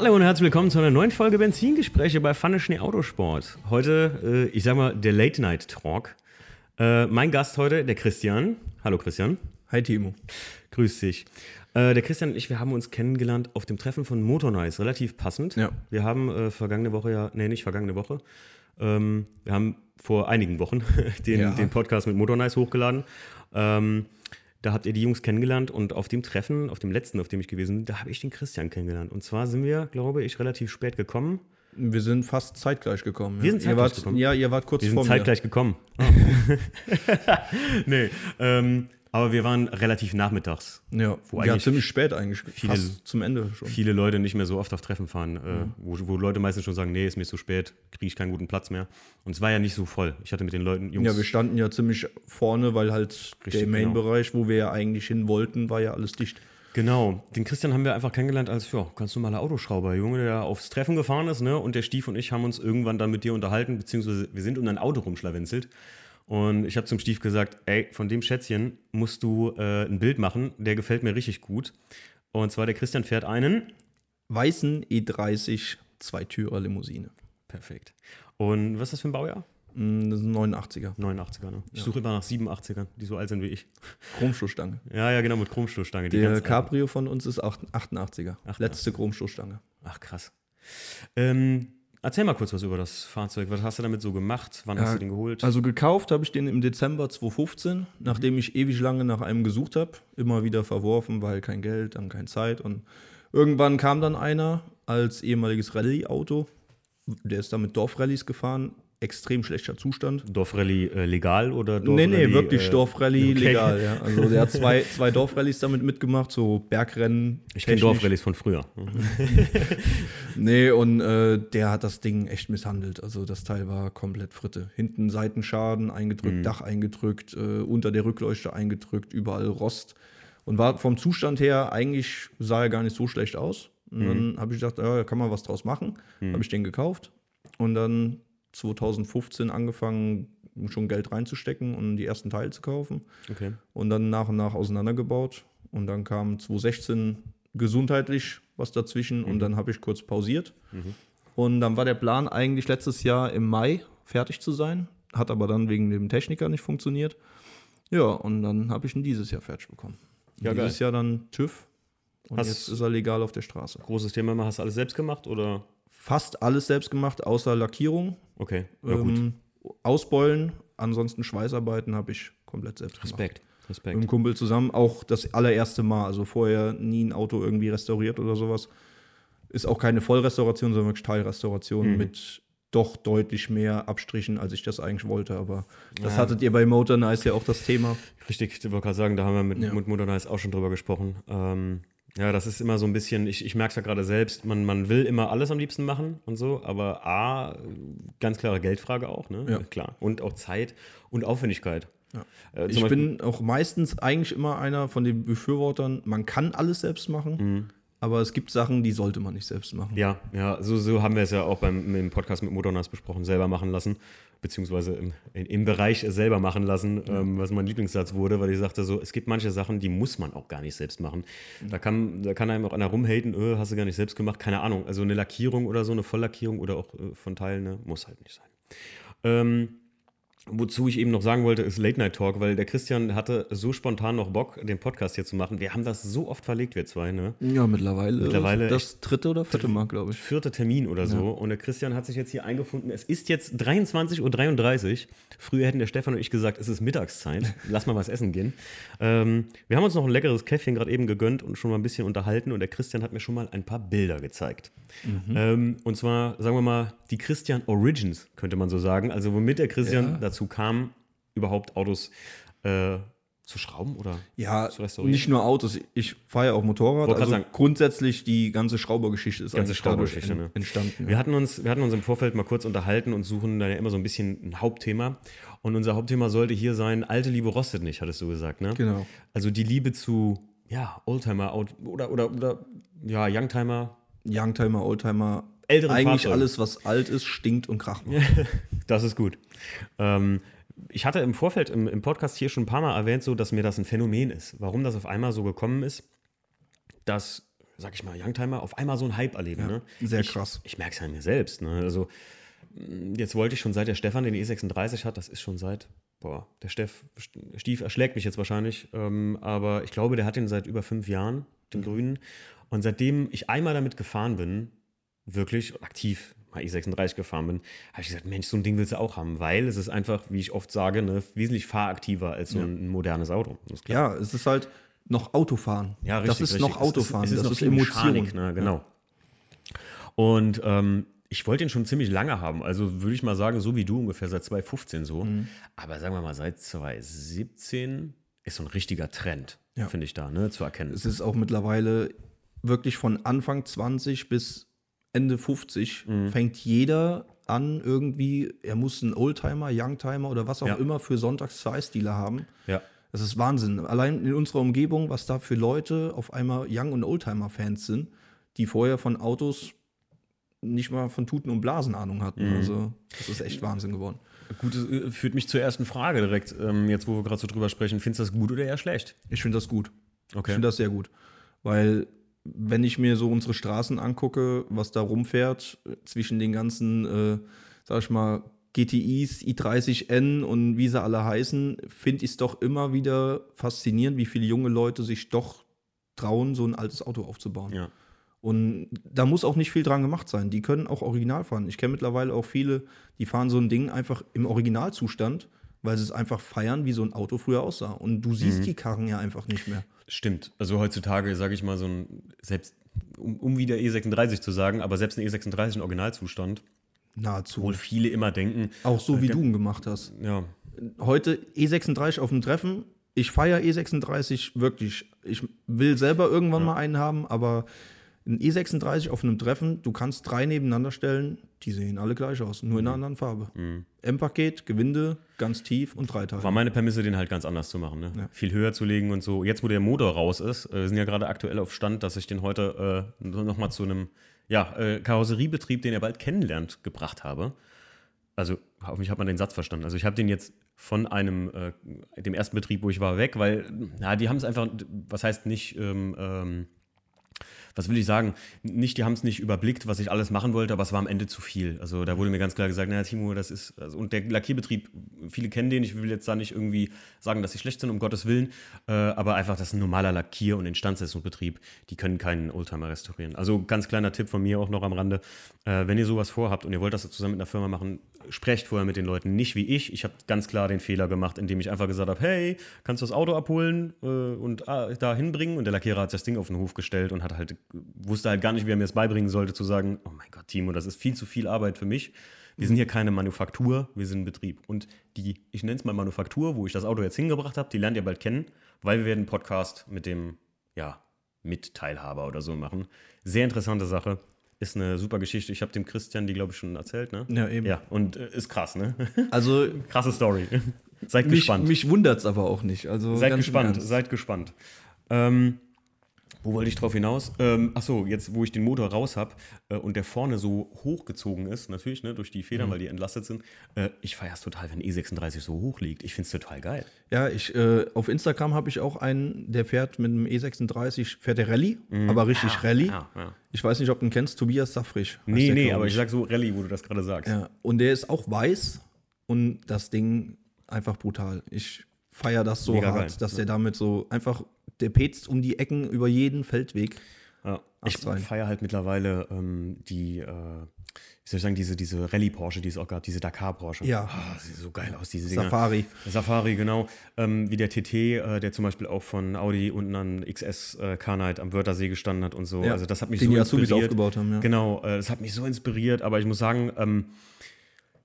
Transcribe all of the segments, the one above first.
Hallo und herzlich willkommen zu einer neuen Folge Benzingespräche bei Pfanne Schnee Autosport. Heute, äh, ich sag mal, der Late Night Talk. Äh, mein Gast heute, der Christian. Hallo Christian. Hi Timo. Grüß dich. Äh, der Christian und ich, wir haben uns kennengelernt auf dem Treffen von Motornice, relativ passend. Ja. Wir haben äh, vergangene Woche ja, nee, nicht vergangene Woche, ähm, wir haben vor einigen Wochen den, Ja. den Podcast mit Motornice hochgeladen. Ähm, da habt ihr die Jungs kennengelernt und auf dem Treffen, auf dem letzten, auf dem ich gewesen bin, da habe ich den Christian kennengelernt. Und zwar sind wir, glaube ich, relativ spät gekommen. Wir sind fast zeitgleich gekommen. Wir sind ihr zeitgleich wart, gekommen? Ja, ihr wart kurz Wir sind vor zeitgleich gekommen. nee, ähm, aber wir waren relativ nachmittags. Ja, Wo ja ziemlich spät eigentlich. viele- fast zum Ende schon. Viele Leute nicht mehr so oft auf Treffen fahren, äh, Mhm. wo, wo Leute meistens schon sagen, nee, ist mir zu spät, kriege ich keinen guten Platz mehr. Und es war ja nicht so voll. Ich hatte mit den Leuten, Jungs, Ja, wir standen ja ziemlich vorne, weil halt Richtig, der Main-Bereich, wo wir ja eigentlich hin wollten, war ja alles dicht. Genau, den Christian haben wir einfach kennengelernt als ja, ganz normaler Autoschrauber, Junge, der aufs Treffen gefahren ist, ne? Und der Stief und ich haben uns irgendwann dann mit dir unterhalten, beziehungsweise wir sind um ein Auto rumschlawenzelt. Und ich habe zum Stief gesagt, ey, von dem Schätzchen musst du äh, ein Bild machen, der gefällt mir richtig gut. Und zwar der Christian fährt einen. Weißen E30 Zweitürer Limousine. Perfekt. Und was ist das für ein Baujahr? Mm, Das ist ein 89er. 89er, ne? Ich suche immer nach 87ern, die so alt sind wie ich. Chromstoßstange. Ja, ja, genau, mit Chromstoßstange. Der ganz alten. Cabrio von uns ist acht- 88er. 88er. Letzte Chromstoßstange. Ach, krass. Ähm, erzähl mal kurz was über das Fahrzeug. Was hast du damit so gemacht? Wann hast Ja, du den geholt? Also gekauft habe ich den im Dezember 2015, nachdem ich ewig lange nach einem gesucht habe. Immer wieder verworfen, weil kein Geld, dann keine Zeit. Und irgendwann kam dann einer als ehemaliges Rallye-Auto. Der ist da mit Dorfrallyes gefahren. Extrem schlechter Zustand. Dorfrallye äh, legal oder nee, Dorfrallye? nee, wirklich äh, Dorfrallye okay. legal. Ja. Also der hat zwei, zwei Dorfrallyes damit mitgemacht, so Bergrennen. Ich kenne technisch. Dorfrallyes von früher. Nee, und äh, der hat das Ding echt misshandelt. Also das Teil war komplett Fritte. Hinten Seitenschaden eingedrückt, Dach eingedrückt, äh, unter der Rückleuchte eingedrückt, überall Rost. Und war vom Zustand her, eigentlich sah er gar nicht so schlecht aus. Und dann habe ich gedacht, ja, da kann man was draus machen. Habe ich den gekauft. Und dann 2015 angefangen, schon Geld reinzustecken und die ersten Teile zu kaufen Okay. und dann nach und nach auseinandergebaut. Und dann kam 2016 gesundheitlich was dazwischen und dann habe ich kurz pausiert. Und dann war der Plan eigentlich letztes Jahr im Mai fertig zu sein, hat aber dann wegen dem Techniker nicht funktioniert. Ja, und dann habe ich ihn dieses Jahr fertig bekommen. Ja, dieses geil. Jahr dann TÜV und Hast- jetzt ist er legal auf der Straße. Großes Thema, hast du alles selbst gemacht oder? Fast alles selbst gemacht, außer Lackierung, Okay, ja gut. ähm, Ausbeulen, ansonsten Schweißarbeiten habe ich komplett selbst gemacht. Respekt, mit Respekt. einem Kumpel zusammen. Auch das allererste Mal. Also vorher nie ein Auto irgendwie restauriert oder sowas. Ist auch keine Vollrestauration, sondern wirklich Teilrestauration Mhm. mit doch deutlich mehr Abstrichen, als ich das eigentlich wollte. Aber das Ja. hattet ihr bei Motor Nice ja auch das Thema. Richtig, ich wollte gerade sagen, da haben wir mit, Ja. mit Mutter Nice auch schon drüber gesprochen. Ähm, ja, das ist immer so ein bisschen, ich, ich merke es ja gerade selbst, man, man will immer alles am liebsten machen und so, aber A, ganz klare Geldfrage auch, ne? Ja. Klar. Und auch Zeit und Aufwendigkeit. Ja. Äh, Ich Beispiel- bin auch meistens eigentlich immer einer von den Befürwortern, man kann alles selbst machen, aber es gibt Sachen, die sollte man nicht selbst machen. Mhm. Ja, ja, so, so haben wir es ja auch beim im Podcast mit Motornas besprochen, selber machen lassen, beziehungsweise im, im Bereich selber machen lassen, ähm, was mein Lieblingssatz wurde, weil ich sagte so, es gibt manche Sachen, die muss man auch gar nicht selbst machen. Da kann, da kann einem auch einer rumhaten, öh, hast du gar nicht selbst gemacht, keine Ahnung. Also eine Lackierung oder so, eine Volllackierung oder auch äh, von Teilen, ne, muss halt nicht sein. Ähm, Wozu ich eben noch sagen wollte, ist Late Night Talk, weil der Christian hatte so spontan noch Bock, den Podcast hier zu machen. Wir haben das so oft verlegt, wir zwei, ne? Ja, mittlerweile. Mittlerweile Das dritte oder vierte Mal, glaube ich. vierte Termin oder so. Und der Christian hat sich jetzt hier eingefunden. Es ist jetzt 23.33 Uhr. Früher hätten der Stefan und ich gesagt, es ist Mittagszeit. Lass mal was essen gehen. Ähm, wir haben uns noch ein leckeres Käffchen gerade eben gegönnt und schon mal ein bisschen unterhalten. Und der Christian hat mir schon mal ein paar Bilder gezeigt. Ähm, und zwar, sagen wir mal, die Christian Origins, könnte man so sagen. Also womit der Christian Ja. dazu kam, überhaupt Autos äh, zu schrauben oder Ja, zu restaurieren. nicht nur Autos. Ich fahre ja auch Motorrad. Also sagen. grundsätzlich die ganze Schraubergeschichte ist Ganze Schraubergeschichte, ne? entstanden. Wir Ja. hatten, uns, wir hatten uns im Vorfeld mal kurz unterhalten und suchen da ja immer so ein bisschen ein Hauptthema. Und unser Hauptthema sollte hier sein, alte Liebe rostet nicht, hattest du gesagt, ne? Genau. Also die Liebe zu, ja, Oldtimer oder, oder, oder ja, Youngtimer. Youngtimer, Oldtimer, Älteren eigentlich Fahrzeugen. alles, was alt ist, stinkt und kracht. Das ist gut. Ähm, ich hatte im Vorfeld im, im Podcast hier schon ein paar Mal erwähnt, so, dass mir das ein Phänomen ist. Warum das auf einmal so gekommen ist, dass sag ich mal, Youngtimer auf einmal so einen Hype erleben. ne? sehr ich, krass. Ich merke es ja an mir selbst. Ne? Also mh, jetzt wollte ich schon seit der Stefan den E36 hat, das ist schon seit, boah, der Steff, Stief erschlägt mich jetzt wahrscheinlich, ähm, aber ich glaube, der hat den seit über fünf Jahren, den grünen. Und seitdem ich einmal damit gefahren bin, wirklich aktiv mal E36 gefahren bin, habe ich gesagt, Mensch, so ein Ding willst du auch haben, weil es ist einfach, wie ich oft sage, ne, wesentlich fahraktiver als so ein modernes Auto. Ja, es ist halt noch Autofahren. Ja, das ist noch Autofahren. Es ist, es ist das noch ist Emotion. Mechanik, ne? genau. Und ähm, ich wollte ihn schon ziemlich lange haben. Also würde ich mal sagen, so wie du ungefähr seit 2015 so. Mhm. Aber sagen wir mal, seit 2017 ist so ein richtiger Trend, Ja. finde ich da, ne, zu erkennen. Es ist auch mittlerweile wirklich von Anfang 20 bis Ende 50 Mhm. fängt jeder an irgendwie, er muss einen Oldtimer, Youngtimer oder was auch Ja. immer für sonntags Zweistile haben. ja. Das ist Wahnsinn. Allein in unserer Umgebung, was da für Leute auf einmal Young- und Oldtimer-Fans sind, die vorher von Autos nicht mal von Tuten und Blasen Ahnung hatten. Mhm. Also, das ist echt Wahnsinn geworden. Gut, das äh, führt mich zur ersten Frage direkt, ähm, jetzt wo wir gerade so drüber sprechen. Findest du das gut oder eher schlecht? Ich finde das gut. Ich Okay. finde das sehr gut. Weil, wenn ich mir so unsere Straßen angucke, was da rumfährt, äh, zwischen den ganzen, äh, sag ich mal, GTIs, i30N und wie sie alle heißen, finde ich es doch immer wieder faszinierend, wie viele junge Leute sich doch trauen, so ein altes Auto aufzubauen. Ja. Und da muss auch nicht viel dran gemacht sein. Die können auch original fahren. Ich kenne mittlerweile auch viele, die fahren so ein Ding einfach im Originalzustand, weil sie es einfach feiern, wie so ein Auto früher aussah. Und du Mhm. siehst die Karren ja einfach nicht mehr. Stimmt. Also heutzutage, sage ich mal, so ein, selbst, um, um wieder E36 zu sagen, aber selbst ein E36 in Originalzustand, Nahezu. wohl viele immer denken, Auch so, wie du ihn gemacht hast. ja, Heute E36 auf dem Treffen. Ich feiere E36 wirklich. Ich will selber irgendwann mal einen haben, aber ein E36 auf einem Treffen, du kannst drei nebeneinander stellen, die sehen alle gleich aus, nur in einer anderen Farbe. M-Paket, Gewinde, ganz tief und Dreiteil. war meine Prämisse, den halt ganz anders zu machen. Ne? Ja. Viel höher zu legen und so. Jetzt, wo der Motor raus ist, äh, sind ja gerade aktuell auf Stand, dass ich den heute äh, nochmal zu einem ja, äh, Karosseriebetrieb, den er bald kennenlernt, gebracht habe. Also, hoffentlich hat man den Satz verstanden. Also, ich habe den jetzt von einem, äh, dem ersten Betrieb, wo ich war, weg, weil, na, die haben es einfach, was heißt nicht, ähm, ähm, was will ich sagen? Nicht, die haben es nicht überblickt, was ich alles machen wollte, aber es war am Ende zu viel. Also da wurde mir ganz klar gesagt, naja, Timo, das ist, also, und der Lackierbetrieb, viele kennen den, ich will jetzt da nicht irgendwie sagen, dass sie schlecht sind, um Gottes Willen, äh, aber einfach, das ist ein normaler Lackier- und Instandsetzungsbetrieb, die können keinen Oldtimer restaurieren. Also ganz kleiner Tipp von mir auch noch am Rande, äh, wenn ihr sowas vorhabt und ihr wollt das zusammen mit einer Firma machen, sprecht vorher mit den Leuten, nicht wie ich. Ich habe ganz klar den Fehler gemacht, indem ich einfach gesagt habe, hey, kannst du das Auto abholen äh, und ah, da hinbringen? Und der Lackierer hat das Ding auf den Hof gestellt und hat halt, wusste halt gar nicht, wie er mir das beibringen sollte, zu sagen, oh mein Gott, Timo, das ist viel zu viel Arbeit für mich. Wir sind hier keine Manufaktur, wir sind ein Betrieb. Und die, ich nenne es mal Manufaktur, wo ich das Auto jetzt hingebracht habe, die lernt ihr bald kennen, weil wir werden einen Podcast mit dem, ja, Mitteilhaber oder so machen. Sehr interessante Sache. Ist eine super Geschichte. Ich habe dem Christian die, glaube ich, schon erzählt, ne? Ja, eben. Ja, und äh, ist krass, ne? Also Krasse Story. Seid mich, gespannt. mich wundert es aber auch nicht. Also seid gespannt, seid gespannt. Ähm, wo wollte ich drauf hinaus? Ähm, achso, jetzt, wo ich den Motor raus habe äh, und der vorne so hochgezogen ist, natürlich, ne, durch die Federn, weil die entlastet sind. Äh, ich feiere es total, wenn E36 so hoch liegt. Ich finde es total geil. Ja, ich, äh, auf Instagram habe ich auch einen, der fährt mit einem E36, fährt der Rallye, aber richtig Rallye. Mhm. Ja, ja. Ich weiß nicht, ob du ihn kennst, Tobias Safrich. Nee, nee, aber ich sag so Rallye, wo du das gerade sagst. Ja, und der ist auch weiß und das Ding einfach brutal. Ich feiere das so Mega hart, geil. dass der damit so einfach, der petzt um die Ecken über jeden Feldweg. Ja. Ich feiere halt mittlerweile ähm, die, äh, wie soll ich sagen, diese, diese Rallye-Porsche, die es auch gab, diese Dakar-Porsche. Ja. Ah, sieht so geil aus, diese Dinger. Safari. Safari, genau. Ähm, wie der TT, äh, der zum Beispiel auch von Audi unten an XS äh, Carnight am Wörthersee gestanden hat und so. Ja, Also das hat mich den so die Azubis inspiriert. aufgebaut haben, ja. Genau, äh, das hat mich so inspiriert, aber ich muss sagen, ähm,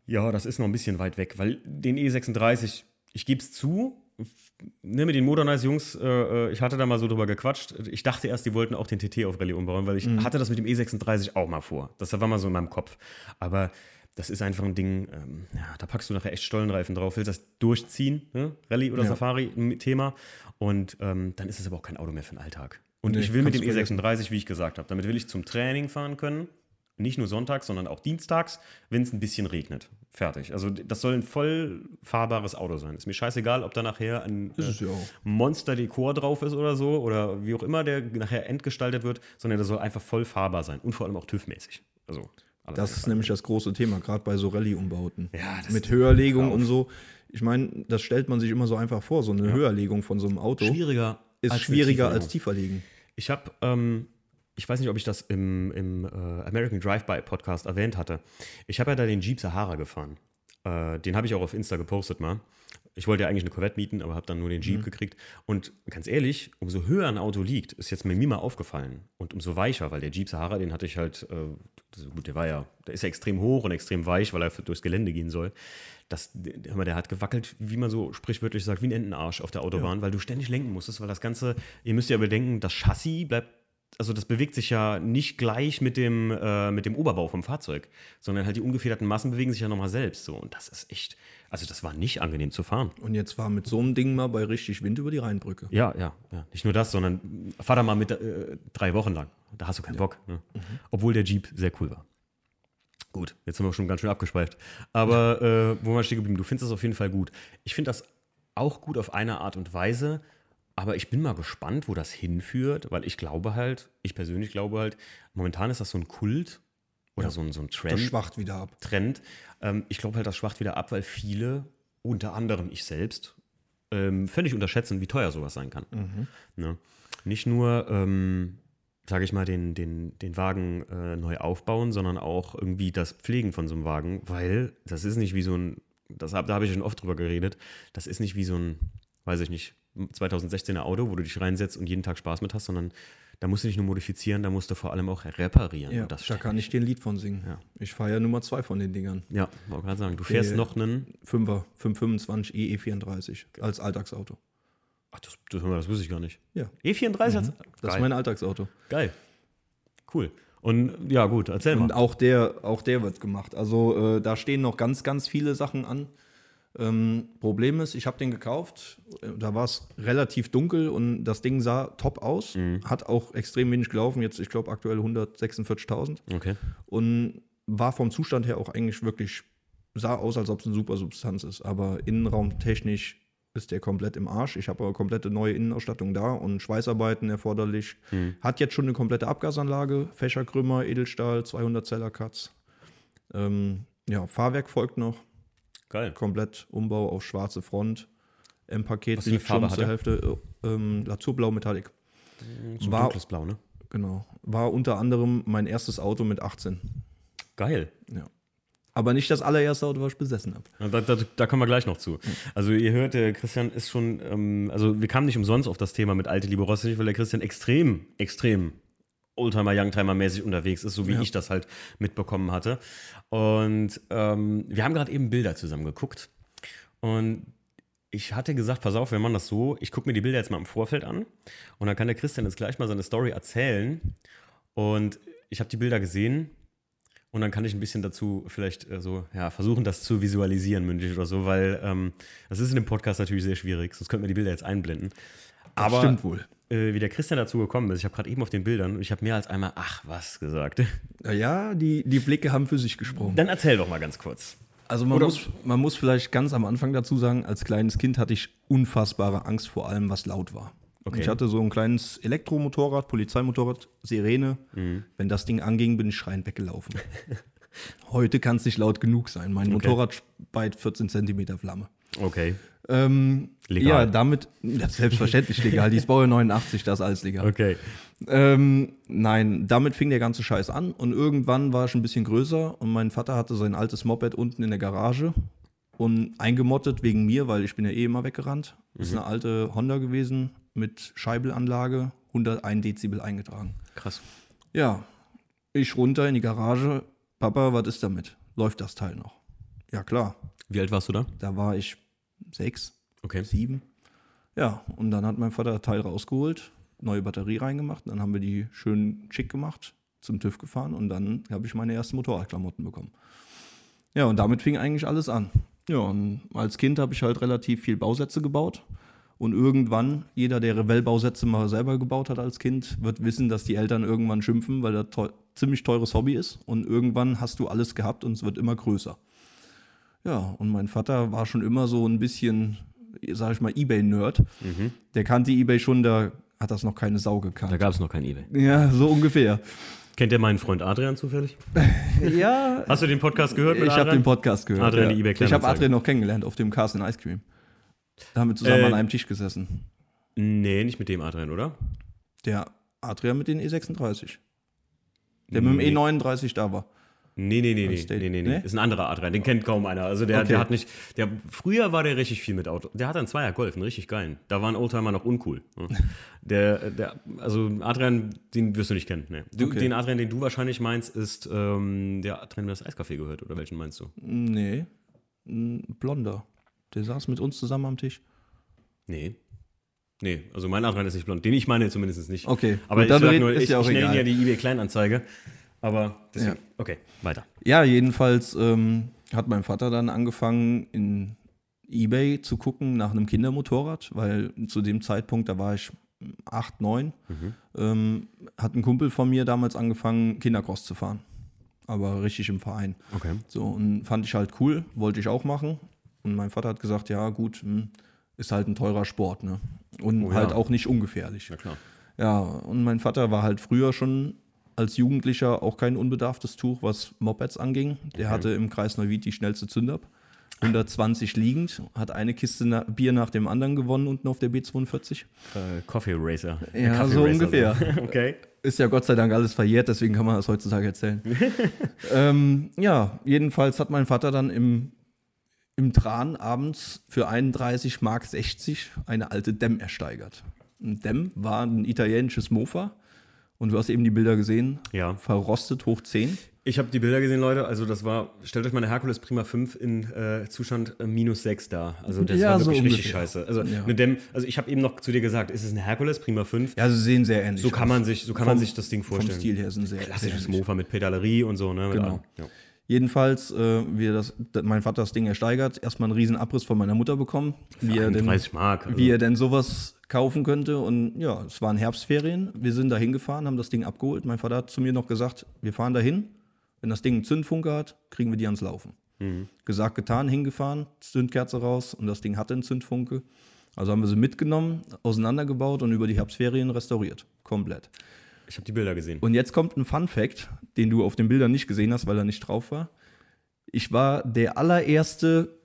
ja, das ist noch ein bisschen weit weg, weil den E36, ich gebe es zu, ne, mit den Modernize-Jungs, äh, äh, ich hatte da mal so drüber gequatscht. Ich dachte erst, die wollten auch den TT auf Rallye umbauen, weil ich Mhm. hatte das mit dem E36 auch mal vor. Das war mal so in meinem Kopf. Aber das ist einfach ein Ding, ähm, ja, da packst du nachher echt Stollenreifen drauf, willst das durchziehen, ne? Rallye oder Ja. Safari, ein Thema. Und ähm, dann ist es aber auch kein Auto mehr für den Alltag. Und Nee, ich will mit dem kannst du vergessen. E36, wie ich gesagt habe, damit will ich zum Training fahren können. Nicht nur sonntags, sondern auch dienstags, wenn es ein bisschen regnet. Fertig. Also das soll ein voll fahrbares Auto sein. Ist mir scheißegal, ob da nachher ein äh, ja. Monster-Dekor drauf ist oder so oder wie auch immer der nachher entgestaltet wird, sondern der soll einfach voll fahrbar sein und vor allem auch TÜV-mäßig. Also Das ist nämlich das große Thema, gerade bei so Rallye-Umbauten. Ja, das Mit Höherlegung und so. Ich meine, das stellt man sich immer so einfach vor. So eine Höherlegung von so einem Auto schwieriger ist als schwieriger als Tieferlegen. Ich habe, ähm, ich weiß nicht, ob ich das im, im äh, American Drive-By Podcast erwähnt hatte. Ich habe ja da den Jeep Sahara gefahren. Äh, den habe ich auch auf Insta gepostet mal. Ich wollte ja eigentlich eine Corvette mieten, aber habe dann nur den Jeep Mhm. gekriegt. Und ganz ehrlich, umso höher ein Auto liegt, ist jetzt mir mal aufgefallen. Und umso weicher, weil der Jeep Sahara, den hatte ich halt, äh, das, gut, der war ja, der ist ja extrem hoch und extrem weich, weil er durchs Gelände gehen soll. Das, der, der hat gewackelt, wie man so sprichwörtlich sagt, wie ein Entenarsch auf der Autobahn, weil du ständig lenken musstest, weil das Ganze, ihr müsst ja bedenken, das Chassis bleibt also das bewegt sich ja nicht gleich mit dem, äh, mit dem Oberbau vom Fahrzeug, sondern halt die ungefederten Massen bewegen sich ja nochmal selbst so. Und das ist echt, also das war nicht angenehm zu fahren. Und jetzt war mit so einem Ding mal bei richtig Wind über die Rheinbrücke. Ja, ja, ja. Nicht nur das, sondern fahr da mal mit äh, drei Wochen lang. Da hast du keinen Bock. Ne? Obwohl der Jeep sehr cool war. Gut, jetzt sind wir schon ganz schön abgeschweift. Aber äh, wo ich stehen geblieben? Du findest das auf jeden Fall gut. Ich finde das auch gut auf eine Art und Weise, aber ich bin mal gespannt, wo das hinführt, weil ich glaube halt, ich persönlich glaube halt, momentan ist das so ein Kult oder Ja. so, ein, so ein Das Trend. schwacht wieder ab. Trend. Ähm, ich glaube halt, das schwacht wieder ab, weil viele, unter anderem ich selbst, ähm, völlig unterschätzen, wie teuer sowas sein kann. Ne? Nicht nur, ähm, sage ich mal, den, den, den Wagen äh, neu aufbauen, sondern auch irgendwie das Pflegen von so einem Wagen, weil das ist nicht wie so ein, das da habe ich schon oft drüber geredet, das ist nicht wie so ein, weiß ich nicht, 2016er Auto, wo du dich reinsetzt und jeden Tag Spaß mit hast, sondern da musst du nicht nur modifizieren, da musst du vor allem auch reparieren. Ja, Und das da kann ich dir ein Lied von singen. Ja. Ich fahre ja Nummer zwei von den Dingern. Ja, wollte gerade sagen, du fährst Äh, noch einen Fünfer, 525 EE34 als Alltagsauto. Ach, das, das, das wusste ich gar nicht. Ja, E34 als das ist mein Alltagsauto. Geil. Cool. Und ja, gut, erzähl Und mal. auch der, auch der wird gemacht. Also äh, da stehen noch ganz, ganz viele Sachen an. Ähm, Problem ist, ich habe den gekauft, äh, da war es relativ dunkel und das Ding sah top aus, hat auch extrem wenig gelaufen, jetzt ich glaube aktuell 146.000 Okay. und war vom Zustand her auch eigentlich wirklich, sah aus, als ob es eine super Substanz ist, aber innenraumtechnisch ist der komplett im Arsch. Ich habe aber komplette neue Innenausstattung da und Schweißarbeiten erforderlich. Hat jetzt schon eine komplette Abgasanlage, Fächerkrümmer, Edelstahl, 200 Zeller Cuts. Ähm, ja, Fahrwerk folgt noch, Geil. komplett Umbau auf schwarze Front. Was eine liegt schon Farbe zur? Hälfte. äh, Ähm, Lazurblau Metallic. So War- dunkles Blau, ne? Genau. War unter anderem mein erstes Auto mit 18. Geil. Ja. Aber nicht das allererste Auto, was ich besessen habe. Da, da, da kommen wir gleich noch zu. Also ihr hört, der Christian ist schon, ähm, also wir kamen nicht umsonst auf das Thema mit alte Liebe Rossi, weil der Christian extrem, extrem Oldtimer, Youngtimer mäßig unterwegs ist, so wie Ja. ich das halt mitbekommen hatte. Und ähm, wir haben gerade eben Bilder zusammen geguckt. Und ich hatte gesagt, pass auf, wir machen das so, ich gucke mir die Bilder jetzt mal im Vorfeld an und dann kann der Christian jetzt gleich mal seine Story erzählen. Und ich habe die Bilder gesehen und dann kann ich ein bisschen dazu vielleicht äh, so, ja, versuchen, das zu visualisieren, mündlich oder so, weil ähm, das ist in dem Podcast natürlich sehr schwierig, sonst könnten wir die Bilder jetzt einblenden. Aber stimmt wohl. Äh, wie der Christian dazu gekommen ist, ich habe gerade eben auf den Bildern, ich habe mehr als einmal, ach was gesagt. Ja, die, die Blicke haben für sich gesprochen. Dann erzähl doch mal ganz kurz. Also man Oder- muss, man muss vielleicht ganz am Anfang dazu sagen, als kleines Kind hatte ich unfassbare Angst vor allem, was laut war. Okay. Ich hatte so ein kleines Elektromotorrad, Polizeimotorrad, Sirene. Mhm. Wenn das Ding anging, bin ich schreiend weggelaufen. Heute kann es nicht laut genug sein. Mein Motorrad speit 14 Zentimeter Flamme. Okay. Ähm, Legal. Ja, damit, selbstverständlich legal. Die ist Baujahr 89, das ist alles legal. Okay. Ähm, nein, damit fing der ganze Scheiß an und irgendwann war ich ein bisschen größer und mein Vater hatte sein altes Moped unten in der Garage und eingemottet wegen mir, weil ich bin ja eh immer weggerannt. Das ist eine alte Honda gewesen mit Scheibelanlage, 101 Dezibel eingetragen. Krass. Ja, ich runter in die Garage. Papa, was ist damit? Läuft das Teil noch? Ja, klar. Wie alt warst du da? Da war ich sechs, Okay. sieben. Ja, und dann hat mein Vater Teil rausgeholt, neue Batterie reingemacht, dann haben wir die schön schick gemacht, zum TÜV gefahren und dann habe ich meine ersten Motorradklamotten bekommen. Ja, und damit fing eigentlich alles an. Ja, und als Kind habe ich halt relativ viel Bausätze gebaut. Und irgendwann, jeder, der Revell-Bausätze mal selber gebaut hat als Kind, wird wissen, dass die Eltern irgendwann schimpfen, weil das teu ziemlich teures Hobby ist. Und irgendwann hast du alles gehabt und es wird immer größer. Ja, und mein Vater war schon immer so ein bisschen, sag ich mal, Ebay-Nerd. Der kannte Ebay schon, da hat das noch keine Sau Da gekannt. gab es noch kein Ebay. Ja, so ungefähr. Kennt ihr meinen Freund Adrian zufällig? ja, Hast du den Podcast gehört mit ich habe den Podcast gehört. Adrian, ja. die eBay Ich habe. Adrian noch kennengelernt auf dem Cars and Ice Cream. Da haben wir zusammen Äh, an einem Tisch gesessen. Nee, nicht mit dem Adrian, oder? Der Adrian mit den E36. Der mit Nee. dem E39 da war. Nee, nee, nee, nee, nee, nee, nee. Ist ein anderer Adrian, den kennt kaum einer. Also der, Okay. der hat nicht, der, früher war der richtig viel mit Auto. Der hat einen Zweier Golf, einen richtig geilen. Da waren Oldtimer noch uncool. ne? Der, der, also Adrian, den wirst du nicht kennen. Nee. Du, Okay. Den Adrian, den du wahrscheinlich meinst, ist ähm, der Adrian, der das Eiscafé gehört. Oder welchen meinst du? Nee, ein Blonder. Der saß mit uns zusammen am Tisch. Nee. Nee, also mein Adrian ist nicht blond. Den ich meine zumindest nicht. Okay, Aber gut, ich, nur, ist ich, ja auch ich nenne egal. ja die eBay Kleinanzeige. Aber deswegen, Ja. okay, weiter. Ja, jedenfalls ähm, hat mein Vater dann angefangen, in Ebay zu gucken nach einem Kindermotorrad, weil zu dem Zeitpunkt, da war ich acht, neun, ähm, hat ein Kumpel von mir damals angefangen, Kindercross zu fahren. Aber richtig im Verein. Okay. So, und fand ich halt cool, wollte ich auch machen. Und mein Vater hat gesagt, ja gut, hm, ist halt ein teurer Sport, ne? Und Oh ja. halt auch nicht ungefährlich. Na klar. Ja, und mein Vater war halt früher schon als Jugendlicher auch kein unbedarftes Tuch, was Mopeds anging. Der hatte im Kreis Neuwied die schnellste Zündab. 120 liegend, hat eine Kiste na Bier nach dem anderen gewonnen unten auf der B42. Äh, Coffee Racer. Ja, Kaffee so Racer, ungefähr. okay. Ist ja Gott sei Dank alles verjährt, deswegen kann man das heutzutage erzählen. ähm, ja, jedenfalls hat mein Vater dann im, im Tran abends für 31 Mark 60 eine alte Dem ersteigert. Ein Dem war ein italienisches Mofa und du hast eben die Bilder gesehen. Ja. Verrostet hoch 10. Ich habe die Bilder gesehen, Leute. Also das war, stellt euch mal eine Herkules Prima 5 in äh, Zustand äh, minus 6 da. Also das Ja, war so wirklich richtig ungefähr. scheiße. Also, Ja. mit dem, also ich habe eben noch zu dir gesagt, ist es ein Herkules Prima 5? Ja, sie sehen sehr ähnlich so kann aus. man sich, so kann man Vom- sich das Ding vorstellen. Vom Stil her sind sehr, Klassisches ähnlich. Mofa mit Pedalerie und so, ne? Genau. Ja. Jedenfalls, äh, wir das, mein Vater das Ding ersteigert, erstmal einen riesen Abriss von meiner Mutter bekommen, wie er, denn, 31 Mark. Also. wie er denn sowas kaufen könnte. Und ja, es waren Herbstferien. Wir sind da hingefahren, haben das Ding abgeholt. Mein Vater hat zu mir noch gesagt, wir fahren dahin. Wenn das Ding einen Zündfunke hat, kriegen wir die ans Laufen. Gesagt, getan, hingefahren, Zündkerze raus und das Ding hatte einen Zündfunke. Also haben wir sie mitgenommen, auseinandergebaut und über die Herbstferien restauriert. Komplett. Ich habe die Bilder gesehen. Und jetzt kommt ein Fun Fact, den du auf den Bildern nicht gesehen hast, weil er nicht drauf war. Ich war der allererste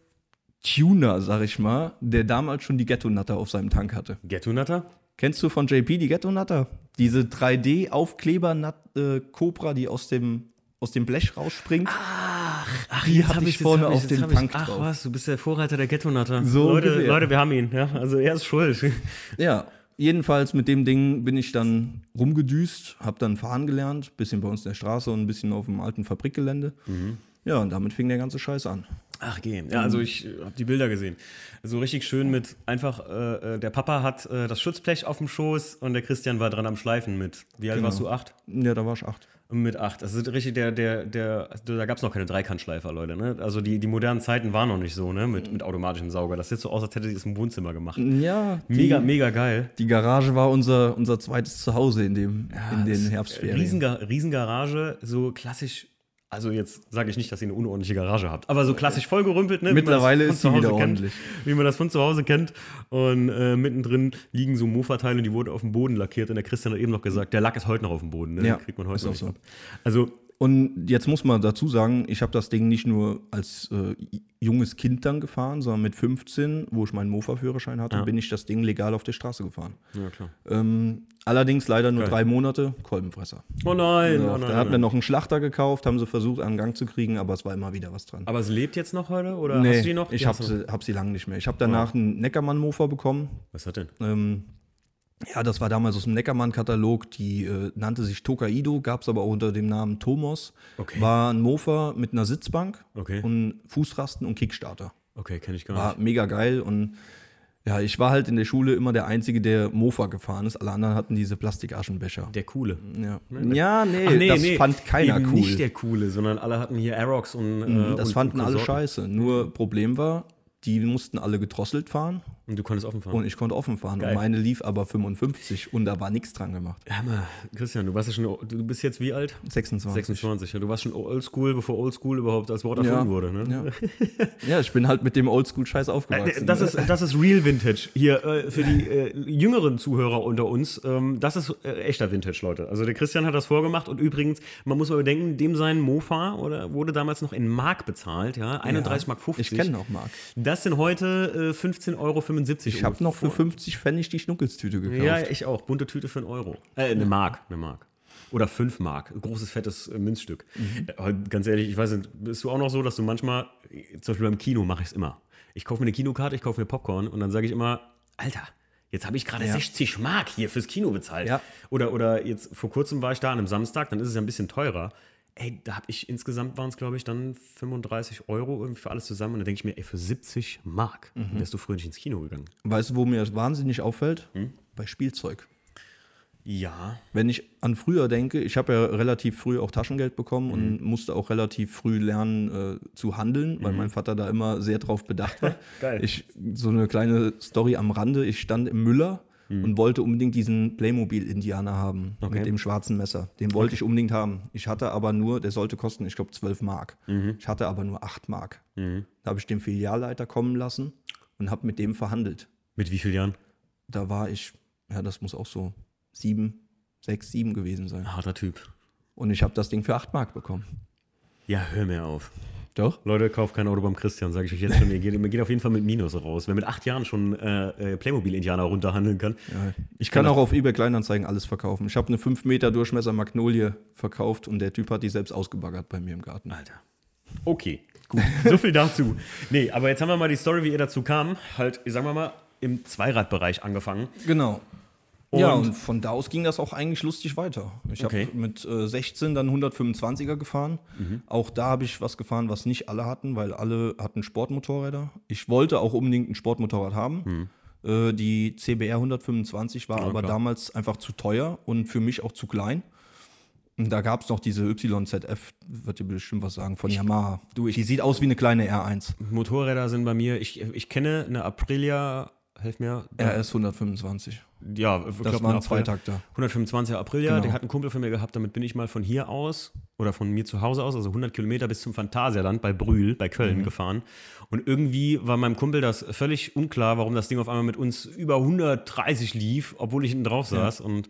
Tuner, sag ich mal, der damals schon die Ghetto-Natter auf seinem Tank hatte. Ghetto Nutter? Kennst du von JP die Ghetto-Natter? Diese 3D-Aufkleber-Cobra, die aus dem, aus dem Blech rausspringt. Ach, Die hatte ich vorne auf dem Tank Ach drauf. was, du bist der Vorreiter der Ghetto Nutter. So Leute. Leute, wir haben ihn. Ja? Also er ist schuld. Ja, jedenfalls mit dem Ding bin ich dann rumgedüst, habe dann fahren gelernt, bisschen bei uns in der Straße und ein bisschen auf dem alten Fabrikgelände. Ja, und damit fing der ganze Scheiß an. Ach, geh. Ja, also ich habe die Bilder gesehen. So richtig schön mit einfach, äh, äh, der Papa hat äh, das Schutzblech auf dem Schoß und der Christian war dran am Schleifen mit. Wie alt Genau. warst du? Acht? Ja, da war ich acht. Mit acht. Ist richtig, der, der, der, also da gab es noch keine Dreikantschleifer, Leute. Ne? Also die, die modernen Zeiten waren noch nicht so, ne? Mit, mit automatischem Sauger. Das sieht so aus, als hätte sie es im Wohnzimmer gemacht. Ja, Mega, die, mega geil. die Garage war unser, unser zweites Zuhause in, dem, in den Herbstferien. Riesenga Riesengarage, so klassisch. Also jetzt sage ich nicht, dass ihr eine unordentliche Garage habt, aber so klassisch vollgerümpelt. Ne, Mittlerweile ist sie wieder kennt, ordentlich. Wie man das von zu Hause kennt. Und äh, mittendrin liegen so Mofa-Teile und die wurden auf dem Boden lackiert. Und der Christian hat eben noch gesagt, der Lack ist heute noch auf dem Boden. Ne? Ja, Den kriegt man heute noch so. ab. Also Und jetzt muss man dazu sagen, ich habe das Ding nicht nur als äh, junges Kind dann gefahren, sondern mit 15, wo ich meinen Mofa-Führerschein hatte, Ja. bin ich das Ding legal auf der Straße gefahren. Ja, klar. Ähm, allerdings leider nur Geil. drei Monate, Kolbenfresser. Oh nein, Ja, oh nein. da hat oh mir nein. noch einen Schlachter gekauft, haben sie versucht, an den Gang zu kriegen, aber es war immer wieder was dran. Aber es lebt jetzt noch heute? Oder nee, hast du die noch? ich habe sie, hab sie lange nicht mehr. Ich habe danach einen Neckermann-Mofa bekommen. Was hat denn? Ähm, ja, das war damals aus dem Neckermann-Katalog. Die äh, nannte sich Tokaido, gab es aber auch unter dem Namen Tomos. Okay. War ein Mofa mit einer Sitzbank Okay. und Fußrasten und Kickstarter. Okay, kenne ich gar War nicht. mega geil und ja, ich war halt in der Schule immer der Einzige, der Mofa gefahren ist. Alle anderen hatten diese Plastikaschenbecher. Der Coole. Ja, ja nee, Ach, nee, das nee, fand keiner eben cool. nicht der Coole, sondern alle hatten hier Aerox und. Äh, Mhm, das und, fanden und alle scheiße. Nur Problem war, die mussten alle gedrosselt fahren Und du konntest offen fahren. und ich konnte offen fahren. Geil. Und meine lief aber 55 und da war nichts dran gemacht. Ja, mal, Christian, du warst ja schon, du bist jetzt wie alt? 26. 26. Ja, du warst schon oldschool, bevor oldschool überhaupt als Wort erfunden Ja, wurde, ne? ja. ja, ich bin halt mit dem Oldschool-Scheiß aufgewachsen. Äh, Das ne? ist, das ist Real Vintage. Hier äh, für die äh, jüngeren Zuhörer unter uns. Ähm, das ist äh, echter Vintage, Leute. Also der Christian hat das vorgemacht und übrigens, man muss mal bedenken, dem sein Mofa oder wurde damals noch in Mark bezahlt, ja, 31 Mark 50. Ich kenne noch Marc. Das sind heute äh, 15,75 Euro. Ich habe noch für 50 Pfennig die Schnuckelstüte gekauft. Ja, ich auch. Bunte Tüte für einen Euro. Äh, eine Mark, eine Mark. Oder 5 Mark. Großes, fettes äh, Münzstück. Äh, ganz ehrlich, ich weiß nicht, bist du auch noch so, dass du manchmal, zum Beispiel beim Kino mache ich es immer. Ich kaufe mir eine Kinokarte, ich kaufe mir Popcorn und dann sage ich immer, Alter, jetzt habe ich gerade Ja. 60 Mark hier fürs Kino bezahlt. Ja. Oder, oder jetzt vor kurzem war ich da an einem Samstag, dann ist es ja ein bisschen teurer. Ey, da habe ich insgesamt waren es, glaube ich, dann 35 Euro irgendwie für alles zusammen. Und dann denke ich mir, ey, für 70 Mark wärst du früher nicht ins Kino gegangen. Weißt du, wo mir das wahnsinnig auffällt? Hm? Bei Spielzeug. Ja. Wenn ich an früher denke, ich habe ja relativ früh auch Taschengeld bekommen Mhm. und musste auch relativ früh lernen äh, zu handeln, weil mein Vater da immer sehr drauf bedacht war. Mhm. Geil. Ich, so eine kleine Story am Rande. Ich stand im Müller und wollte unbedingt diesen Playmobil-Indianer haben Mhm. Okay. mit dem schwarzen Messer. Den wollte ich unbedingt haben. Ich hatte aber nur, der sollte kosten, ich glaube, 12 Mark. Mhm. Ich hatte aber nur 8 Mark. Da habe ich den Filialleiter kommen lassen und habe mit dem verhandelt. Mit wie vielen Jahren? Da war ich, ja, das muss auch so sieben, sechs, sieben gewesen sein. Harter Typ. Und ich habe das Ding für 8 Mark bekommen. Ja, hör mir auf. Doch? Leute, kauft kein Auto beim Christian, sage ich euch jetzt schon. Ihr geht, ihr geht auf jeden Fall mit Minus raus. Wer mit acht Jahren schon äh, äh, Playmobil-Indianer runterhandeln kann. Ich kann auch auf eBay Kleinanzeigen alles verkaufen. Ich habe eine 5 Meter Durchmesser Magnolie verkauft und der Typ hat die selbst ausgebaggert bei mir im Garten. Alter. Okay, gut. so viel dazu. Nee, aber jetzt haben wir mal die Story, wie ihr dazu kam. Halt, sagen wir mal, im Zweiradbereich angefangen. Genau. Ja, Und- und von da aus ging das auch eigentlich lustig weiter. Ich Okay. habe mit äh, 16 dann 125er gefahren. Auch da habe ich was gefahren, was nicht alle hatten, weil alle hatten Sportmotorräder. Ich wollte auch unbedingt ein Sportmotorrad haben. Äh, die CBR 125 war aber klar. damals einfach zu teuer und für mich auch zu klein. Und da gab es noch diese YZF, wird dir bestimmt was sagen, von Yamaha. du, ich- die sieht aus wie eine kleine R1. Motorräder sind bei mir, ich, ich kenne eine Aprilia, helf mir. RS 125. Ja, ich Das waren zwei. Takter. 125er Aprilia, Genau. der hat einen Kumpel von mir gehabt, damit bin ich mal von hier aus oder von mir zu Hause aus, also 100 Kilometer bis zum Phantasialand bei Brühl, bei Mhm. Köln gefahren. Und irgendwie war meinem Kumpel das völlig unklar, warum das Ding auf einmal mit uns über 130 lief, obwohl ich hinten drauf saß. Und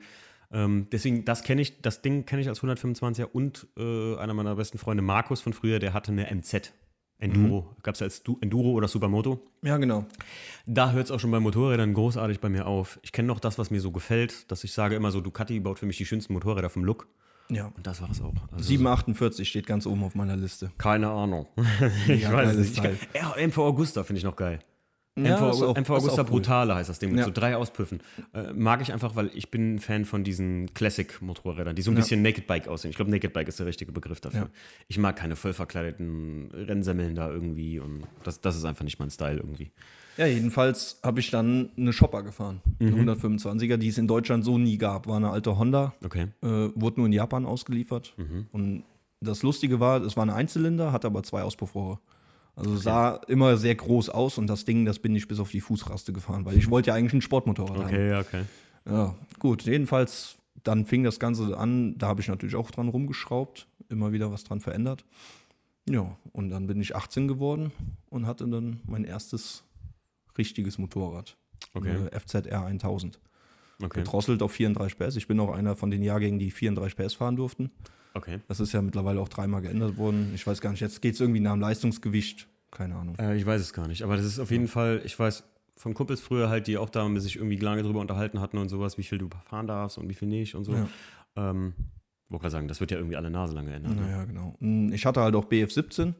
ähm, deswegen, das kenne ich, das Ding kenne ich als 125er und äh, einer meiner besten Freunde, Markus von früher, der hatte eine MZ. Enduro. Mhm. Gab es als Du- Enduro oder Supermoto? Ja, genau. Da hört es auch schon bei Motorrädern großartig bei mir auf. Ich kenne noch das, was mir so gefällt, dass ich sage immer so, Ducati baut für mich die schönsten Motorräder vom Look. Ja. Und das war es auch. Also 748 steht ganz oben auf meiner Liste. Keine Ahnung. ich Mega weiß es nicht. Ich Teil. kann, ja, MV Augusta finde ich noch geil. Ja, MV, ist auch- MV Augusta cool. Brutale heißt das Ding, mit Ja. so drei Auspüffen. Äh, mag ich einfach, weil ich bin ein Fan von diesen Classic-Motorrädern, die so ein Ja. bisschen Naked Bike aussehen. Ich glaube, Naked Bike ist der richtige Begriff dafür. Ich mag keine voll verkleideten Rennsemmeln da irgendwie und das, das ist einfach nicht mein Style irgendwie. Ja, jedenfalls habe ich dann eine Shopper gefahren. Eine Mhm. 125er, die es in Deutschland so nie gab. War eine alte Honda. Okay. Äh, wurde nur in Japan ausgeliefert. Mhm. Und das Lustige war, es war ein Einzylinder, hat aber zwei Auspuffrohre. Also sah immer sehr groß aus und das Ding, das bin ich bis auf die Fußraste gefahren, weil ich wollte ja eigentlich ein Sportmotorrad haben. Okay, ja, okay. Ja, gut, jedenfalls, dann fing das Ganze an, da habe ich natürlich auch dran rumgeschraubt, immer wieder was dran verändert. Ja, und dann bin ich 18 geworden und hatte dann mein erstes richtiges Motorrad. Okay. FZR 1000. Okay. Gedrosselt auf 34 PS. Ich bin auch einer von den Jahrgängen, die 34 PS fahren durften. Okay. Das ist ja mittlerweile auch dreimal geändert worden. Ich weiß gar nicht, jetzt geht es irgendwie nach dem Leistungsgewicht. Keine Ahnung. Äh, ich weiß es gar nicht. Aber das ist auf jeden Fall, ich weiß von Kumpels früher halt, die auch da sich irgendwie lange drüber unterhalten hatten und sowas, wie viel du fahren darfst und wie viel nicht und so. Ja. Ähm, wollte gerade sagen, das wird ja irgendwie alle Nase lange ändern. ne? Naja, genau. Mm, Ich hatte halt auch BF17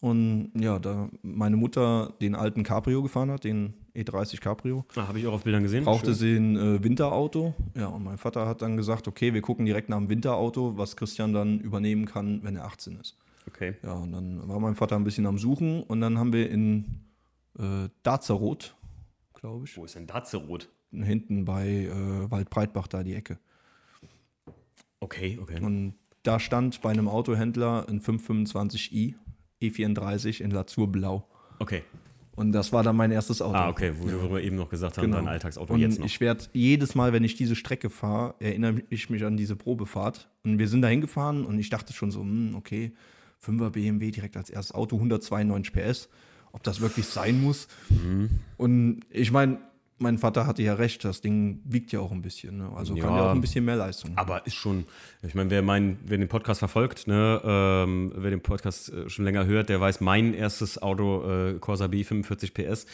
und ja, da meine Mutter den alten Cabrio gefahren hat, den E30 Cabrio, Ah, Habe ich auch auf Bildern gesehen. brauchte Schön. sie ein äh, Winterauto. Ja, und mein Vater hat dann gesagt, okay, wir gucken direkt nach dem Winterauto, was Christian dann übernehmen kann, wenn er 18 ist. Okay. Ja, und dann war mein Vater ein bisschen am Suchen und dann haben wir in äh, Dazeroth, glaube ich, Wo ist denn Datzerot? hinten bei äh, Waldbreitbach da die Ecke. Okay, okay. Und da stand bei einem Autohändler ein 525i E34 in Lazurblau. Okay. Und das war dann mein erstes Auto. Ah, okay, wo wir eben noch gesagt haben, Genau. dein Alltagsauto und jetzt noch. ich werde jedes Mal, wenn ich diese Strecke fahre, erinnere ich mich an diese Probefahrt. Und wir sind da hingefahren und ich dachte schon so, hm, okay, 5er BMW direkt als erstes Auto, 192 PS, ob das wirklich sein muss. Mhm. Und ich meine, mein Vater hatte ja recht, das Ding wiegt ja auch ein bisschen. Ne? Also kann Ja. ja auch ein bisschen mehr Leistung. Aber ist schon, ich meine, wer, mein, wer den Podcast verfolgt, ne, ähm, wer den Podcast äh, schon länger hört, der weiß, mein erstes Auto, äh, Corsa B, 45 PS.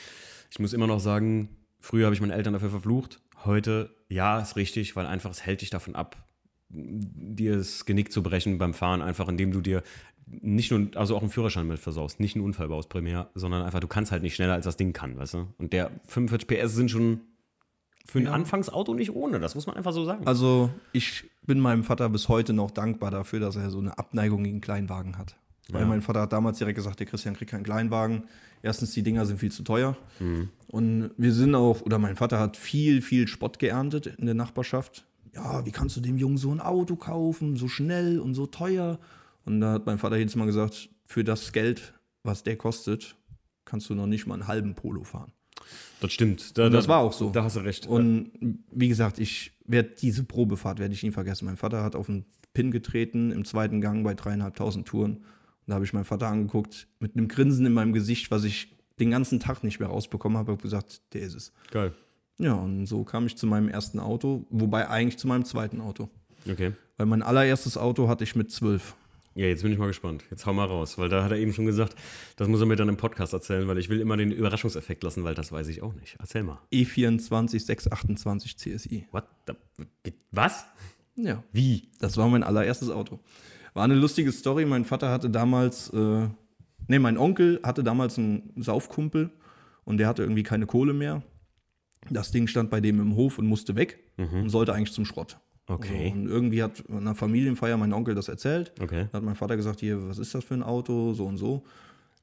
Ich muss immer noch sagen, früher habe ich meine Eltern dafür verflucht. Heute, ja, ist richtig, weil einfach es hält dich davon ab, dir das Genick zu brechen beim Fahren, einfach indem du dir nicht nur, also auch einen Führerschein mit versaust, nicht einen Unfall baust primär, sondern einfach, du kannst halt nicht schneller, als das Ding kann, weißt du? Und der 45 PS sind schon für ein Anfangsauto nicht ohne, das muss man einfach so sagen. Also ich bin meinem Vater bis heute noch dankbar dafür, dass er so eine Abneigung gegen Kleinwagen hat. Weil Ja. mein Vater hat damals direkt gesagt, der Christian kriegt keinen Kleinwagen. Erstens, die Dinger sind viel zu teuer. Und wir sind auch, oder mein Vater hat viel, viel Spott geerntet in der Nachbarschaft. Ja, wie kannst du dem Jungen so ein Auto kaufen, so schnell und so teuer? Und da hat mein Vater jedes Mal gesagt, für das Geld, was der kostet, kannst du noch nicht mal einen halben Polo fahren. Das stimmt. Da, das da- war auch so. Da hast du recht. Und wie gesagt, ich werde diese Probefahrt werde ich nie vergessen. Mein Vater hat auf den Pin getreten im zweiten Gang bei dreieinhalbtausend Touren. Und da habe ich meinen Vater angeguckt mit einem Grinsen in meinem Gesicht, was ich den ganzen Tag nicht mehr rausbekommen habe, habe gesagt, der ist es. Geil. Ja, und so kam ich zu meinem ersten Auto, wobei eigentlich zu meinem zweiten Auto. Okay. Weil mein allererstes Auto hatte ich mit zwölf. Ja, jetzt bin ich mal gespannt. Jetzt hau mal raus, weil da hat er eben schon gesagt, das muss er mir dann im Podcast erzählen, weil ich will immer den Überraschungseffekt lassen, weil das weiß ich auch nicht. Erzähl mal. E24 628 CSI. What the, was? Ja. Wie? Das war mein allererstes Auto. War eine lustige Story. Mein Vater hatte damals, äh, nee, mein Onkel hatte damals einen Saufkumpel und der hatte irgendwie keine Kohle mehr. Das Ding stand bei dem im Hof und musste weg und sollte eigentlich zum Schrott. Okay. So, und irgendwie hat an einer Familienfeier mein Onkel das erzählt. Okay. Da hat mein Vater gesagt, hier, was ist das für ein Auto, so und so.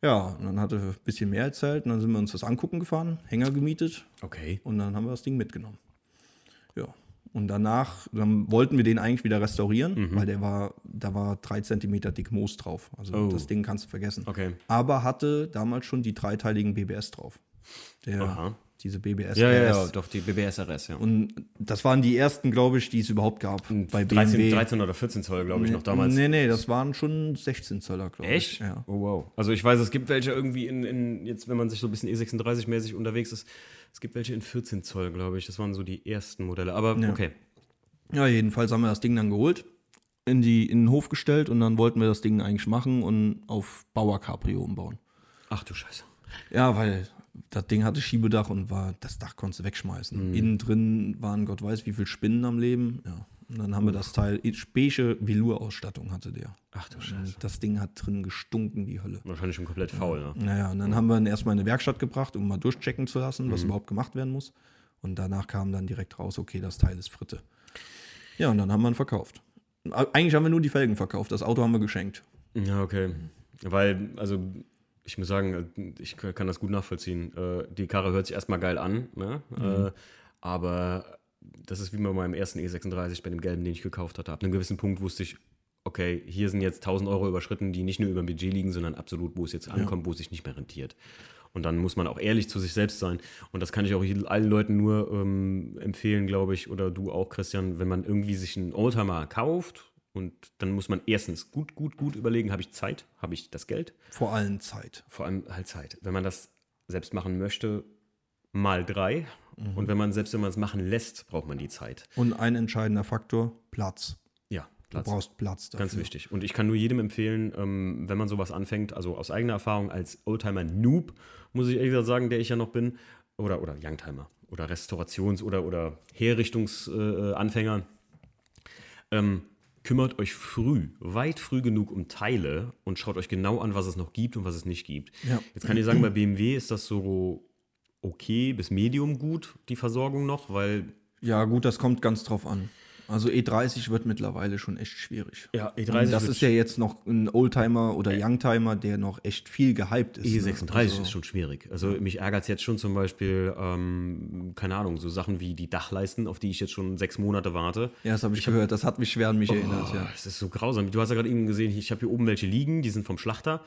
Ja, und dann hat er ein bisschen mehr erzählt und dann sind wir uns das angucken gefahren, Hänger gemietet Okay. und dann haben wir das Ding mitgenommen. Ja. Und danach, dann wollten wir den eigentlich wieder restaurieren, weil der war, da war drei Zentimeter dick Moos drauf. Also Oh. das Ding kannst du vergessen. Okay. Aber hatte damals schon die dreiteiligen BBS drauf. Der, Aha. Diese BBS. Ja, ja, RS. ja, doch, die BBSRS, ja. Und das waren die ersten, glaube ich, die es überhaupt gab. Bei 13, BMW. 13 oder 14 Zoll, glaube ich, noch damals. Nee, nee, das waren schon 16 Zöller, glaube ich. Echt? Ja. Oh, wow. Also ich weiß, es gibt welche irgendwie in, in jetzt, wenn man sich so ein bisschen E36-mäßig unterwegs ist, es gibt welche in 14 Zoll, glaube ich. Das waren so die ersten Modelle. Aber Ja. okay. Ja, jedenfalls haben wir das Ding dann geholt, in, die, in den Hof gestellt und dann wollten wir das Ding eigentlich machen und auf Bauer Cabrio umbauen. Ach du Scheiße. Ja, weil das Ding hatte Schiebedach und war, das Dach konntest du wegschmeißen. Innen drin waren Gott weiß wie viele Spinnen am Leben. Ja. Und dann haben wir das Teil, beige Velour-Ausstattung hatte der. Ach du Scheiße. das Ding hat drin gestunken wie Hölle. Wahrscheinlich schon komplett faul, ne? Naja, und dann haben wir ihn erstmal in eine Werkstatt gebracht, um mal durchchecken zu lassen, Mhm. was überhaupt gemacht werden muss. Und danach kam dann direkt raus, okay, das Teil ist Fritte. Ja, und dann haben wir ihn verkauft. Eigentlich haben wir nur die Felgen verkauft, das Auto haben wir geschenkt. Ja, okay. Weil, also, ich muss sagen, ich kann das gut nachvollziehen. Äh, Die Karre hört sich erstmal geil an, ne? Äh, aber das ist wie bei meinem ersten E36, bei dem gelben, den ich gekauft hatte. Ab einem gewissen Punkt wusste ich, okay, hier sind jetzt 1000 Euro überschritten, die nicht nur über dem Budget liegen, sondern absolut, wo es jetzt ankommt, wo es sich nicht mehr rentiert. Und dann muss man auch ehrlich zu sich selbst sein. Und das kann ich auch allen Leuten nur ähm, empfehlen, glaube ich, oder du auch, Christian, wenn man irgendwie sich einen Oldtimer kauft und dann muss man erstens gut, gut, gut überlegen, habe ich Zeit, habe ich das Geld, Vor allem Zeit. vor allem halt Zeit. Wenn man das selbst machen möchte, mal drei. Und wenn man selbst wenn man es machen lässt, braucht man die Zeit. Und ein entscheidender Faktor, Platz. Ja, Du Platz. brauchst Platz dafür. Ganz wichtig. Und ich kann nur jedem empfehlen, ähm, wenn man sowas anfängt, also aus eigener Erfahrung als Oldtimer-Noob, muss ich ehrlich gesagt sagen, der ich ja noch bin, oder, oder Youngtimer oder Restaurations- oder, oder Herrichtungsanfänger, äh, ähm, kümmert euch früh, weit früh genug um Teile und schaut euch genau an, was es noch gibt und was es nicht gibt. Ja. Jetzt kann ich sagen, bei BMW ist das so okay bis medium gut, die Versorgung noch, weil Ja, gut, das kommt ganz drauf an. Also E30 wird mittlerweile schon echt schwierig. Ja, Und das ist ja jetzt noch ein Oldtimer oder Youngtimer, der noch echt viel gehypt ist. ne? E36 Also, ist schon schwierig. Also mich ärgert es jetzt schon zum Beispiel, ähm, keine Ahnung, so Sachen wie die Dachleisten, auf die ich jetzt schon sechs Monate warte. ja, das habe ich, gehört. Das hat mich schwer an mich erinnert, Oh, ja. Es ist so grausam. Du hast ja gerade eben gesehen, ich habe hier oben welche liegen, die sind vom Schlachter.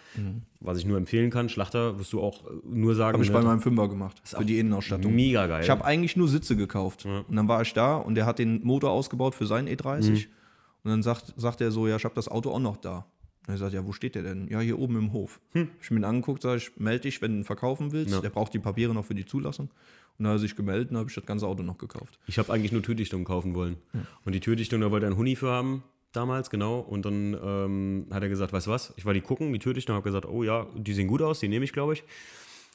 Was ich nur empfehlen kann. Schlachter wirst du auch äh, nur sagen. Habe ich ne, bei meinem Fünfer gemacht. Für die Innenausstattung. mega geil. Ich habe eigentlich nur Sitze gekauft. Und dann war ich da und der hat den Motor ausgebaut für seinen E30. Mhm. Und dann sagt, sagt er so, ja, ich habe das Auto auch noch da. Und er sagt, ja, wo steht der denn? Ja, hier oben im Hof. Ich mir ihn angeguckt, sage ich, melde dich, wenn du ihn verkaufen willst. Hm. Ja. Der braucht die Papiere noch für die Zulassung. Und dann hat er sich gemeldet und habe ich das ganze Auto noch gekauft. Ich habe eigentlich nur Türdichtung kaufen wollen. Und die Türdichtung, da wollte er einen Huni für haben, damals, genau. Und dann ähm, hat er gesagt, weißt du was, ich war die gucken, die Türdichtung, habe gesagt, oh ja, die sehen gut aus, die nehme ich, glaube ich.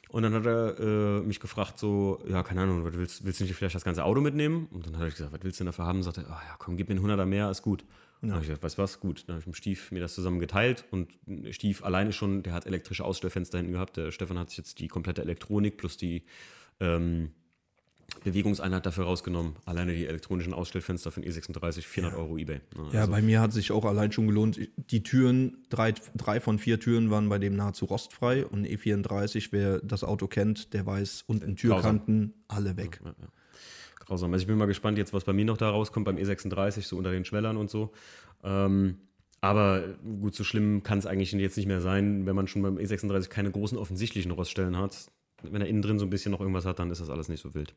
Und dann hat er äh, mich gefragt, so, ja, keine Ahnung, willst, willst du nicht vielleicht das ganze Auto mitnehmen? Und dann habe ich gesagt, was willst du denn dafür haben? Und sagte, ah ja, komm, gib mir einen 100er mehr, ist gut. Und dann habe ich gesagt, weißt du was, gut. Dann habe ich mit Stief mir das zusammen geteilt und Stief alleine schon, der hat elektrische Ausstellfenster hinten gehabt. Der Stefan hat sich jetzt die komplette Elektronik plus die ähm, Bewegungseinheit dafür rausgenommen. Alleine die elektronischen Ausstellfenster für den E36, 400 Euro Ebay. Ne, Ja, also, bei mir hat sich auch allein schon gelohnt. Die Türen, drei, drei von vier Türen waren bei dem nahezu rostfrei. Und E34, wer das Auto kennt, der weiß, unten Türkanten, alle weg. grausam. Also ich bin mal gespannt jetzt, was bei mir noch da rauskommt beim E36, so unter den Schwellern und so. Ähm, aber gut, so schlimm kann es eigentlich jetzt nicht mehr sein, wenn man schon beim E36 keine großen offensichtlichen Roststellen hat. Wenn er innen drin so ein bisschen noch irgendwas hat, dann ist das alles nicht so wild.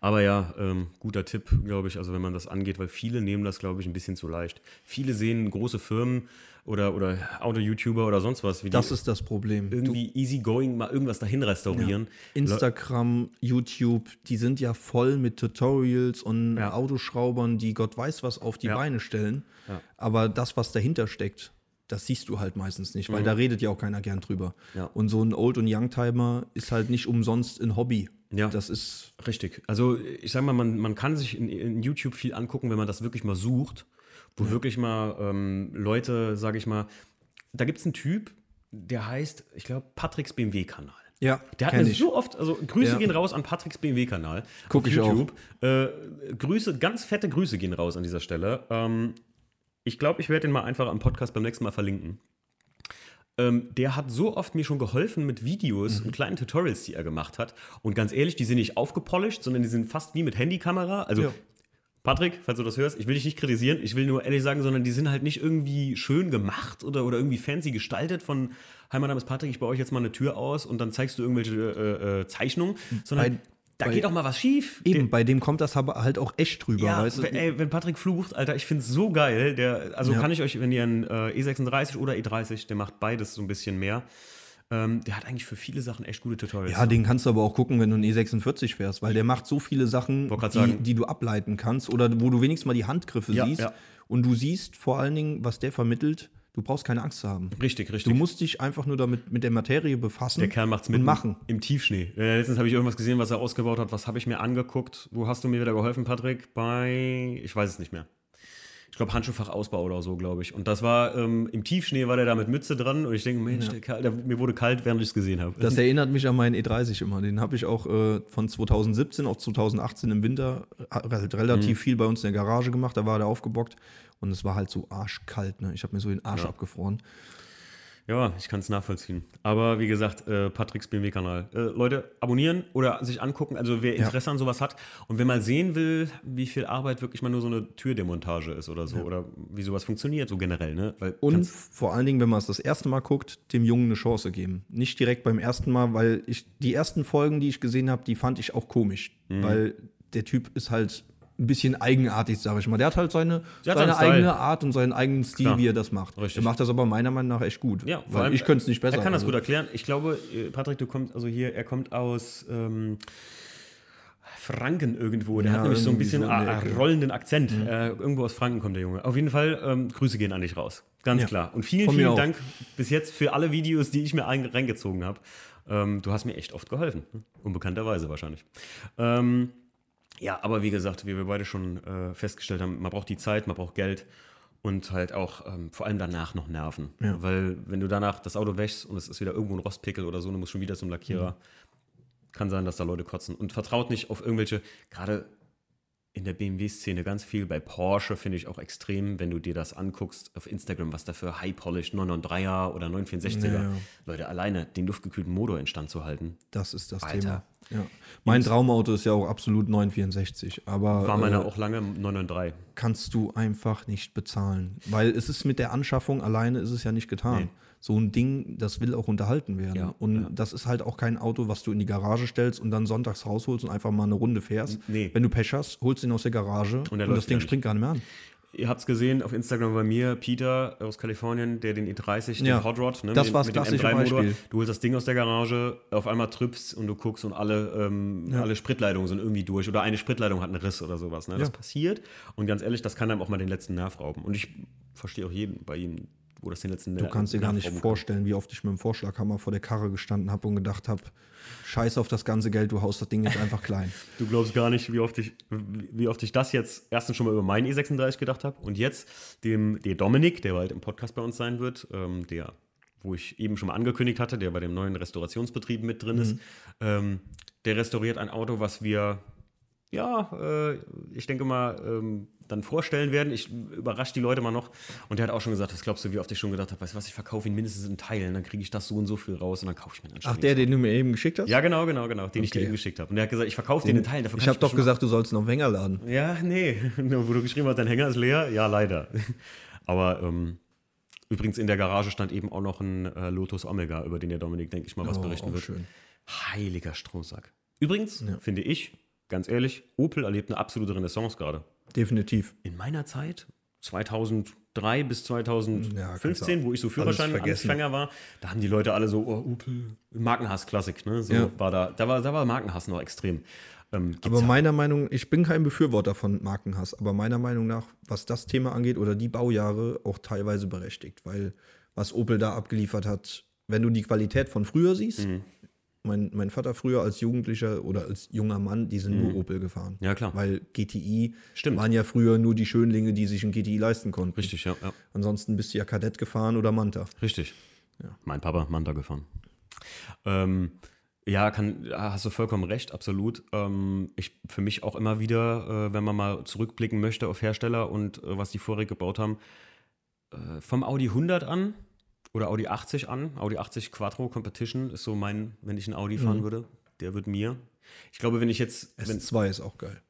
Aber ja, ähm, guter Tipp, glaube ich, also wenn man das angeht, weil viele nehmen das, glaube ich, ein bisschen zu leicht. Viele sehen große Firmen oder, oder Auto-YouTuber oder sonst was, wie Das ist das Problem. Du, irgendwie easygoing mal irgendwas dahin restaurieren. Instagram, YouTube, die sind ja voll mit Tutorials und Ja. Autoschraubern, die Gott weiß was auf die Ja. Beine stellen. Ja. Aber das, was dahinter steckt, das siehst du halt meistens nicht, weil da redet ja auch keiner gern drüber. Mhm. Ja. Und so ein Old- und Youngtimer ist halt nicht umsonst ein Hobby. Ja. Das ist Richtig. Also ich sag mal, man, man kann sich in, in YouTube viel angucken, wenn man das wirklich mal sucht, wo wirklich mal ähm, Leute, sage ich mal, da gibt es einen Typ, der heißt, ich glaube, Patricks BMW-Kanal. Ja, Der hat mir ich. so oft, also Grüße Ja. gehen raus an Patricks BMW-Kanal. Guck ich auch. Äh, Grüße, ganz fette Grüße gehen raus an dieser Stelle. Ähm, ich glaube, ich werde den mal einfach am Podcast beim nächsten Mal verlinken. Ähm, der hat so oft mir schon geholfen mit Videos Mhm. und kleinen Tutorials, die er gemacht hat. Und ganz ehrlich, die sind nicht aufgepolished, sondern die sind fast wie mit Handykamera. Also, Ja. Patrick, falls du das hörst, ich will dich nicht kritisieren, ich will nur ehrlich sagen, sondern die sind halt nicht irgendwie schön gemacht oder, oder irgendwie fancy gestaltet von, hi, mein Name ist Patrick, ich baue euch jetzt mal eine Tür aus und dann zeigst du irgendwelche äh, äh, Zeichnungen, sondern Bei- da bei- geht auch mal was schief. Eben, Der- bei dem kommt das aber halt auch echt drüber, ja, weißt du? wenn, ey, wenn Patrick flucht, Alter, ich finde es so geil. Der, also Ja. kann ich euch, wenn ihr einen äh, E36 oder E30, der macht beides so ein bisschen mehr. Ähm, der hat eigentlich für viele Sachen echt gute Tutorials. Ja, den kannst du aber auch gucken, wenn du einen E46 fährst, weil der macht so viele Sachen, die, die du ableiten kannst oder wo du wenigstens mal die Handgriffe Ja, siehst. Und du siehst vor allen Dingen, was der vermittelt. Du brauchst keine Angst zu haben. richtig, richtig. Du musst dich einfach nur damit mit der Materie befassen. der Kerl macht's und mit machen. im Tiefschnee. Äh, letztens habe ich irgendwas gesehen, was er ausgebaut hat. Was habe ich mir angeguckt? Wo hast du mir wieder geholfen, Patrick? Bei, ich weiß es nicht mehr. Ich glaube, Handschuhfachausbau oder so, glaube ich. Und das war ähm, im Tiefschnee, war der da mit Mütze dran. Und ich denke, Mensch, der Kerl, der, mir wurde kalt, während ich es gesehen habe. Das erinnert mich an meinen E30 immer. Den habe ich auch äh, von 2017 auf 2018 im Winter äh, halt relativ Mhm. viel bei uns in der Garage gemacht. Da war der aufgebockt und es war halt so arschkalt. Ne? Ich habe mir so den Arsch abgefroren. Ja, ich kann es nachvollziehen. Aber wie gesagt, äh, Patricks BMW-Kanal. Äh, Leute, abonnieren oder sich angucken. Also wer Interesse an sowas hat und wer mal sehen will, wie viel Arbeit wirklich mal nur so eine Türdemontage ist oder so. Oder wie sowas funktioniert, so generell. Ne? Weil Und vor allen Dingen, wenn man es das erste Mal guckt, dem Jungen eine Chance geben. Nicht direkt beim ersten Mal, weil ich die ersten Folgen, die ich gesehen habe, die fand ich auch komisch. Mhm. Weil der Typ ist halt ein bisschen eigenartig, sage ich mal. Der hat halt seine, hat seine eigene Art und seinen eigenen Stil, Klar. wie er das macht. Richtig. Er macht das aber meiner Meinung nach echt gut. Ja, vor weil allem, ich könnte es nicht besser. Er kann das also. gut erklären. Ich glaube, äh, Patrick, du kommst also hier, er kommt aus ähm, Franken irgendwo. Der Ja, hat nämlich so ein bisschen so. Mhm. rollenden Akzent. Äh, irgendwo aus Franken kommt der Junge. Auf jeden Fall, ähm, Grüße gehen an dich raus. Ganz Ja. klar. Und vielen, Von vielen auch. Dank bis jetzt für alle Videos, die ich mir ein- reingezogen habe. Ähm, du hast mir echt oft geholfen. Unbekannterweise wahrscheinlich. Ähm, ja, aber wie gesagt, wie wir beide schon äh, festgestellt haben, man braucht die Zeit, man braucht Geld und halt auch ähm, vor allem danach noch Nerven. Ja. Weil wenn du danach das Auto wäschst und es ist wieder irgendwo ein Rostpickel oder so, du musst schon wieder zum Lackierer, kann sein, dass da Leute kotzen. Und vertraut nicht auf irgendwelche, gerade in der BMW-Szene ganz viel. Bei Porsche finde ich auch extrem, wenn du dir das anguckst auf Instagram, was da für High-Polished 993er oder 964er. Ja. Leute, alleine den luftgekühlten Motor instand zu halten. Das ist das Alter. Thema. Ja. Mein Traumauto ist ja auch absolut 964, aber War meiner äh, auch lange 993. kannst du einfach nicht bezahlen. Weil es ist mit der Anschaffung alleine ist es ja nicht getan. Nee. So ein Ding, das will auch unterhalten werden. Ja, und ja. das ist halt auch kein Auto, was du in die Garage stellst und dann sonntags rausholst und einfach mal eine Runde fährst. Nee. Wenn du Pech hast, holst du ihn aus der Garage Und und, das Ding springt gar nicht mehr an. Ihr habt es gesehen auf Instagram bei mir, Peter aus Kalifornien, der den E30, Ja, den Hot Rod, ne, das mit, war's mit dem klassische M3-Motor, Beispiel. du holst das Ding aus der Garage, auf einmal trüpfst und du guckst und alle, ähm, alle Spritleitungen sind irgendwie durch oder eine Spritleitung hat einen Riss oder sowas. Ne? Das Ja. passiert und ganz ehrlich, das kann einem auch mal den letzten Nerv rauben. Und ich verstehe auch jeden bei ihm, wo das den letzten Du kannst dir gar nicht vorstellen, wie oft ich mit dem Vorschlaghammer vor der Karre gestanden habe und gedacht habe, scheiß auf das ganze Geld, du haust das Ding jetzt einfach klein. Du glaubst gar nicht, wie oft ich, wie oft ich das jetzt erstens schon mal über meinen E36 gedacht habe und jetzt dem, der Dominik, der bald im Podcast bei uns sein wird, ähm, der, wo ich eben schon mal angekündigt hatte, der bei dem neuen Restaurationsbetrieb mit drin ist, ähm, der restauriert ein Auto, was wir, ja, äh, ich denke mal, ähm, dann vorstellen werden. Ich überrasche die Leute mal noch. Und der hat auch schon gesagt, was glaubst du, wie oft ich schon gedacht habe, weißt du was, ich verkaufe ihn mindestens in Teilen, dann kriege ich das so und so viel raus und dann kaufe ich mir einen Ach, der, den du mir eben geschickt hast? Ja, genau, genau, genau, den ich dir Okay. eben geschickt habe. Und der hat gesagt, ich verkaufe den in Teilen. Ich habe doch gesagt, du sollst noch Wenger laden. ja, nee. Nur Wo du geschrieben hast, dein Hänger ist leer? Ja, leider. Aber ähm, übrigens in der Garage stand eben auch noch ein äh, Lotus Omega, über den der Dominik, denke ich mal, was Oh, berichten wird. schön. Heiliger Strohsack. Übrigens, finde ich, ganz ehrlich, Opel erlebt eine absolute Renaissance gerade. Definitiv. In meiner Zeit, 2003 bis 2015, Ja, wo ich so. Führerschein-Anfänger war, da haben die Leute alle so, oh, Opel, Markenhass-Klassik, ne? So Ja. war da, da war, da war Markenhass noch extrem. Ähm, Aber meiner Meinung, ich bin kein Befürworter von Markenhass, aber meiner Meinung nach, was das Thema angeht oder die Baujahre, auch teilweise berechtigt, weil was Opel da abgeliefert hat, wenn du die Qualität von früher siehst, Mhm. Mein, mein Vater früher als Jugendlicher oder als junger Mann, die sind nur Opel gefahren. Mhm. Ja, klar. Weil GTI Stimmt. waren ja früher nur die Schönlinge, die sich ein GTI leisten konnten. Richtig, ja, ja. Ansonsten bist du ja Kadett gefahren oder Manta. Richtig. Mein Papa, Manta gefahren. Ähm, ja, kann, hast du vollkommen recht, absolut. Ähm, ich für mich auch immer wieder, äh, wenn man mal zurückblicken möchte auf Hersteller und äh, was die vorher gebaut haben, äh, vom Audi 100 an oder Audi 80 an, Audi 80 Quattro Competition ist so mein, wenn ich einen Audi fahren würde, der wird mir. Ich glaube, wenn ich jetzt, wenn, S2 ist auch geil.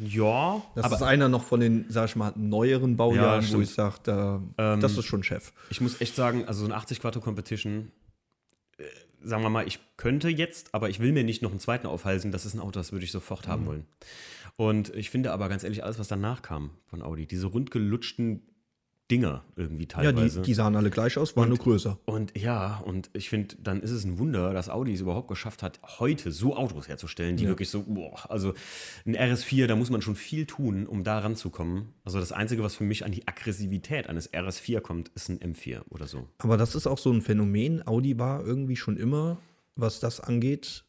ja, Das aber ist einer noch von den, sag ich mal, neueren Baujahren, wo stimmt. ich sage, da, das ist schon Chef. Ich muss echt sagen, also so ein 80 Quattro Competition, äh, sagen wir mal, ich könnte jetzt, aber ich will mir nicht noch einen zweiten aufhalsen. Das ist ein Auto, das würde ich sofort haben wollen. Und ich finde aber ganz ehrlich, alles, was danach kam von Audi, diese rundgelutschten Dinger irgendwie Ja, teilweise. die, die sahen alle gleich aus, waren nur größer. und ja, und ich finde, dann ist es ein Wunder, dass Audi es überhaupt geschafft hat, heute so Autos herzustellen, die wirklich so, boah, also ein RS4, da muss man schon viel tun, um da ranzukommen. Also das Einzige, was für mich an die Aggressivität eines RS4 kommt, ist ein M4 oder so. Aber das ist auch so ein Phänomen. Audi war irgendwie schon immer, was das angeht,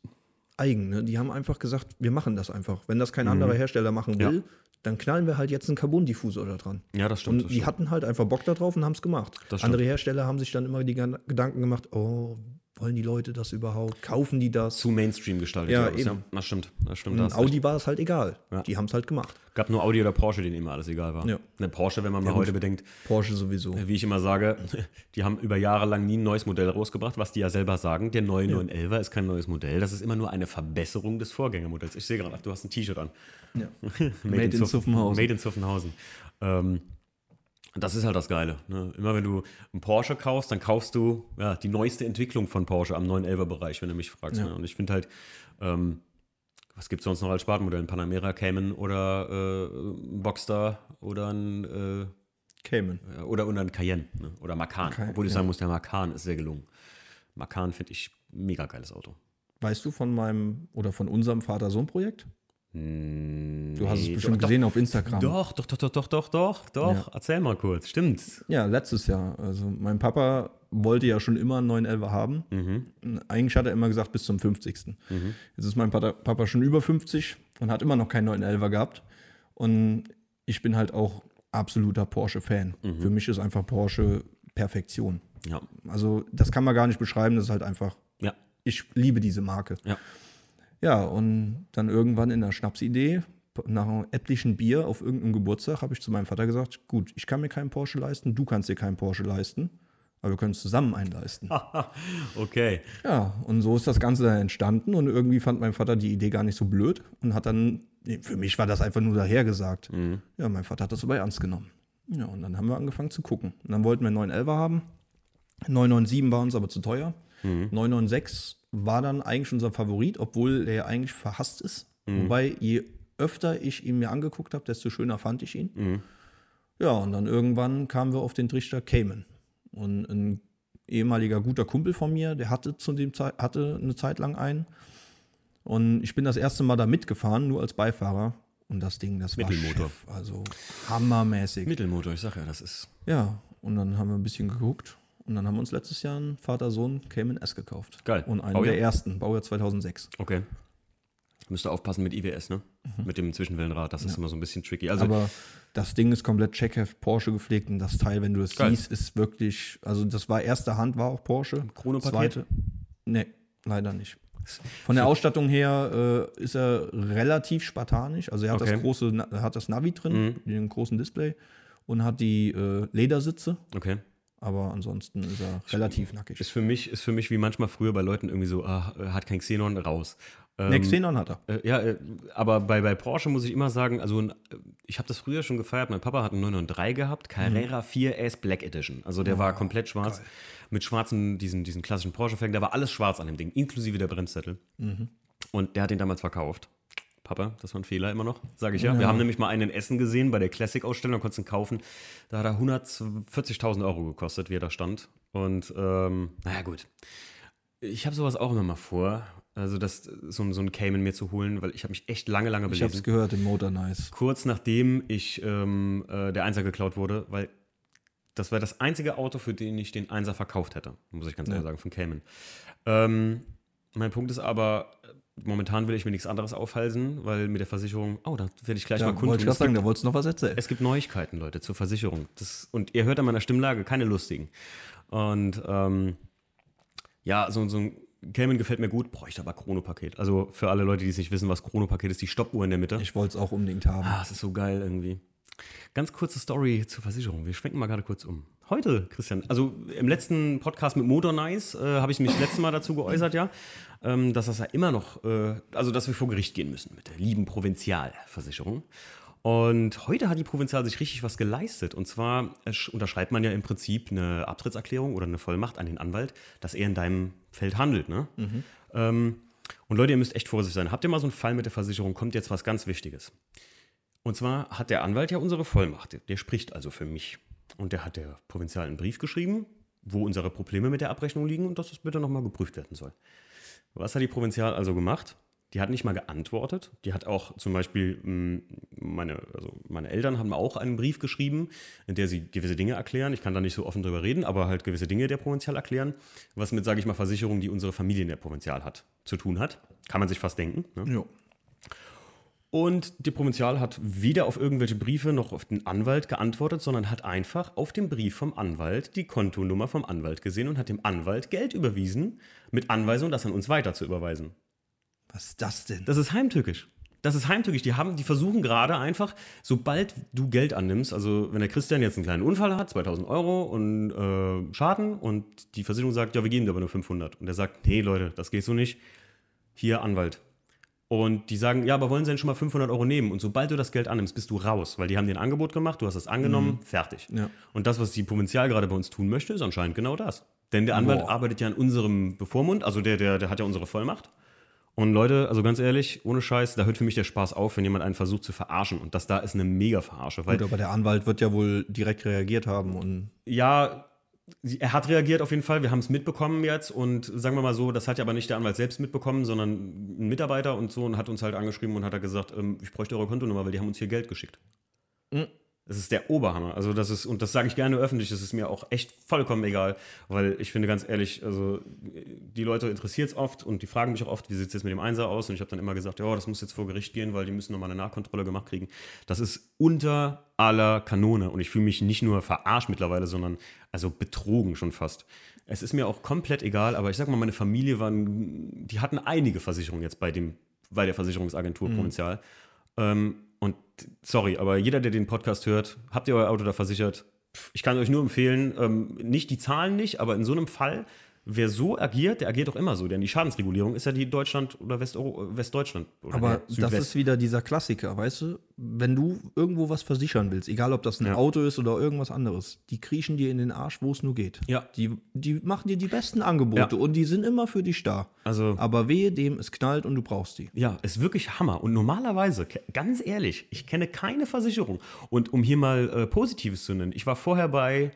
eigen. Ne? Die haben einfach gesagt, wir machen das einfach. Wenn das kein anderer Hersteller machen will, Mhm. Ja. Dann knallen wir halt jetzt einen Carbon-Diffusor da dran. Ja, das stimmt. Und das die stimmt. hatten halt einfach Bock da drauf und haben es gemacht. Andere Hersteller haben sich dann immer die Gedanken gemacht, oh, wollen die Leute das überhaupt? Kaufen die das? zu Mainstream gestaltet. Ja, eben. Das stimmt. Das stimmt. da Und hast recht. Audi war es halt egal. Ja. Die haben es halt gemacht. Gab nur Audi oder Porsche, denen immer alles egal war. Ja. Eine Porsche, wenn man mal gut. heute bedenkt, Porsche sowieso. wie ich immer sage, die haben über Jahre lang nie ein neues Modell rausgebracht, was die ja selber sagen. Der neue 911er ist kein neues Modell. Das ist immer nur eine Verbesserung des Vorgängermodells. Ich sehe gerade, ach, du hast ein T-Shirt an. Ja. Made, in Zuff- Zuffenhausen. Made in Zuffenhausen. Ähm, das ist halt das Geile. Ne? Immer wenn du einen Porsche kaufst, dann kaufst du ja, die neueste Entwicklung von Porsche am 911er-Bereich, wenn du mich fragst. Ja. Ne? Und ich finde halt, ähm, was gibt es sonst noch als Spartenmodell? Ein Panamera Cayman oder äh, ein Boxster oder ein, äh, Cayman. oder, oder ein Cayenne ne? oder Macan. Okay, Obwohl ich ja. sagen muss, der Macan ist sehr gelungen. Macan finde ich mega geiles Auto. Weißt du von meinem oder von unserem Vater-Sohn-Projekt? Du hast es bestimmt doch, gesehen auf Instagram. Doch, doch, doch, doch, doch, doch, doch, doch. Erzähl mal kurz. Stimmt. Ja, letztes Jahr. Also mein Papa wollte ja schon immer einen 911 haben. Eigentlich hat er immer gesagt bis zum 50. Jetzt ist mein Papa, Papa schon über 50 und hat immer noch keinen 911 gehabt. Und ich bin halt auch absoluter Porsche-Fan. Für mich ist einfach Porsche Perfektion. Ja, Also das kann man gar nicht beschreiben, das ist halt einfach, ja, ich liebe diese Marke. ja. Ja, und dann irgendwann in der Schnapsidee, nach etlichen Bier auf irgendeinem Geburtstag habe ich zu meinem Vater gesagt, gut, ich kann mir keinen Porsche leisten, du kannst dir keinen Porsche leisten, aber wir können es zusammen einleisten. okay. Ja, und so ist das Ganze dann entstanden und irgendwie fand mein Vater die Idee gar nicht so blöd und hat dann, für mich war das einfach nur dahergesagt. Ja, mein Vater hat das aber ernst genommen. Ja, und dann haben wir angefangen zu gucken. Und dann wollten wir einen 911er haben. 997 war uns aber zu teuer. 996 war dann eigentlich unser Favorit, obwohl der ja eigentlich verhasst ist. Wobei, je öfter ich ihn mir angeguckt habe, desto schöner fand ich ihn. Ja, und dann irgendwann kamen wir auf den Trichter Cayman. Und ein ehemaliger guter Kumpel von mir, der hatte zu dem Zeit, hatte eine Zeit lang einen. Und ich bin das erste Mal da mitgefahren, nur als Beifahrer. Und das Ding, das war Mittelmotor. Chef, also hammermäßig. Mittelmotor, ich sag ja, das ist. Ja, und dann haben wir ein bisschen geguckt. Und dann haben wir uns letztes Jahr einen Vater-Sohn Cayman S gekauft. Geil. Und einen Baujahr? der ersten, Baujahr 2006. Okay. Müsst ihr aufpassen mit IWS, ne? Mit dem Zwischenwellenrad, das ist immer so ein bisschen tricky. Also, Aber das Ding ist komplett Checkheft Porsche gepflegt und das Teil, wenn du das Geil. siehst, ist wirklich, also das war erste Hand, war auch Porsche. Chronopaket? Zweite, nee, leider nicht. Von der Ausstattung her äh, ist er relativ spartanisch. Also er hat Okay. Mhm. das große, hat das Navi drin, den großen Display und hat die äh, Ledersitze. okay. Aber ansonsten ist er relativ nackig. Ist für mich, ist für mich wie manchmal früher bei Leuten irgendwie so, ah, hat kein Xenon, raus. Ähm, Ne, Xenon hat er. Äh, ja, äh, aber bei, bei Porsche muss ich immer sagen, also ein- äh, ich habe das früher schon gefeiert. Mein Papa hat einen 993 gehabt, Carrera 4S Black Edition. Also der war komplett schwarz. Mit schwarzen, diesen, diesen klassischen Porsche-Felgen. Da war alles schwarz an dem Ding, inklusive der Bremssättel. Und der hat den damals verkauft. Papa, das war ein Fehler immer noch, sage ich ja. Wir haben nämlich mal einen in Essen gesehen bei der Classic-Ausstellung, da konntest ihn kaufen. Da hat er 140.000 Euro gekostet, wie er da stand. Und ähm, naja, gut. Ich habe sowas auch immer mal vor, also das, so, ein- so ein Cayman mir zu holen, weil ich habe mich echt lange, lange Ich habe belesen. es gehört im Motor Nice. Kurz nachdem ich ähm, äh, der Einser geklaut wurde, weil das war das einzige Auto, für den ich den Einser verkauft hätte, muss ich ganz ehrlich sagen, von Cayman. Ähm, mein Punkt ist aber, momentan will ich mir nichts anderes aufhalsen, weil mit der Versicherung, oh, da werde ich gleich Ja, mal wollte kundtun. ich gerade sagen, gibt, da wolltest du noch was erzählen. es gibt Neuigkeiten, Leute, zur Versicherung. Das, und ihr hört an meiner Stimmlage keine lustigen. Und ähm, ja, so, so ein Cayman gefällt mir gut, bräuchte aber Chronopaket. Also für alle Leute, die es nicht wissen, was Chronopaket ist, die Stoppuhr in der Mitte. Ich wollte es auch unbedingt haben. Ah, es ist so geil irgendwie. Ganz kurze Story zur Versicherung. Wir schwenken mal gerade kurz um. Heute, Christian, also im letzten Podcast mit Motor Nice äh, habe ich mich das letzte Mal dazu geäußert, ja, ähm, dass das ja immer noch, äh, also dass wir vor Gericht gehen müssen mit der lieben Provinzialversicherung. Und heute hat die Provinzial sich richtig was geleistet. Und zwar äh, sch- unterschreibt man ja im Prinzip eine Abtrittserklärung oder eine Vollmacht an den Anwalt, dass er in deinem Feld handelt. Ne? Ähm, und Leute, ihr müsst echt vorsichtig sein. Habt ihr mal so einen Fall mit der Versicherung? Kommt jetzt was ganz Wichtiges. Und zwar hat der Anwalt ja unsere Vollmacht. Der- spricht also für mich. Und der hat der Provinzial einen Brief geschrieben, wo unsere Probleme mit der Abrechnung liegen und dass das bitte nochmal geprüft werden soll. Was hat die Provinzial also gemacht? Die hat nicht mal geantwortet. Die hat auch zum Beispiel, mh, meine, also meine Eltern haben auch einen Brief geschrieben, in der sie gewisse Dinge erklären. Ich kann da nicht so offen drüber reden, aber halt gewisse Dinge der Provinzial erklären, was mit, sage ich mal, Versicherungen, die unsere Familie in der Provinzial hat, zu tun hat. Kann man sich fast denken. Ne? Ja. Und die Provinzial hat weder auf irgendwelche Briefe noch auf den Anwalt geantwortet, sondern hat einfach auf dem Brief vom Anwalt die Kontonummer vom Anwalt gesehen und hat dem Anwalt Geld überwiesen, mit Anweisung, das an uns weiter zu überweisen. Was ist das denn? Das ist heimtückisch. Das ist heimtückisch. Die, haben, die versuchen gerade einfach, sobald du Geld annimmst, also wenn der Christian jetzt einen kleinen Unfall hat, 2000 Euro und äh, Schaden und die Versicherung sagt, ja, wir geben dir aber nur 500. Und er sagt, nee, Leute, das geht so nicht. Hier, Anwalt. Und die sagen, ja, aber wollen sie denn schon mal 500 Euro nehmen? Und sobald du das Geld annimmst, bist du raus, weil die haben dir ein Angebot gemacht, du hast es angenommen, fertig. Ja. Und das, was die Provinzial gerade bei uns tun möchte, ist anscheinend genau das. Denn der Anwalt Boah. arbeitet ja an unserem Bevormund, also der, der, der hat ja unsere Vollmacht. Und Leute, also ganz ehrlich, ohne Scheiß, da hört für mich der Spaß auf, wenn jemand einen versucht zu verarschen. Und das da ist eine mega Verarsche. Weil, Gut, aber der Anwalt wird ja wohl direkt reagiert haben und ja, er hat reagiert auf jeden Fall. Wir haben es mitbekommen jetzt. Und sagen wir mal so, das hat ja aber nicht der Anwalt selbst mitbekommen, sondern ein Mitarbeiter und so und hat uns halt angeschrieben und hat er gesagt, ähm, ich bräuchte eure Kontonummer, weil die haben uns hier Geld geschickt. Mhm. Das ist der Oberhammer. Also das ist, und das sage ich gerne öffentlich, das ist mir auch echt vollkommen egal, weil ich finde ganz ehrlich, also die Leute interessiert es oft und die fragen mich auch oft, wie sieht es jetzt mit dem Einser aus? Und ich habe dann immer gesagt, ja, das muss jetzt vor Gericht gehen, weil die müssen nochmal eine Nachkontrolle gemacht kriegen. Das ist unter aller Kanone und ich fühle mich nicht nur verarscht mittlerweile, sondern also betrogen schon fast. Es ist mir auch komplett egal, aber ich sag mal, meine Familie waren, die hatten einige Versicherungen jetzt bei dem, bei der Versicherungsagentur Provinzial. Ähm, sorry, aber jeder, der den Podcast hört, habt ihr euer Auto da versichert? Ich kann euch nur empfehlen, ähm, nicht die Zahlen nicht, aber in so einem Fall, wer so agiert, der agiert doch immer so, denn die Schadensregulierung ist ja die Deutschland oder Westeuro Westdeutschland. Oder Aber das ist wieder dieser Klassiker, weißt du? Wenn du irgendwo was versichern willst, egal ob das ein Ja. Auto ist oder irgendwas anderes, die kriechen dir in den Arsch, wo es nur geht. Ja. Die, die machen dir die besten Angebote Ja. und die sind immer für dich da. Also- Aber wehe dem, es knallt und du brauchst die. Ja, ist wirklich Hammer. Und normalerweise, ganz ehrlich, ich kenne keine Versicherung. Und um hier mal äh, Positives zu nennen, ich war vorher bei,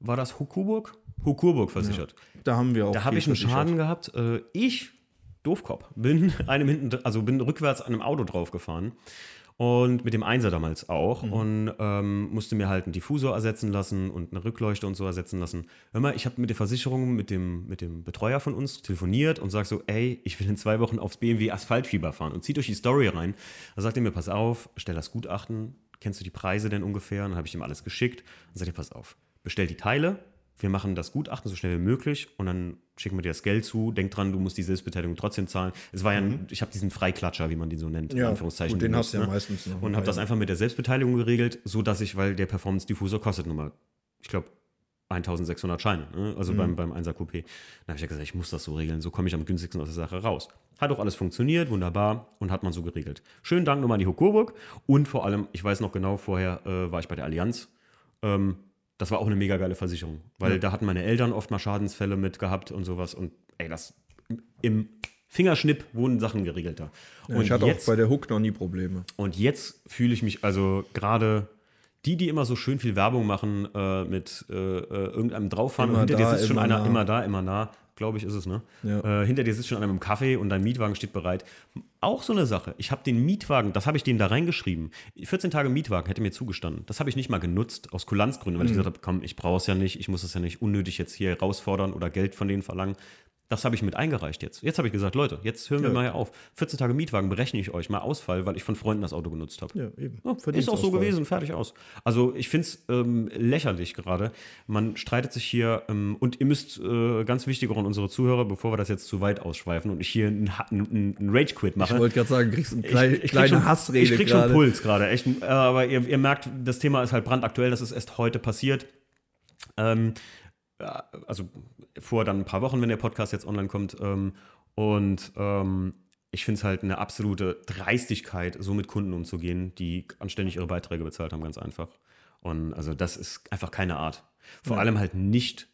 war das Hukuburg? Hukurburg versichert. Da haben wir auch. Da habe ich einen versichert. Schaden gehabt. Äh, ich, Doofkopf, bin einem hinten, also bin rückwärts an einem Auto draufgefahren. Und mit dem Einser damals auch. Mhm. Und ähm, musste mir halt einen Diffusor ersetzen lassen und eine Rückleuchte und so ersetzen lassen. Hör mal, ich habe mit der Versicherung, mit dem, mit dem Betreuer von uns telefoniert und sag so, ey, ich will in zwei Wochen aufs BMW Asphaltfieber fahren und zieht euch die Story rein. Da sagt er mir, pass auf, stell das Gutachten, kennst du die Preise denn ungefähr? Und dann habe ich ihm alles geschickt. Dann sagt er, pass auf, bestell die Teile, wir machen das Gutachten so schnell wie möglich und dann schicken wir dir das Geld zu. Denk dran, du musst die Selbstbeteiligung trotzdem zahlen. Es war ja, ein, ich habe diesen Freiklatscher, wie man den so nennt, in Mhm. Ja, Anführungszeichen. gut, den hast du ja meistens noch. Und habe das einfach mit der Selbstbeteiligung geregelt, so dass ich, weil der Performance Diffusor kostet nun mal, ich glaube, 1600 Scheine, ne? also Mhm. beim, beim 1er Coupé. Dann habe ich ja gesagt, ich muss das so regeln, so komme ich am günstigsten aus der Sache raus. Hat auch alles funktioniert, wunderbar und hat man so geregelt. Schönen Dank nochmal an die Hochburg und vor allem, ich weiß noch genau, vorher äh, war ich bei der Allianz. Ähm, das war auch eine mega geile Versicherung, weil da hatten meine Eltern oft mal Schadensfälle mit gehabt und sowas und ey, das im Fingerschnipp wurden Sachen geregelter. Ja, und ich hatte jetzt, auch bei der Hook noch nie Probleme. und jetzt fühle ich mich, also gerade die, die immer so schön viel Werbung machen äh, mit äh, äh, irgendeinem drauffahren Immer und hinter dir da, sitzt schon einer, nah. immer da, immer nah, glaube ich, ist es, ne? Ja. Äh, hinter dir sitzt schon einer mit dem Kaffee und dein Mietwagen steht bereit. Auch so eine Sache. Ich habe den Mietwagen, das habe ich denen da reingeschrieben. 14 Tage Mietwagen hätte mir zugestanden. Das habe ich nicht mal genutzt, aus Kulanzgründen, weil ich Mhm. gesagt habe, komm, ich brauche es ja nicht, ich muss es ja nicht unnötig jetzt hier herausfordern oder Geld von denen verlangen. Das habe ich mit eingereicht jetzt. Jetzt habe ich gesagt, Leute, jetzt hören wir Ja. mal auf. 14 Tage Mietwagen berechne ich euch mal Ausfall, weil ich von Freunden das Auto genutzt habe. Ja, eben. Ja, ist auch so gewesen, fertig aus. Also ich finde es ähm, lächerlich gerade. Man streitet sich hier ähm, und ihr müsst äh, ganz wichtig auch an unsere Zuhörer, bevor wir das jetzt zu weit ausschweifen und ich hier einen einen einen Rage-Quit mache. Ich wollte gerade sagen, kriegst eine Ich- klei ich krieg kleine schon, Hassrede Ich krieg schon gerade. Puls gerade, echt. Äh, Aber ihr, ihr merkt, das Thema ist halt brandaktuell, das ist erst heute passiert. Ähm, also vor dann ein paar Wochen, wenn der Podcast jetzt online kommt. Ähm, und ähm, ich finde es halt eine absolute Dreistigkeit, so mit Kunden umzugehen, die anständig ihre Beiträge bezahlt haben, ganz einfach. Und also das ist einfach keine Art. Vor Ja. allem halt nicht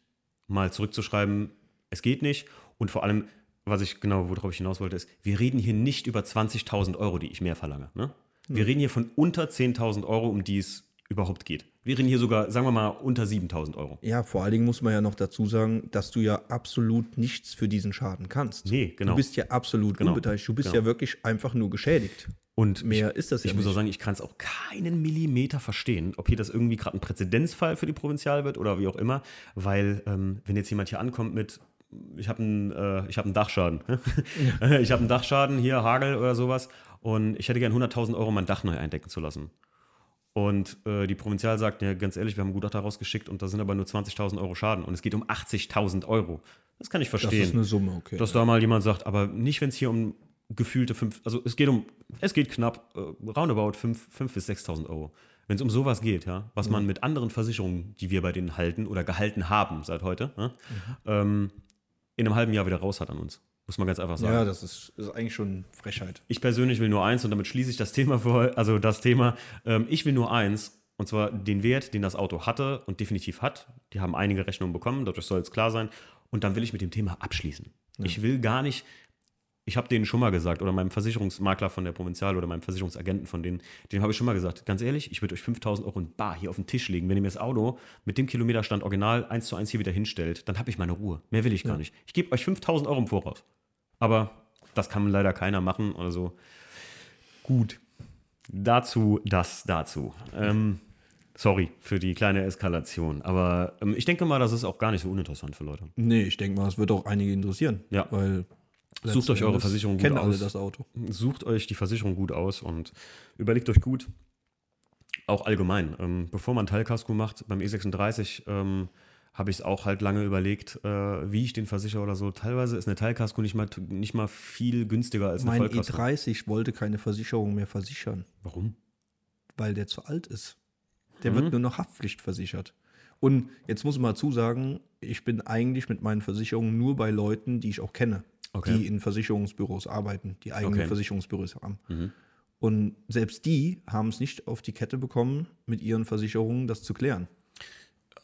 mal zurückzuschreiben, es geht nicht. Und vor allem, was ich genau, worauf ich hinaus wollte, ist, wir reden hier nicht über 20.000 Euro, die ich mehr verlange. Ne? Wir reden hier von unter 10.000 Euro, um die es überhaupt geht. Wir reden hier sogar, sagen wir mal, unter 7.000 Euro. Ja, vor allen Dingen muss man ja noch dazu sagen, dass du ja absolut nichts für diesen Schaden kannst. Nee, genau. Du bist ja absolut Genau. unbeteiligt. Du bist Genau. ja wirklich einfach nur geschädigt. Und Mehr ich, ist das ja Ich muss nicht. auch sagen, ich kann es auch keinen Millimeter verstehen, ob hier das irgendwie gerade ein Präzedenzfall für die Provinzial wird oder wie auch immer, weil ähm, wenn jetzt jemand hier ankommt mit ich habe einen, äh, ich hab einen Dachschaden. ich habe einen Dachschaden, hier Hagel oder sowas. Und ich hätte gern 100.000 Euro mein Dach neu eindecken zu lassen. Und äh, die Provinzial sagt, ja, ganz ehrlich, wir haben einen Gutachter rausgeschickt und da sind aber nur 20.000 Euro Schaden. Und es geht um 80.000 Euro. Das kann ich Das verstehen ist eine Summe, okay. dass da mal jemand sagt, aber nicht, wenn es hier um gefühlte fünf, also es geht um, es geht knapp, äh, roundabout fünf, fünf bis 6.000 Euro. Wenn es um sowas geht, ja, was man mit anderen Versicherungen, die wir bei denen halten oder gehalten haben seit heute, ja, ähm, in einem halben Jahr wieder raus hat an uns. Muss man ganz einfach sagen. ja, das ist, ist eigentlich schon Frechheit. Ich persönlich will nur eins und damit schließe ich das Thema vor, also das Thema, ähm, ich will nur eins und zwar den Wert, den das Auto hatte und definitiv hat. Die haben einige Rechnungen bekommen, dadurch soll es klar sein. Und dann will ich mit dem Thema abschließen. Ich will gar nicht, ich habe denen schon mal gesagt, oder meinem Versicherungsmakler von der Provinzial oder meinem Versicherungsagenten von denen, dem habe ich schon mal gesagt, ganz ehrlich, ich würde euch 5000 Euro in Bar hier auf den Tisch legen. Wenn ihr mir das Auto mit dem Kilometerstand original 1 zu 1 hier wieder hinstellt, dann habe ich meine Ruhe. Mehr will ich gar nicht. Ich gebe euch 5000 Euro im Voraus. Aber das kann leider keiner machen oder so. Gut. Dazu, das dazu. Ähm, sorry für die kleine Eskalation. Aber ähm, ich denke mal, das ist auch gar nicht so uninteressant für Leute. Nee, ich denke mal, es wird auch einige interessieren. Ja. Weil Sucht euch eure Versicherung gut kennen alle aus. das Auto. Sucht euch die Versicherung gut aus und überlegt euch gut, auch allgemein, ähm, bevor man Teilkasko macht, beim E36 ähm, habe ich es auch halt lange überlegt, äh, wie ich den versichere oder so. Teilweise ist eine Teilkasko nicht mal, nicht mal viel günstiger als eine Mein Vollkasko. E30 wollte keine Versicherung mehr versichern. Warum? weil der zu alt ist. Der wird nur noch Haftpflichtversichert. Und jetzt muss man dazu sagen, ich bin eigentlich mit meinen Versicherungen nur bei Leuten, die ich auch kenne, Okay. die in Versicherungsbüros arbeiten, die eigene Okay. Versicherungsbüros haben. Und selbst die haben es nicht auf die Kette bekommen, mit ihren Versicherungen das zu klären.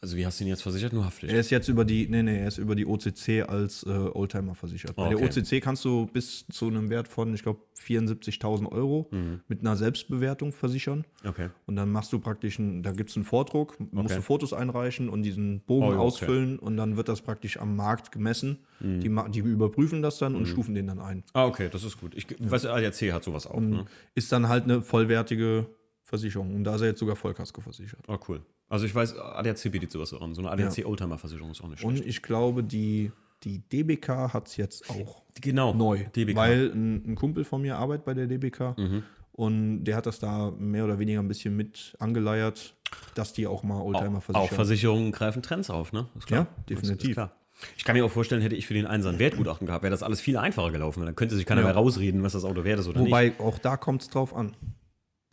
Also wie hast du ihn jetzt versichert? Nur Haftpflicht. Er ist jetzt über die, nee, nee, er ist über die OCC als äh, Oldtimer versichert. Bei der Okay. OCC kannst du bis zu einem Wert von, ich glaube, 74.000 Euro Mhm. mit einer Selbstbewertung versichern. Okay. Und dann machst du praktisch, einen, da gibt es einen Vordruck, musst Okay. du Fotos einreichen und diesen Bogen Oh, ja, okay. ausfüllen und dann wird das praktisch am Markt gemessen. Mhm. Die, die überprüfen das dann und stufen den dann ein. Ah, okay, das ist gut. Ich weiß, ADAC hat sowas auch. Ne? Ist dann halt eine vollwertige Versicherung. Und da ist er jetzt sogar Vollkasko versichert. Oh, cool. Also ich weiß, ADAC bietet sowas auch an. So eine ADAC Oldtimer-Versicherung ist auch nicht schlecht. Und ich glaube, die, die DBK hat es jetzt auch genau. neu. DBK. Weil ein, ein Kumpel von mir arbeitet bei der DBK Mhm. und der hat das da mehr oder weniger ein bisschen mit angeleiert, dass die auch mal Oldtimer auch, versichern. auch Versicherungen greifen Trends auf, ne? Ist klar. Ja, definitiv. Ist, klar. Ich kann mir auch vorstellen, hätte ich für den Einser ein Wertgutachten gehabt, wäre das alles viel einfacher gelaufen. Dann könnte sich keiner Ja. mehr rausreden, was das Auto wert ist oder Wobei auch da kommt es drauf an.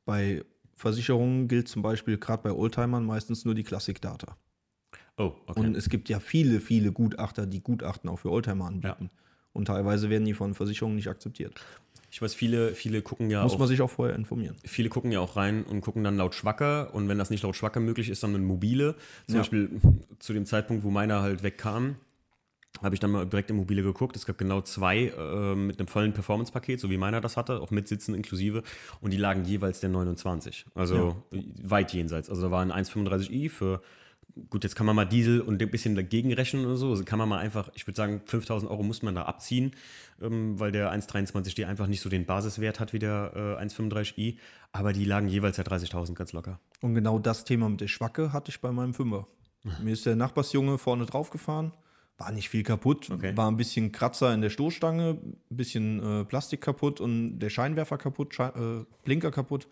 Bei Versicherungen gilt zum Beispiel gerade bei Oldtimern meistens nur die Classic-Data. Oh, okay. Und es gibt ja viele, viele Gutachter, die Gutachten auch für Oldtimer anbieten. Und teilweise werden die von Versicherungen nicht akzeptiert. ich weiß, viele, viele gucken ja Muss auch man sich auch vorher informieren. viele gucken ja auch rein und gucken dann laut Schwacke und wenn das nicht laut Schwacke möglich ist, dann mit mobile. Zum Ja. Beispiel zu dem Zeitpunkt, wo meiner halt wegkam, habe ich dann mal direkt im mobile geguckt. Es gab genau zwei äh, mit einem vollen Performance-Paket, so wie meiner das hatte, auch mit Sitzen inklusive und die lagen jeweils der 29. Also weit jenseits. Also da war ein 1,35i für Gut, jetzt kann man mal Diesel und ein bisschen dagegen rechnen oder so. Also kann man mal einfach, ich würde sagen, 5000 Euro muss man da abziehen, ähm, weil der 1,23D einfach nicht so den Basiswert hat wie der äh, 1,35i. Aber die lagen jeweils ja 30.000 ganz locker. Und genau das Thema mit der Schwacke hatte ich bei meinem Fünfer. Mir ist der Nachbarsjunge vorne drauf gefahren, war nicht viel kaputt, Okay. war ein bisschen Kratzer in der Stoßstange, ein bisschen äh, Plastik kaputt und der Scheinwerfer kaputt, Schei äh, Blinker kaputt.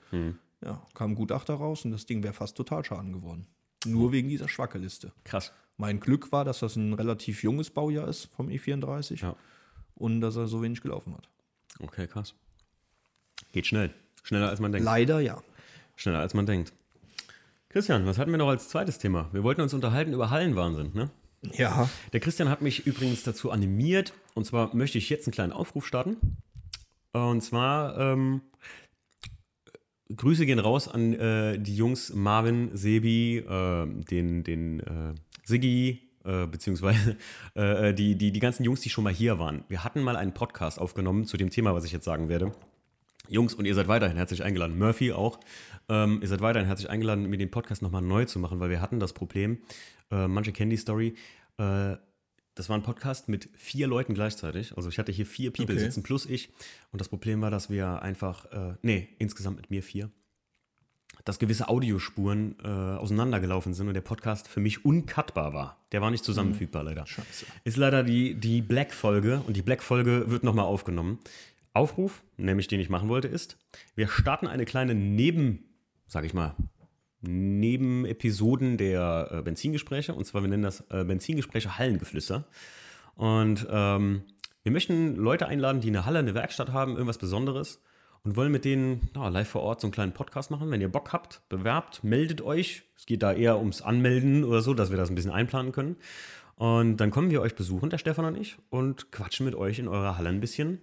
Ja, kam ein Gutachter raus und das Ding wäre fast Totalschaden geworden. Nur wegen dieser Schwacke-Liste. Krass. Mein Glück war, dass das ein relativ junges Baujahr ist vom E34 Ja. und dass er so wenig gelaufen hat. Okay, krass. Geht schnell. Schneller als man denkt. Leider ja. Schneller als man denkt. Christian, was hatten wir noch als zweites Thema? Wir wollten uns unterhalten über Hallenwahnsinn, ne? Ja, Der Christian hat mich übrigens dazu animiert. Und zwar möchte ich jetzt einen kleinen Aufruf starten. Und zwar ähm, Grüße gehen raus an äh, die Jungs Marvin, Sebi, äh, den, den äh, Siggi, äh, beziehungsweise äh, die, die, die ganzen Jungs, die schon mal hier waren. Wir hatten mal einen Podcast aufgenommen zu dem Thema, was ich jetzt sagen werde. Jungs, und ihr seid weiterhin herzlich eingeladen. Murphy auch. Ähm, ihr seid weiterhin herzlich eingeladen, mir den Podcast nochmal neu zu machen, weil wir hatten das Problem, äh, manche kennen die Story, äh, das war ein Podcast mit vier Leuten gleichzeitig. Also ich hatte hier vier People Okay. sitzen plus ich. Und das Problem war, dass wir einfach, äh, nee, insgesamt mit mir vier, dass gewisse Audiospuren äh, auseinandergelaufen sind und der Podcast für mich uncutbar war. Der war nicht zusammenfügbar, leider. Scheiße. Ist leider die, die Black-Folge und die Black-Folge wird nochmal aufgenommen. Aufruf, nämlich den ich machen wollte, ist, wir starten eine kleine Neben, sag ich mal, Nebenepisoden der äh, Benzingespräche. Und zwar, wir nennen das äh, Benzingespräche Hallengeflüster. Und ähm, wir möchten Leute einladen, die eine Halle, eine Werkstatt haben, irgendwas Besonderes. Und wollen mit denen ja, live vor Ort so einen kleinen Podcast machen. Wenn ihr Bock habt, bewerbt, meldet euch. Es geht da eher ums Anmelden oder so, dass wir das ein bisschen einplanen können. Und dann kommen wir euch besuchen, der Stefan und ich, und quatschen mit euch in eurer Halle ein bisschen,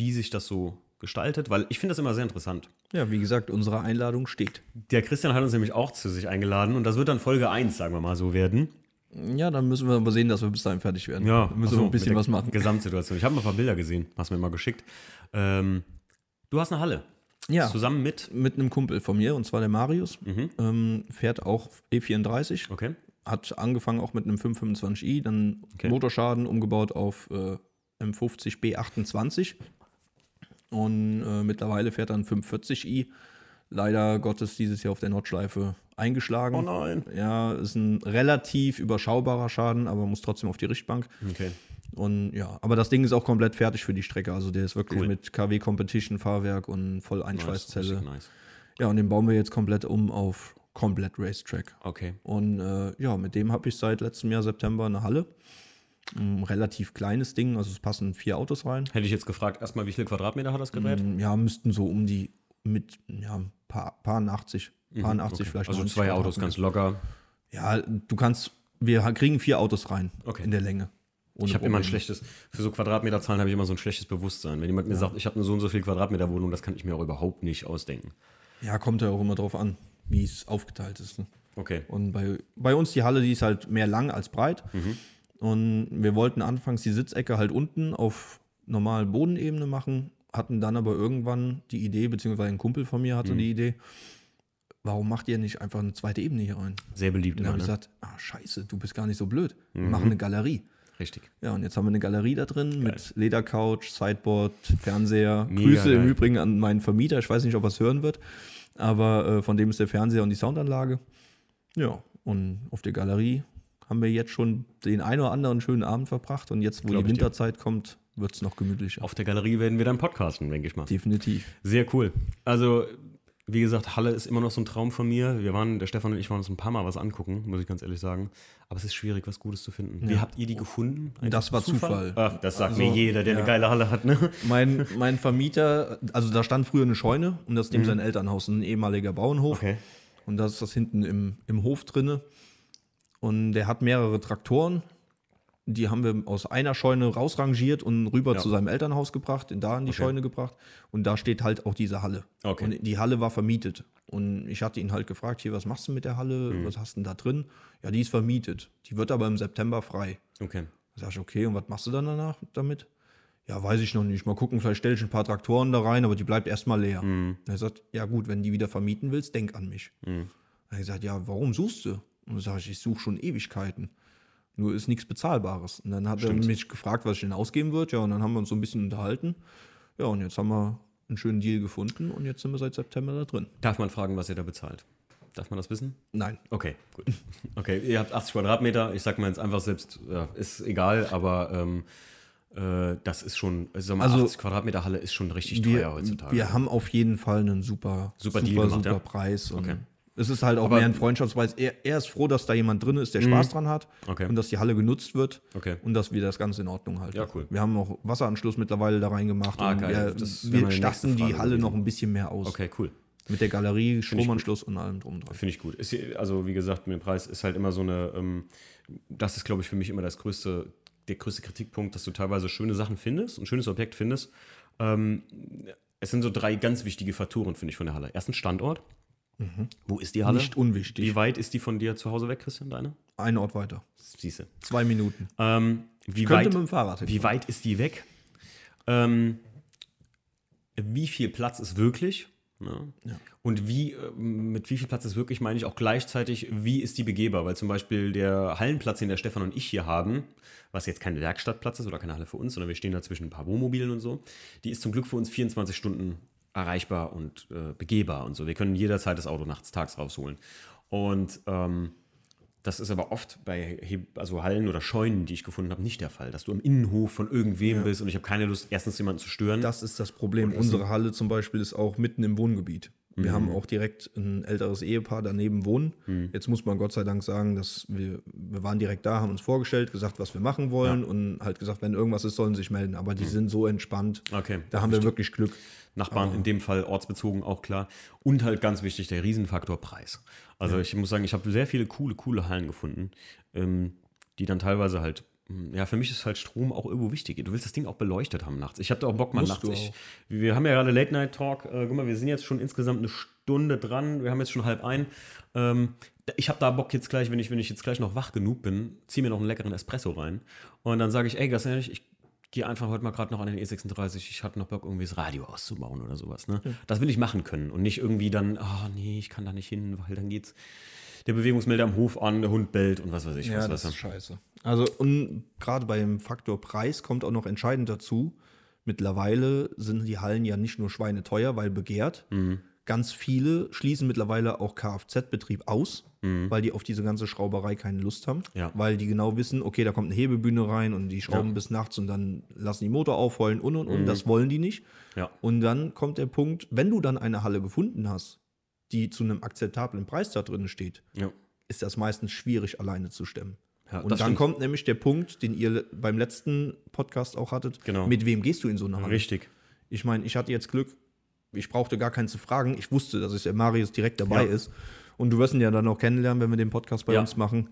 wie sich das so gestaltet, weil ich finde das immer sehr interessant. Ja, wie gesagt, unsere Einladung steht. Der Christian hat uns nämlich auch zu sich eingeladen und das wird dann Folge 1, sagen wir mal so werden. Ja, dann müssen wir aber sehen, dass wir bis dahin fertig werden. Ja, Dann müssen so, wir ein bisschen was machen. Gesamtsituation. Ich habe mal ein paar Bilder gesehen, hast mir mal geschickt. Ähm, du hast eine Halle. Ja, Zusammen mit. mit einem Kumpel von mir, und zwar der Marius, ähm, fährt auch E34, Okay. hat angefangen auch mit einem 525i, dann Okay. Motorschaden umgebaut auf äh, M50 B28 und äh, mittlerweile fährt er ein 540i. Leider Gottes dieses Jahr auf der Nordschleife eingeschlagen. Oh nein. Ja, ist ein relativ überschaubarer Schaden, aber muss trotzdem auf die Richtbank. Okay. Und ja, aber das Ding ist auch komplett fertig für die Strecke. Also der ist wirklich Cool. mit KW Competition Fahrwerk und voll Nice, Einschweißzelle. richtig nice. Ja, und den bauen wir jetzt komplett um auf komplett Racetrack. Okay. Und äh, ja, mit dem habe ich seit letztem Jahr September eine Halle. Ein relativ kleines Ding, also es passen vier Autos rein. Hätte ich jetzt gefragt, erstmal, wie viele Quadratmeter hat das Gerät? Mm, Ja, müssten so um die mit ja, ein paar, paar 80. Waren 80 vielleicht. Also 90 zwei Autos ganz locker. Ja, du kannst, wir kriegen vier Autos rein Okay. in der Länge. Ich habe immer ein schlechtes, für so Quadratmeterzahlen habe ich immer so ein schlechtes Bewusstsein. Wenn jemand mir sagt, ich habe eine so und so viel Quadratmeter Wohnung, das kann ich mir auch überhaupt nicht ausdenken. Ja, kommt ja auch immer drauf an, wie es aufgeteilt ist. Ne? Okay. Und bei, bei uns die Halle, die ist halt mehr lang als breit. Und wir wollten anfangs die Sitzecke halt unten auf normaler Bodenebene machen, hatten dann aber irgendwann die Idee, beziehungsweise ein Kumpel von mir hatte die Idee, warum macht ihr nicht einfach eine zweite Ebene hier rein? Sehr beliebt Und dann habe ich ne? gesagt, ah, scheiße, du bist gar nicht so blöd. Wir machen eine Galerie. Richtig. Ja, und jetzt haben wir eine Galerie da drin mit Ledercouch, Sideboard, Fernseher. Mega Grüße im geil. Übrigen an meinen Vermieter. Ich weiß nicht, ob er es hören wird, aber äh, von dem ist der Fernseher und die Soundanlage. Ja, und auf der Galerie haben wir jetzt schon den einen oder anderen schönen Abend verbracht und jetzt, wo Glaub die ich dir. Winterzeit kommt, wird es noch gemütlicher. Auf der Galerie werden wir dann podcasten, denke ich mal. Definitiv. Sehr cool. Also, wie gesagt, Halle ist immer noch so ein Traum von mir. Wir waren, der Stefan und ich waren uns ein paar Mal was angucken, muss ich ganz ehrlich sagen. Aber es ist schwierig, was Gutes zu finden. Wie habt ihr die gefunden? Das war Zufall. Ach, das sagt Also, mir jeder, der ja. eine geile Halle hat, ne? Mein, mein Vermieter, also da stand früher eine Scheune und das ist neben sein Elternhaus, ein ehemaliger Bauernhof. Okay. Und das ist das hinten im, im Hof drinne. Und der hat mehrere Traktoren. Die haben wir aus einer Scheune rausrangiert und rüber Ja. zu seinem Elternhaus gebracht, in da in die Scheune gebracht. Und da steht halt auch diese Halle. Okay. Und die Halle war vermietet. Und ich hatte ihn halt gefragt, hier, was machst du mit der Halle? Mhm. Was hast du denn da drin? Ja, die ist vermietet. Die wird aber im September frei. Okay. Da sag ich, okay, und was machst du dann danach damit? Ja, weiß ich noch nicht. Mal gucken, vielleicht stelle ich ein paar Traktoren da rein, aber die bleibt erstmal leer. Er sagt, ja gut, wenn die wieder vermieten willst, denk an mich. Habe ich gesagt, ja, warum suchst du? Und dann sage ich, ich suche schon Ewigkeiten. Nur ist nichts Bezahlbares. Und dann hat er mich gefragt, was ich denn ausgeben würde. Ja, und dann haben wir uns so ein bisschen unterhalten. Ja, und jetzt haben wir einen schönen Deal gefunden und jetzt sind wir seit September da drin. Darf man fragen, was ihr da bezahlt? Darf man das wissen? Nein. Okay, gut. Okay, ihr habt 80 Quadratmeter. Ich sag mal jetzt einfach selbst, ja, ist egal, aber ähm, äh, das ist schon, also, sag mal, Also, 80 Quadratmeter Halle ist schon richtig teuer Wir, heutzutage. wir haben auf jeden Fall einen super, Super super, Deal gemacht, super ja? Preis. Okay. Es ist halt auch Aber- Mhm. mehr ein Freundschaftspreis. Er, er ist froh, dass da jemand drin ist, der Spaß dran hat Okay. und dass die Halle genutzt wird Okay. und dass wir das Ganze in Ordnung halten. Ja, cool. Wir haben auch Wasseranschluss mittlerweile da reingemacht Ah, und geil. Wir, wir statten die Halle gewesen. noch ein bisschen mehr aus. Okay, cool. Mit der Galerie, Stromanschluss und allem drum und dran. Finde ich gut. Ist, also, wie gesagt, mit dem Preis ist halt immer so eine, ähm, das ist, glaube ich, für mich immer das größte, der größte Kritikpunkt, dass du teilweise schöne Sachen findest, ein schönes Objekt findest. Ähm, es sind so drei ganz wichtige Faktoren, finde ich, von der Halle. Erstens Standort. Wo ist die Halle? Nicht unwichtig. Wie weit ist die von dir zu Hause weg, Christian, deine? Ein Ort weiter. Siehste. Zwei Minuten. Ähm, wie, Könnte weit, mit dem Fahrrad wie weit ist die weg? Ähm, wie viel Platz ist wirklich? Ne? Und wie, äh, mit wie viel Platz ist wirklich, meine ich auch gleichzeitig, wie ist die begehbar? Weil zum Beispiel der Hallenplatz, den der Stefan und ich hier haben, was jetzt kein Werkstattplatz ist oder keine Halle für uns, sondern wir stehen da zwischen ein paar Wohnmobilen und so, die ist zum Glück für uns 24 Stunden erreichbar und äh, begehbar und so. Wir können jederzeit das Auto nachts, tags rausholen. Und ähm, das ist aber oft bei also Hallen oder Scheunen, die ich gefunden habe, nicht der Fall, dass du im Innenhof von irgendwem bist und ich habe keine Lust, erstens jemanden zu stören. Das ist das Problem. Unsere Halle zum Beispiel ist auch mitten im Wohngebiet. Wir haben auch direkt ein älteres Ehepaar daneben wohnen. Jetzt muss man Gott sei Dank sagen, dass wir, wir waren direkt da, haben uns vorgestellt, gesagt, was wir machen wollen und halt gesagt, wenn irgendwas ist, sollen sie sich melden. Aber die sind so entspannt. Okay, Da haben wir wirklich Glück. Nachbarn, in dem Fall ortsbezogen auch klar. Und halt ganz wichtig, der Riesenfaktor Preis. Also ich muss sagen, ich habe sehr viele coole, coole Hallen gefunden, ähm, die dann teilweise halt, mh, ja, für mich ist halt Strom auch irgendwo wichtig. Du willst das Ding auch beleuchtet haben nachts. Ich habe da auch Bock mal Musst nachts. Ich, wir haben ja gerade Late Night Talk. Äh, guck mal, wir sind jetzt schon insgesamt eine Stunde dran. Wir haben jetzt schon halb ein. Ähm, ich habe da Bock jetzt gleich, wenn ich, wenn ich jetzt gleich noch wach genug bin, zieh mir noch einen leckeren Espresso rein. Und dann sage ich, ey, ganz ehrlich, ich gehe einfach heute mal gerade noch an den E36. Ich hatte noch Bock, irgendwie das Radio auszubauen oder sowas. Ne? Das will ich machen können und nicht irgendwie dann, ah nee, ich kann da nicht hin, weil dann geht's der Bewegungsmelder am Hof an, der Hund bellt und was weiß ich. Ja, was, das ist scheiße. Also, und gerade beim Faktor Preis kommt auch noch entscheidend dazu. Mittlerweile sind die Hallen ja nicht nur schweineteuer, weil begehrt. Mhm. Ganz viele schließen mittlerweile auch Kfz-Betrieb aus, Mhm. weil die auf diese ganze Schrauberei keine Lust haben. Ja. Weil die genau wissen, okay, da kommt eine Hebebühne rein und die schrauben Ja. Mhm. bis nachts und dann lassen die Motor aufheulen und und und. Das wollen die nicht. Ja. Und dann kommt der Punkt, wenn du dann eine Halle gefunden hast, die zu einem akzeptablen Preis da drin steht, ist das meistens schwierig alleine zu stemmen. Ja, und dann stimmt. kommt nämlich der Punkt, den ihr beim letzten Podcast auch hattet. Genau. Mit wem gehst du in so eine Halle? Richtig. Ich meine, ich hatte jetzt Glück, ich brauchte gar keinen zu fragen. Ich wusste, dass der Marius direkt dabei Ja. ist. Und du wirst ihn ja dann auch kennenlernen, wenn wir den Podcast bei Ja. uns machen.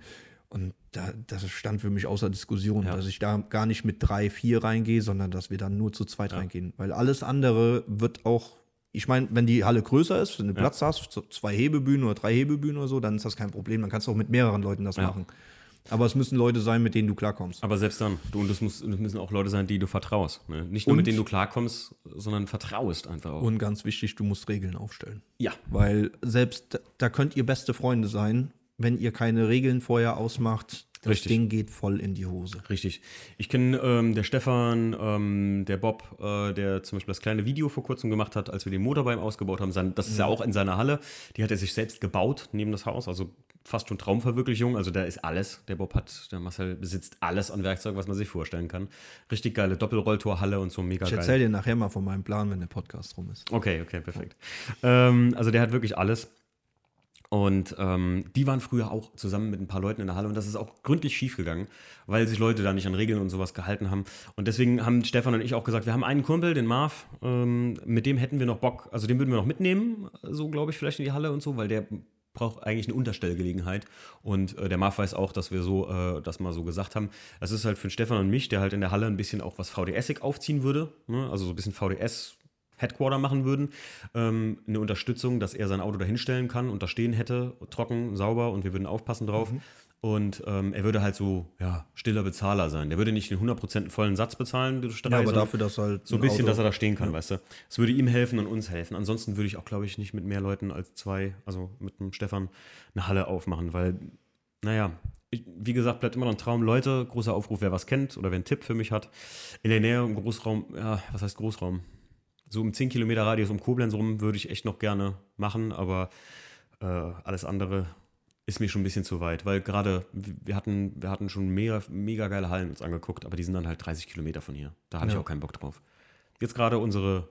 Und da, das stand für mich außer Diskussion, Ja. dass ich da gar nicht mit drei, vier reingehe, sondern dass wir dann nur zu zweit reingehen. Weil alles andere wird auch, ich meine, wenn die Halle größer ist, wenn du Platz hast, zwei Hebebühnen oder drei Hebebühnen oder so, dann ist das kein Problem. Dann kannst du auch mit mehreren Leuten das Ja. machen. Aber es müssen Leute sein, mit denen du klarkommst. Aber selbst dann, du, und es, müssen auch Leute sein, die du vertraust. Ne? Nicht nur Und- mit denen du klarkommst, sondern vertraust einfach auch. Und ganz wichtig, du musst Regeln aufstellen. ja, Weil selbst da könnt ihr beste Freunde sein, wenn ihr keine Regeln vorher ausmacht, das Richtig. Ding geht voll in die Hose. Richtig. Ich kenne ähm, der Stefan, ähm, der Bob, äh, der zum Beispiel das kleine Video vor kurzem gemacht hat, als wir den Motor bei ihm ausgebaut haben. Sein, das ist ja auch in seiner Halle. Die hat er sich selbst gebaut neben das Haus. Also fast schon Traumverwirklichung. Also da ist alles. Der Bob hat, der Marcel besitzt alles an Werkzeug, was man sich vorstellen kann. Richtig geile Doppelrolltorhalle und so mega Ich geil. erzähle dir nachher mal von meinem Plan, wenn der Podcast rum ist. Okay, okay, perfekt. Ähm, also der hat wirklich alles. Und ähm, die waren früher auch zusammen mit ein paar Leuten in der Halle und das ist auch gründlich schief gegangen, weil sich Leute da nicht an Regeln und sowas gehalten haben. Und deswegen haben Stefan und ich auch gesagt, wir haben einen Kumpel, den Marv, ähm, mit dem hätten wir noch Bock, also den würden wir noch mitnehmen, so glaube ich, vielleicht in die Halle und so, weil der braucht eigentlich eine Unterstellgelegenheit. Und äh, der Marv weiß auch, dass wir so äh, das mal so gesagt haben. Das ist halt für Stefan und mich, der halt in der Halle ein bisschen auch was VDS-ig aufziehen würde, ne? also so ein bisschen VDS Headquarter machen würden, ähm, eine Unterstützung, dass er sein Auto da hinstellen kann und da stehen hätte, trocken, sauber und wir würden aufpassen drauf. Mhm. Und ähm, er würde halt so, ja, stiller Bezahler sein. Der würde nicht den 100% vollen Satz bezahlen, durch drei, Ja, aber dafür, dass halt so ein bisschen, Auto- dass er da stehen kann, weißt du. Es würde ihm helfen und uns helfen. Ansonsten würde ich auch, glaube ich, nicht mit mehr Leuten als zwei, also mit dem Stefan, eine Halle aufmachen, weil, naja, ich, wie gesagt, bleibt immer noch ein Traum. Leute, großer Aufruf, wer was kennt oder wer einen Tipp für mich hat. In der Nähe im Großraum, ja, was heißt Großraum? So im 10 Kilometer Radius um Koblenz rum würde ich echt noch gerne machen, aber äh, alles andere ist mir schon ein bisschen zu weit, weil gerade wir hatten, wir hatten schon mega, mega geile Hallen uns angeguckt, aber die sind dann halt 30 Kilometer von hier. Da habe ich Ja. auch keinen Bock drauf. Jetzt gerade unsere,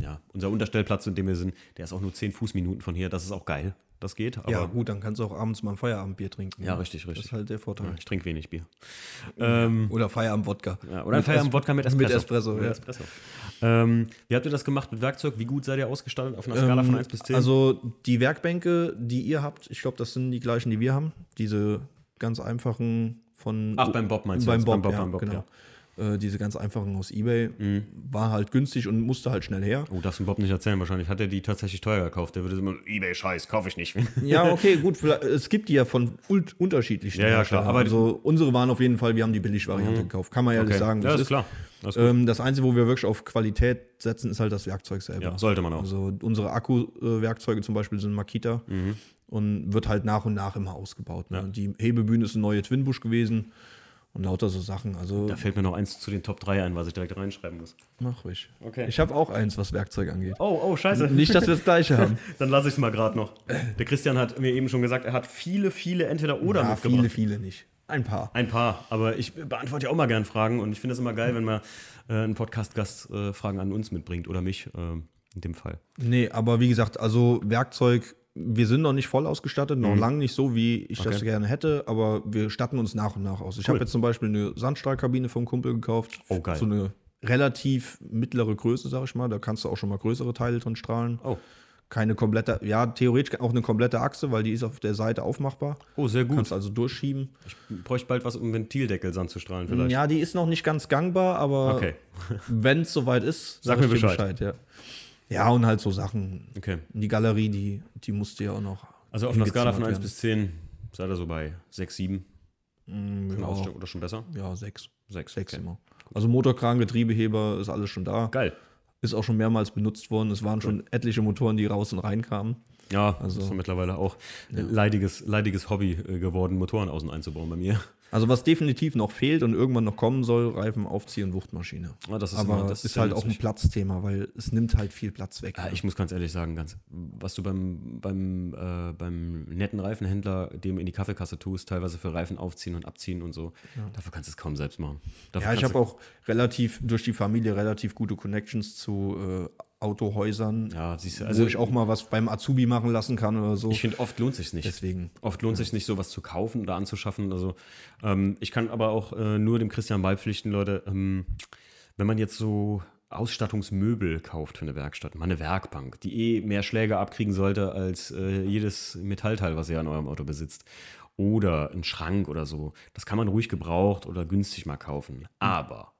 ja, unser Unterstellplatz, in dem wir sind, der ist auch nur 10 Fußminuten von hier. Das ist auch geil. Das geht, aber Ja, gut, dann kannst du auch abends mal ein Feierabendbier trinken. Ja, richtig, Das richtig. ist halt der Vorteil. ich trinke wenig Bier. Ähm, Oder Feierabend-Wodka. ja, oder Feierabend-Wodka mit Espresso. Mit Espresso, Mit ja. Espresso. Ähm, wie habt ihr das gemacht mit Werkzeug? Wie gut seid ihr ausgestattet auf einer Skala von Ähm, 1 bis 10? Also die Werkbänke, die ihr habt, ich glaube, das sind die gleichen, die wir haben. Diese ganz einfachen von. Ach, beim Bob meinst du beim? Bob, Beim Bob, ja, beim Bob, genau. Äh, diese ganz einfachen aus Ebay. War halt günstig und musste halt schnell her. Oh, darfst du Bob nicht erzählen. Wahrscheinlich hat er die tatsächlich teuer gekauft. Der würde immer, Ebay-Scheiß, kaufe ich nicht. Ja, okay, gut. Es gibt die ja von unterschiedlichen Ja, ja, klar, aber- also unsere waren auf jeden Fall, wir haben die Billigvariante gekauft. Kann man ehrlich Okay. sagen. ja, das ist klar. Das ist. Ähm, das Einzige, wo wir wirklich auf Qualität setzen, ist halt das Werkzeug selber. ja, sollte man auch. Also unsere Akku-Werkzeuge zum Beispiel sind Makita Mhm. und wird halt nach und nach immer ausgebaut. Ne? Die Hebebühne ist eine neue Twinbush gewesen und lauter so Sachen. Also Da fällt mir noch eins zu den Top 3 ein, was ich direkt reinschreiben muss. mach ruhig. Okay. Ich habe auch eins, was Werkzeug angeht. Oh, oh, scheiße. Nicht, dass wir das gleiche haben. Dann lasse ich es mal gerade noch. Der Christian hat mir eben schon gesagt, er hat viele, viele Entweder-Oder ja, mitgebracht. viele, viele nicht. Ein paar. Ein paar, aber ich beantworte ja auch mal gern Fragen und ich finde es immer geil, wenn man äh, ein Podcast-Gast äh, Fragen an uns mitbringt oder mich ähm, in dem Fall. Nee, aber wie gesagt, also Werkzeug, wir sind noch nicht voll ausgestattet, noch lange nicht so, wie ich das Mhm. Okay. gerne hätte, aber wir statten uns nach und nach aus. Ich Cool. habe jetzt zum Beispiel eine Sandstrahlkabine vom Kumpel gekauft. Oh, geil. So eine relativ mittlere Größe, sag ich mal. Da kannst du auch schon mal größere Teile drin strahlen. Oh, Keine komplette, ja, theoretisch auch eine komplette Achse, weil die ist auf der Seite aufmachbar. oh sehr gut. Kannst also durchschieben. Ich bräuchte bald was, um Ventildeckel anzustrahlen vielleicht. Ja, die ist noch nicht ganz gangbar, aber Okay. wenn es soweit ist, Sag ich mir dir Bescheid. ja. Ja, und halt so Sachen. Okay. Die Galerie, die, die musste ja auch noch. Also auf einer Skala von 1 hingezimmert bis 10 seid ihr so bei 6, 7 werden. schon Ja, oder schon besser? ja, sechs. 6. Sechs okay. immer. Also Motorkran, Getriebeheber ist alles schon da. Geil. Ist auch schon mehrmals benutzt worden. Es waren schon etliche Motoren, die raus und rein kamen. Ja, Also- das ist mittlerweile auch ein leidiges, leidiges Hobby äh, geworden, Motoren außen einzubauen bei mir. Also was definitiv noch fehlt und irgendwann noch kommen soll, Reifen aufziehen, Wuchtmaschine. Ja, das ist Aber immer- das ist, halt auch ein. Platzthema, weil es nimmt halt viel Platz weg. Ja, ich muss ganz ehrlich sagen, ganz, was du beim, beim, äh, beim netten Reifenhändler dem in die Kaffeekasse tust, teilweise für Reifen aufziehen und abziehen und so, dafür kannst du es kaum selbst machen. Dafür Ja, ich habe auch relativ durch die Familie relativ gute Connections zu äh, Autohäusern, Ja, siehst du, also wo ich auch mal was beim Azubi machen lassen kann oder so. ich finde, oft lohnt sich nicht. Deswegen. Oft lohnt sich nicht, sowas zu kaufen oder anzuschaffen. Also ähm, ich kann aber auch äh, nur dem Christian beipflichten, Leute, ähm, wenn man jetzt so Ausstattungsmöbel kauft für eine Werkstatt, mal eine Werkbank, die eh mehr Schläge abkriegen sollte als äh, jedes Metallteil, was ihr an eurem Auto besitzt, oder ein Schrank oder so, das kann man ruhig gebraucht oder günstig mal kaufen. Aber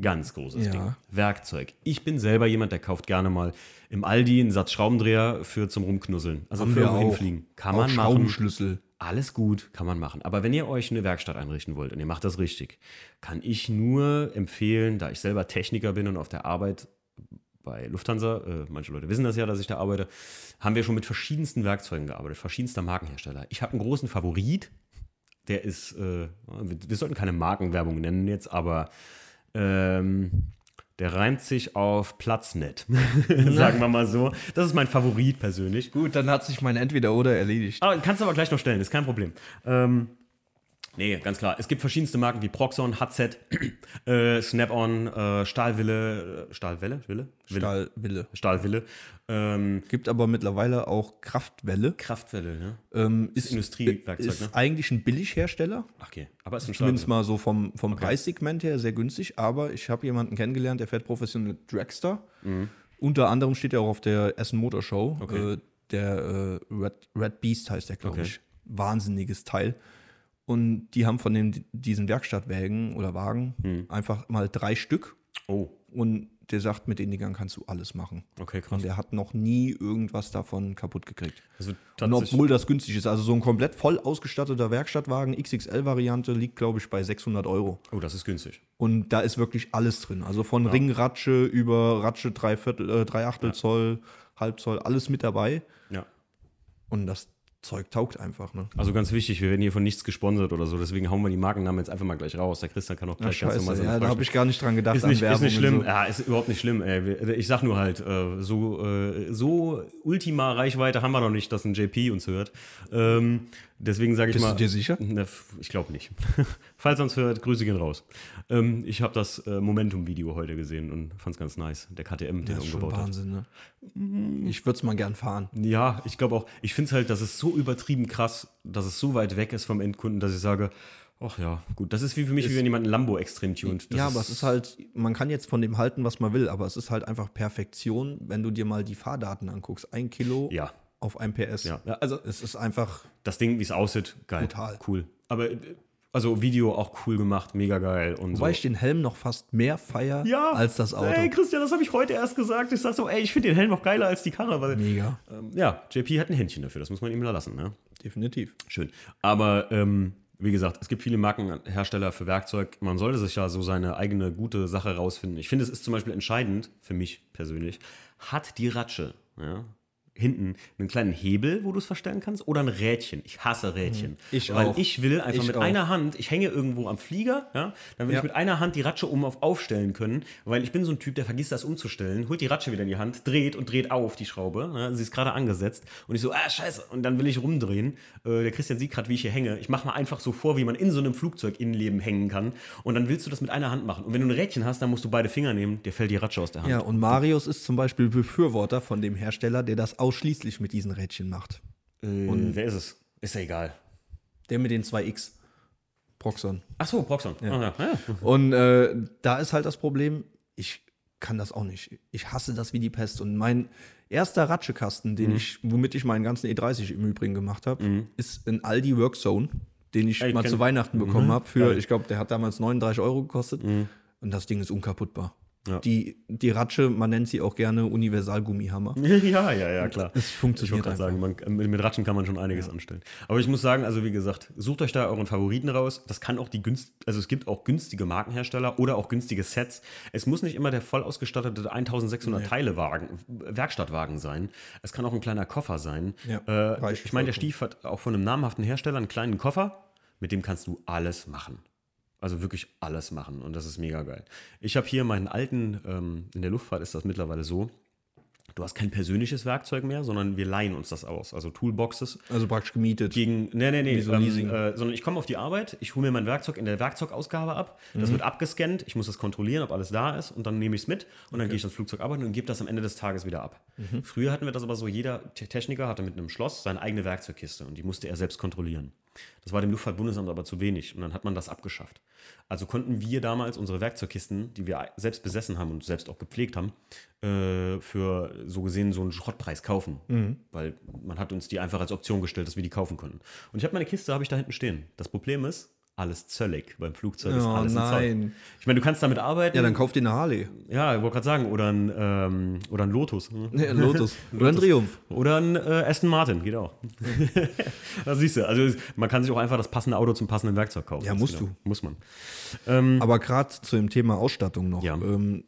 Ganz großes Ja. Ding. Werkzeug. Ich bin selber jemand, der kauft gerne mal im Aldi einen Satz Schraubendreher für zum Rumknusseln. Also Haben für irgendwo hinfliegen. Kann Auch man machen. Schraubenschlüssel. Alles gut, kann man machen. Aber wenn ihr euch eine Werkstatt einrichten wollt und ihr macht das richtig, kann ich nur empfehlen, da ich selber Techniker bin und auf der Arbeit bei Lufthansa, äh, manche Leute wissen das ja, dass ich da arbeite, haben wir schon mit verschiedensten Werkzeugen gearbeitet, verschiedenster Markenhersteller. Ich habe einen großen Favorit, der ist, äh, wir, wir sollten keine Markenwerbung nennen jetzt, aber ähm, der reimt sich auf Platznet, sagen wir mal so. Das ist mein Favorit persönlich. Gut, dann hat sich mein Entweder-Oder erledigt. Ah, kannst du aber gleich noch stellen, ist kein Problem. Ähm, nee, ganz klar. Es gibt verschiedenste Marken wie Proxon, HZ, äh, Snap-on, äh, Stahlwille, äh, Stahlwelle? Wille? Wille. Stahlwille. Stahlwille. Ähm, Gibt aber mittlerweile auch Kraftwelle. Kraftwelle, ne? Ähm, ist Industriewerkzeug, ist ne? eigentlich ein Billighersteller. Okay, aber es ist ein Zumindest mal so vom, vom Preissegment her sehr günstig. Aber ich habe jemanden kennengelernt, der fährt professionell Dragster. Unter anderem steht er auch auf der Essen Motor Show. Mhm. Okay. Äh, der äh, Red, Red Beast heißt der, glaube Okay. ich. Wahnsinniges Teil. Und die haben von den, diesen Werkstattwagen oder Wagen Mhm. einfach mal drei Stück. Oh, Und der sagt, mit den Dingern kannst du alles machen. okay, krass. Und der hat noch nie irgendwas davon kaputt gekriegt. Also Und obwohl das günstig ist, also so ein komplett voll ausgestatteter Werkstattwagen, XXL-Variante, liegt, glaube ich, bei 600 Euro. oh, das ist günstig. Und da ist wirklich alles drin. Also von Ringratsche über Ratsche drei, Viertel, äh, drei Achtel Zoll, halb Zoll, alles mit dabei. Ja. Und das Zeug taugt einfach. Ne? Also ganz wichtig, wir werden hier von nichts gesponsert oder so, deswegen hauen wir die Markennamen jetzt einfach mal gleich raus. Der Christian kann auch Ach, gleich ganz normal ja, da habe ich gar nicht dran gedacht. Ist nicht, ist nicht schlimm. So. Ja, ist überhaupt nicht schlimm. Ey. Ich sag nur halt, äh, so, äh, so Ultima Reichweite haben wir noch nicht, dass ein JP uns hört. Deswegen sage ich Bist mal. du dir sicher? F- ich glaube nicht. Falls uns hört, Grüße gehen raus. Ähm, ich habe das äh, Momentum-Video heute gesehen und fand es ganz nice. Der KTM, den er ist schon umgebaut hat. Wahnsinn, ne? Ich würde es mal gern fahren. Ja, ich glaube auch, ich finde es halt, das ist so übertrieben krass, dass es so weit weg ist vom Endkunden, dass ich sage, ach ja, gut, das ist wie für mich, wie wenn jemand ein Lambo extrem tunt. Das ja, aber es ist halt, man kann jetzt von dem halten, was man will, aber es ist halt einfach Perfektion, wenn du dir mal die Fahrdaten anguckst. Ein Kilo Ja, auf ein PS. ja. ja also Es ist einfach, das Ding, wie es aussieht, geil. Brutal. Cool. Aber, äh, also Video auch cool gemacht, mega geil. Und wobei so. ich den Helm noch fast mehr feier ja, als das Auto. Ey, Christian, das habe ich heute erst gesagt. Ich sag so, ey, ich finde den Helm noch geiler als die Karre. Weil, Mega. ähm, ja, JP hat ein Händchen dafür, das muss man ihm lassen. Ne? Definitiv. Schön. Aber ähm, wie gesagt, es gibt viele Markenhersteller für Werkzeug. Man sollte sich ja so seine eigene gute Sache rausfinden. Ich finde, es ist zum Beispiel entscheidend, für mich persönlich, hat die Ratsche ja, hinten einen kleinen Hebel, wo du es verstellen kannst, oder ein Rädchen. Ich hasse Rädchen. Ich Weil auch. ich will einfach Ich mit auch. einer Hand, ich hänge irgendwo am Flieger, ja, dann will Ja. ich mit einer Hand die Ratsche um auf aufstellen können, weil ich bin so ein Typ, der vergisst das umzustellen, holt die Ratsche wieder in die Hand, dreht und dreht auf die Schraube. Ja, sie ist gerade angesetzt und ich so, ah, scheiße. Und dann will ich rumdrehen. Äh, der Christian sieht gerade, wie ich hier hänge. Ich mache mal einfach so vor, wie man in so einem Flugzeuginnenleben hängen kann. Und dann willst du das mit einer Hand machen. Und wenn du ein Rädchen hast, dann musst du beide Finger nehmen, dir fällt die Ratsche aus der Hand. Ja, und Marius ist zum Beispiel Befürworter von dem Hersteller, der das ausschließlich mit diesen Rädchen macht. Äh, wer ist es? Ist ja egal. Der mit den 2X. Proxon. Ach so, Proxon. Ja. Ah, ja. Und äh, da ist halt das Problem, ich kann das auch nicht. Ich hasse das wie die Pest. Und mein erster Ratschekasten, den ich, womit ich meinen ganzen E30 im Übrigen gemacht habe, ist ein Aldi Workzone, den ich ich mal zu Weihnachten bekommen habe. Für, ich glaube, der hat damals 39 Euro gekostet. Und das Ding ist unkaputtbar. Ja. Die, die Ratsche, man nennt sie auch gerne Universalgummihammer. Ja, ja, ja, klar. Es Ich funktioniert gerade einfach. sagen, man, mit, mit Ratschen kann man schon einiges anstellen. Aber ich muss sagen, also wie gesagt, sucht euch da euren Favoriten raus. Das kann auch die günst, also es gibt auch günstige Markenhersteller oder auch günstige Sets. Es muss nicht immer der voll ausgestattete 1600 Teile Wagen, Werkstattwagen sein. Es kann auch ein kleiner Koffer sein. Ja, äh, ich meine, der. Stief hat auch von einem namhaften Hersteller einen kleinen Koffer, mit dem kannst du alles machen. Also wirklich alles machen und das ist mega geil. Ich habe hier meinen alten, ähm, in der Luftfahrt ist das mittlerweile so, du hast kein persönliches Werkzeug mehr, sondern wir leihen uns das aus. Also Toolboxes Also praktisch gemietet. gegen, nee, nee, nee, so ähm, äh, sondern ich komme auf die Arbeit, ich hole mir mein Werkzeug in der Werkzeugausgabe ab, Mhm. das wird abgescannt, ich muss das kontrollieren, ob alles da ist und dann nehme ich es mit und dann gehe ich ans Flugzeug arbeiten und gebe das am Ende des Tages wieder ab. Mhm. Früher hatten wir das aber so, jeder Te- Techniker hatte mit einem Schloss seine eigene Werkzeugkiste und die musste er selbst kontrollieren. Das war dem Luftfahrtbundesamt aber zu wenig und dann hat man das abgeschafft. Also konnten wir damals unsere Werkzeugkisten, die wir selbst besessen haben und selbst auch gepflegt haben, äh, für so gesehen so einen Schrottpreis kaufen. Weil man hat uns die einfach als Option gestellt, dass wir die kaufen konnten. Und ich habe meine Kiste, habe ich da hinten stehen. Das Problem ist, alles zöllig. Beim Flugzeug ist Oh, alles in Zoll. nein. Ich meine, du kannst damit arbeiten. Ja, dann kauft ihr eine Harley. Ja, ich wollte gerade sagen, oder ein, ähm, oder ein Lotus. ne? Nee, ein Lotus. Oder ein Triumph. Oder ein äh, Aston Martin, geht auch. da siehst du, also man kann sich auch einfach das passende Auto zum passenden Werkzeug kaufen. Ja, Das musst genau. du. Muss man. Ähm, Aber gerade zu dem Thema Ausstattung noch. Ja. Ähm,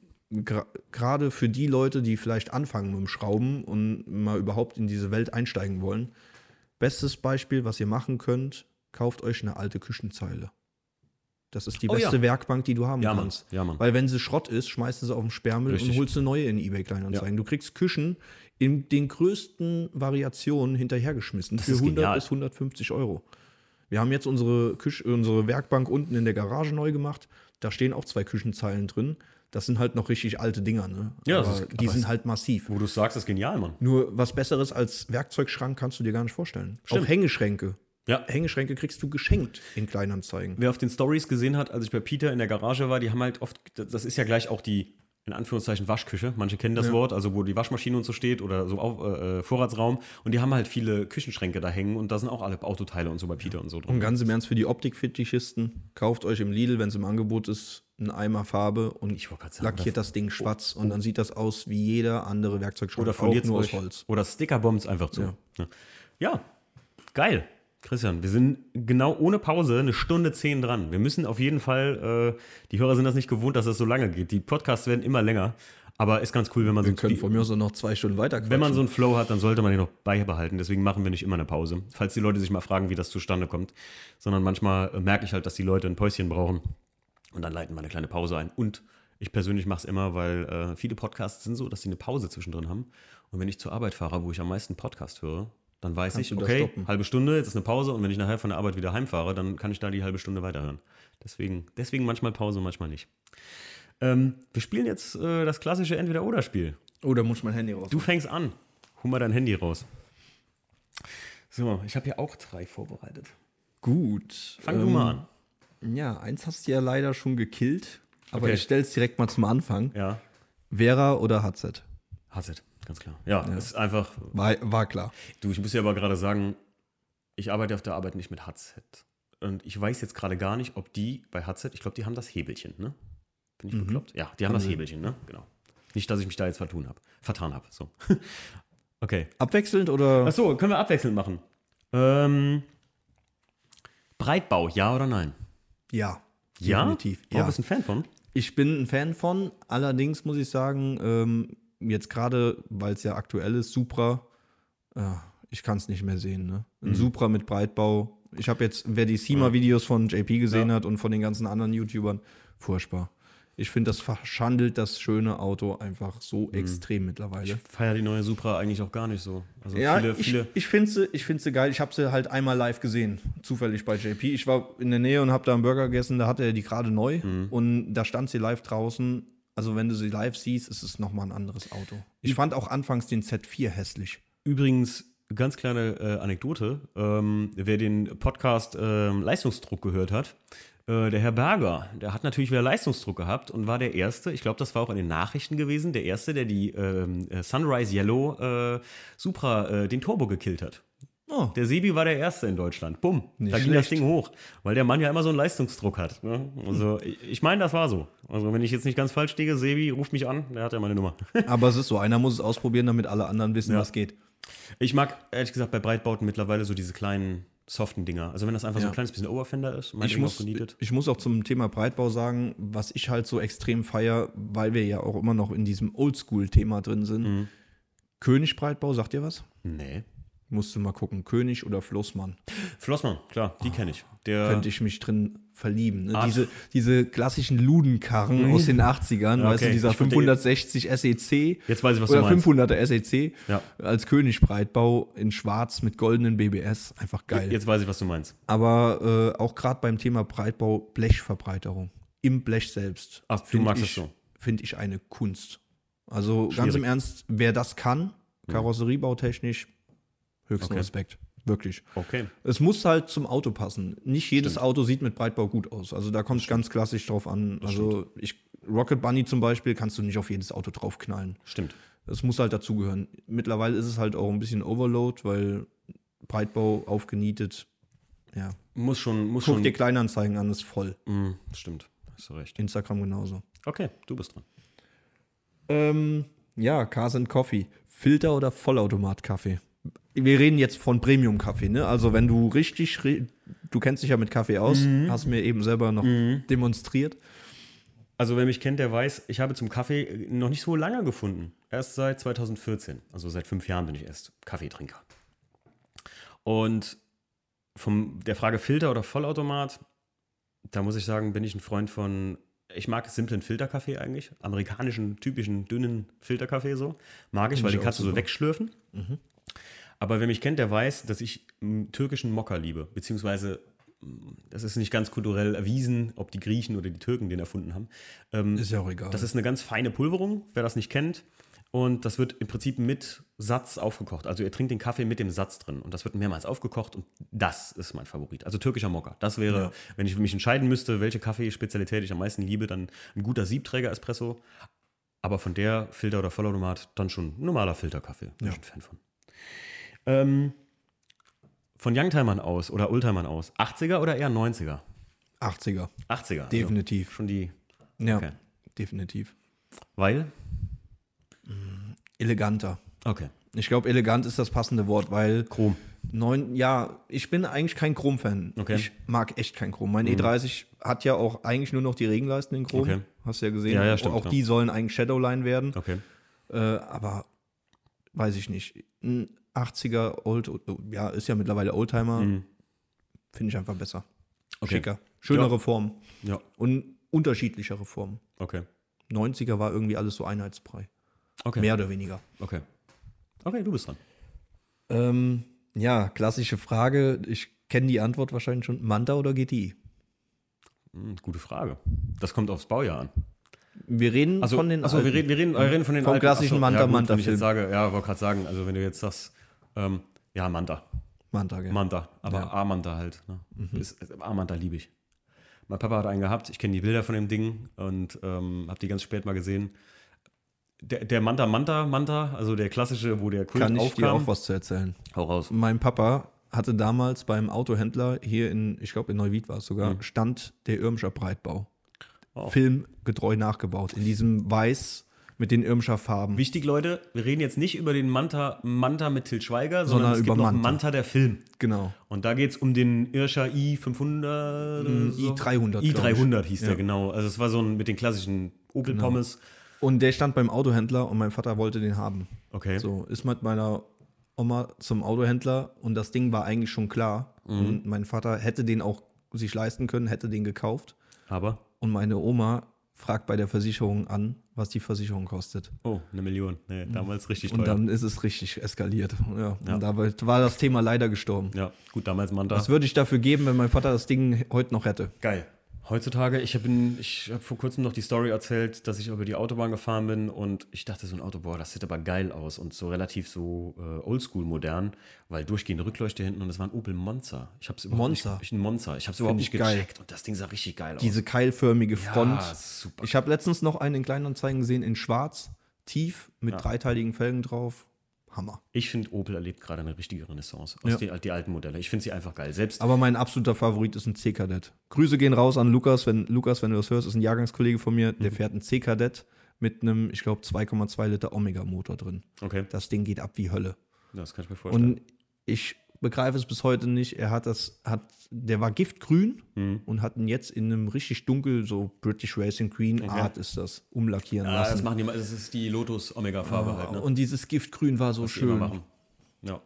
Gerade für die Leute, die vielleicht anfangen mit dem Schrauben und mal überhaupt in diese Welt einsteigen wollen. Bestes Beispiel, was ihr machen könnt, kauft euch eine alte Küchenzeile. Das ist die Oh beste ja. Werkbank, die du haben Ja, Mann. kannst. Ja, Mann. Weil wenn sie Schrott ist, schmeißt du sie auf den Sperrmüll Richtig. und holst eine neue in eBay Kleinanzeigen. Du kriegst Küchen in den größten Variationen hinterhergeschmissen für ist 100 genial. bis 150 Euro. Wir haben jetzt unsere, Küche, unsere Werkbank unten in der Garage neu gemacht. Da stehen auch zwei Küchenzeilen drin. Das sind halt noch richtig alte Dinger. Ne? Ja, das aber ist- die aber sind halt massiv. wo du es sagst, ist genial, Mann. Nur was Besseres als Werkzeugschrank kannst du dir gar nicht vorstellen. Stimmt. Auch Hängeschränke. Ja. Hängeschränke kriegst du geschenkt in Kleinanzeigen. Wer auf den Stories gesehen hat, als ich bei Peter in der Garage war, die haben halt oft, das ist ja gleich auch die, in Anführungszeichen, Waschküche. Manche kennen das Wort, also wo die Waschmaschine und so steht oder so auf, äh, Vorratsraum. Und die haben halt viele Küchenschränke da hängen und da sind auch alle Autoteile und so bei Peter und so drin. Und ganz im Ernst für die Optikfetischisten, kauft euch im Lidl, wenn es im Angebot ist, einen Eimer Farbe und Ich wollte gerade sagen, lackiert das Ding schwarz und dann sieht das aus wie jeder andere Werkzeugschrank, Oder verliert nur euch. aus Holz. Oder Stickerbombs einfach zu. Ja. Ja. ja, geil. Christian, wir sind genau ohne Pause eine Stunde zehn dran. Wir müssen auf jeden Fall, äh, die Hörer sind das nicht gewohnt, dass das so lange geht. Die Podcasts werden immer länger, aber ist ganz cool, wenn man Wir so können von mir aus noch zwei Stunden weiter wenn man so einen Flow hat, dann sollte man den noch beibehalten. Deswegen machen wir nicht immer eine Pause. Falls die Leute sich mal fragen, wie das zustande kommt. Sondern manchmal äh, merke ich halt, dass die Leute ein Päuschen brauchen. Und dann leiten wir eine kleine Pause ein. Und ich persönlich mache es immer, weil äh, viele Podcasts sind so, dass sie eine Pause zwischendrin haben. Und wenn ich zur Arbeit fahre, wo ich am meisten Podcast höre, dann weiß Kannst ich, du okay, halbe Stunde, jetzt ist eine Pause. Und wenn ich nachher von der Arbeit wieder heimfahre, dann kann ich da die halbe Stunde weiterhören. Deswegen, deswegen manchmal Pause, manchmal nicht. Ähm, wir spielen jetzt äh, das klassische Entweder-Oder-Spiel. oh, da muss ich mein Handy raus. Du fängst an. Hol mal dein Handy raus. So, ich habe hier auch drei vorbereitet. Gut. Fang du ähm, mal an. Ja, eins hast du ja leider schon gekillt, aber Okay. ich stell's direkt mal zum Anfang. Ja, Vera oder HZ? HZ, ganz klar. Ja, ist einfach. War, war klar. Du, ich muss dir aber gerade sagen, ich arbeite auf der Arbeit nicht mit HZ. Und ich weiß jetzt gerade gar nicht, ob die bei HZ, ich glaube, die haben das Hebelchen, ne? Bin ich bekloppt? Ja, die haben das Hebelchen, ne? Genau. Nicht, dass ich mich da jetzt vertun habe. Vertan habe. So. okay. Abwechselnd oder? Achso, können wir abwechselnd machen. Ähm, Breitbau, ja oder nein? Ja. Ja? Definitiv. Ja. Ja. bist ein Fan von? Ich bin ein Fan von, allerdings muss ich sagen, ähm, jetzt gerade, weil es ja aktuell ist, Supra, äh, ich kann es nicht mehr sehen. Ne? Mhm. Ein Supra mit Breitbau. Ich habe jetzt, wer die SEMA-Videos von JP gesehen hat und von den ganzen anderen YouTubern, furchtbar. Ich finde, das verschandelt das schöne Auto einfach so Mhm. extrem mittlerweile. feiere die neue Supra eigentlich auch gar nicht so. Also Ja, viele, ich, viele. ich finde sie, ich find sie geil. Ich habe sie halt einmal live gesehen, zufällig bei JP. Ich war in der Nähe und habe da einen Burger gegessen, da hatte er die gerade neu Mhm. und da stand sie live draußen. Also wenn du sie live siehst, ist es nochmal ein anderes Auto. Ich fand auch anfangs den Z4 hässlich. Übrigens, ganz kleine äh, Anekdote. Ähm, wer den Podcast ähm, Leistungsdruck gehört hat, äh, der Herr Berger, der hat natürlich wieder Leistungsdruck gehabt und war der Erste, ich glaube, das war auch in den Nachrichten gewesen, der Erste, der die ähm, äh, Sunrise Yellow äh, Supra, äh, den Turbo gekillt hat. Oh, Der Sebi war der Erste in Deutschland. Bumm, Nicht da ging das. Ding hoch, weil der Mann ja immer so einen Leistungsdruck hat. Ne? Also ich, meine, das war so. Also wenn ich jetzt nicht ganz falsch liege, Sebi, ruft mich an, der hat ja meine Nummer. aber es ist so, einer muss es ausprobieren, damit alle anderen wissen, Ja. was geht. Ich mag ehrlich gesagt bei Breitbauten mittlerweile so diese kleinen soften Dinger. Also wenn das einfach so Ja. ein kleines bisschen Overfender ist, Ich muss, ich muss auch zum Thema Breitbau sagen, was ich halt so extrem feier, weil wir ja auch immer noch in diesem Oldschool-Thema drin sind. Mhm. König Breitbau, sagt ihr was? Nee. Musst du mal gucken. König oder Flossmann. Flossmann, klar, die kenne ich. Der, könnte ich mich drin verlieben. Ne? Art- Diese, diese klassischen Ludenkarren aus den 80ern, Ja, weißt du, okay. dieser Ich find, 560 SEC Jetzt weiß ich, was oder du meinst. 500er SEC Ja. als Königbreitbau in schwarz mit goldenen BBS. Einfach geil. Jetzt weiß ich, was du meinst. Aber äh, auch gerade beim Thema Breitbau, Blechverbreiterung im Blech selbst. Ach, du magst ich, es so. Finde ich eine Kunst. Also ganz Schwierig. im Ernst, wer das kann, karosseriebautechnisch, höchsten Okay. Respekt. Wirklich. Okay. Es muss halt zum Auto passen. Nicht jedes Auto sieht mit Breitbau gut aus. Also da kommt es ganz klassisch drauf an. Also ich, Rocket Bunny zum Beispiel kannst du nicht auf jedes Auto draufknallen. Stimmt. Das muss halt dazugehören. Mittlerweile ist es halt auch ein bisschen Overload, weil Breitbau aufgenietet. Ja. Muss schon, muss Guck schon. dir Kleinanzeigen an, ist voll. Mm, stimmt. Hast du recht. Instagram genauso. Okay, du bist dran. Ähm, ja, Cars and Coffee. Filter oder Vollautomat-Kaffee? Wir reden jetzt von Premium-Kaffee, ne? Also wenn du richtig, du kennst dich ja mit Kaffee aus, hast mir eben selber noch demonstriert. Also wer mich kennt, der weiß, ich habe zum Kaffee noch nicht so lange gefunden. Erst seit 2014. Also seit fünf Jahren bin ich erst Kaffeetrinker. Und von der Frage Filter oder Vollautomat, da muss ich sagen, bin ich ein Freund von, ich mag simplen Filterkaffee eigentlich. Amerikanischen, typischen, dünnen Filterkaffee so. Mag ich, weil ich den kannst du so wegschlürfen. Aber wer mich kennt, der weiß, dass ich m, türkischen Mokka liebe. Beziehungsweise, m, das ist nicht ganz kulturell erwiesen, ob die Griechen oder die Türken den erfunden haben. Ähm, Ist ja auch egal. das ist eine ganz feine Pulverung, wer das nicht kennt. Und das wird im Prinzip mit Satz aufgekocht. Also ihr trinkt den Kaffee mit dem Satz drin. Und das wird mehrmals aufgekocht. Und das ist mein Favorit. Also türkischer Mokka. Das wäre, wenn ich mich entscheiden müsste, welche Kaffeespezialität ich am meisten liebe, dann ein guter Siebträger-Espresso. Aber von der Filter- oder Vollautomat dann schon normaler Filterkaffee. Bin Ja. ich ein Fan von. Ähm, von Youngtimern aus oder Oldtimern aus, 80er oder eher 90er? 80er. 80er. also Definitiv. schon die, Ja, Okay. definitiv. weil? Eleganter. Okay. Ich glaube, elegant ist das passende Wort, weil Chrom. neun, ja, ich bin eigentlich kein Chrom-Fan. Okay. Mhm. Ich mag echt kein Chrom. Mein E30 hat ja auch eigentlich nur noch die Regenleisten in Chrom. Okay. Hast du ja gesehen. Ja, ja, stimmt, auch ja. die sollen eigentlich Shadowline werden. Okay. Äh, aber weiß ich nicht. Ein 80er Old, ja, ist ja mittlerweile Oldtimer. Finde ich einfach besser. Mhm. Okay. Schicker. Schönere Ja. Formen. Ja, Und unterschiedlichere Formen. okay. 90er war irgendwie alles so einheitsbrei. Okay. Mehr oder weniger. Okay. Okay, du bist dran. Ähm, ja, klassische Frage. Ich kenne die Antwort wahrscheinlich schon. Manta oder GTI? Hm, gute Frage. Das kommt aufs Baujahr an. Wir reden Also, von den also wir, reden, wir, reden, wir reden von den Vom alten- klassischen Achso, Manta- ja, Wenn ich jetzt sage, ja, wollte gerade sagen, also wenn du jetzt sagst, ähm, ja, Manta. Manta, gell? Manta, aber Ja. Mhm. A-Manta halt. Ne? Ist- ist- A-Manta liebe ich. Mein Papa hat einen gehabt, ich kenne die Bilder von dem Ding und ähm, habe die ganz spät mal gesehen. Der, der Manta Manta Manta, also der klassische, wo der Kult Kann ich aufkam. dir auch was zu erzählen? Hau raus. Mein Papa hatte damals beim Autohändler hier in, ich glaube in Neuwied war es sogar, Mhm. stand der Irmscher Breitbau. Oh. Filmgetreu nachgebaut. In diesem Weiß mit den Irmscher Farben. Wichtig, Leute, wir reden jetzt nicht über den Manta, Manta mit Til Schweiger, sondern, Sondern es über gibt noch Manta. Manta der Film. Genau. Und da geht es um den Irscher i500. oder so. i300, i300 hieß Ja. der, genau. Also es war so ein mit den klassischen Opel-Pommes. Und der stand beim Autohändler und mein Vater wollte den haben. Okay. So, ist mit meiner Oma zum Autohändler und das Ding war eigentlich schon klar. Mhm. Und mein Vater hätte den auch sich leisten können, hätte den gekauft. Aber, Und meine Oma fragt bei der Versicherung an, was die Versicherung kostet. oh, eine Million. Nee, damals richtig Und teuer. dann ist es richtig eskaliert. Ja, Ja. Und dabei war das Thema leider gestorben. ja, gut, damals Manta. Was würde ich dafür geben, wenn mein Vater das Ding heute noch hätte? Geil. Heutzutage, ich habe hab vor kurzem noch die Story erzählt, dass ich über die Autobahn gefahren bin und ich dachte so ein Auto, boah, das sieht aber geil aus und so relativ so äh, oldschool modern, weil durchgehende Rückleuchte hinten und das war ein Opel Monza. Ich habe es überhaupt Monza? nicht, ich, ein Monza. Ich habe es überhaupt ich nicht geil. gecheckt und das Ding sah richtig geil aus. Diese keilförmige Front. Ja, super. Ich habe letztens noch einen in Kleinanzeigen gesehen in schwarz, tief, mit dreiteiligen Felgen drauf. Hammer. Ich finde, Opel erlebt gerade eine richtige Renaissance. Aus Ja. die, die alten Modelle. Ich finde sie einfach geil. Selbst Aber mein absoluter Favorit ist ein C-Kadett. Grüße gehen raus an Lukas, wenn Lukas, wenn du das hörst, ist ein Jahrgangskollege von mir, Mhm. der fährt ein C-Kadett mit einem, ich glaube, 2,2 Liter Omega-Motor drin. Okay, Das Ding geht ab wie Hölle. das kann ich mir vorstellen. Und ich begreife es bis heute nicht. Er hat das, hat, der war giftgrün Mhm. und hat ihn jetzt in einem richtig dunkel, so British Racing Green Art ist das, umlackieren ah, das lassen. machen die mal. Das ist die Lotus Omega-Farbe halt, ne? Und dieses Giftgrün war so Was schön. machen. Ja.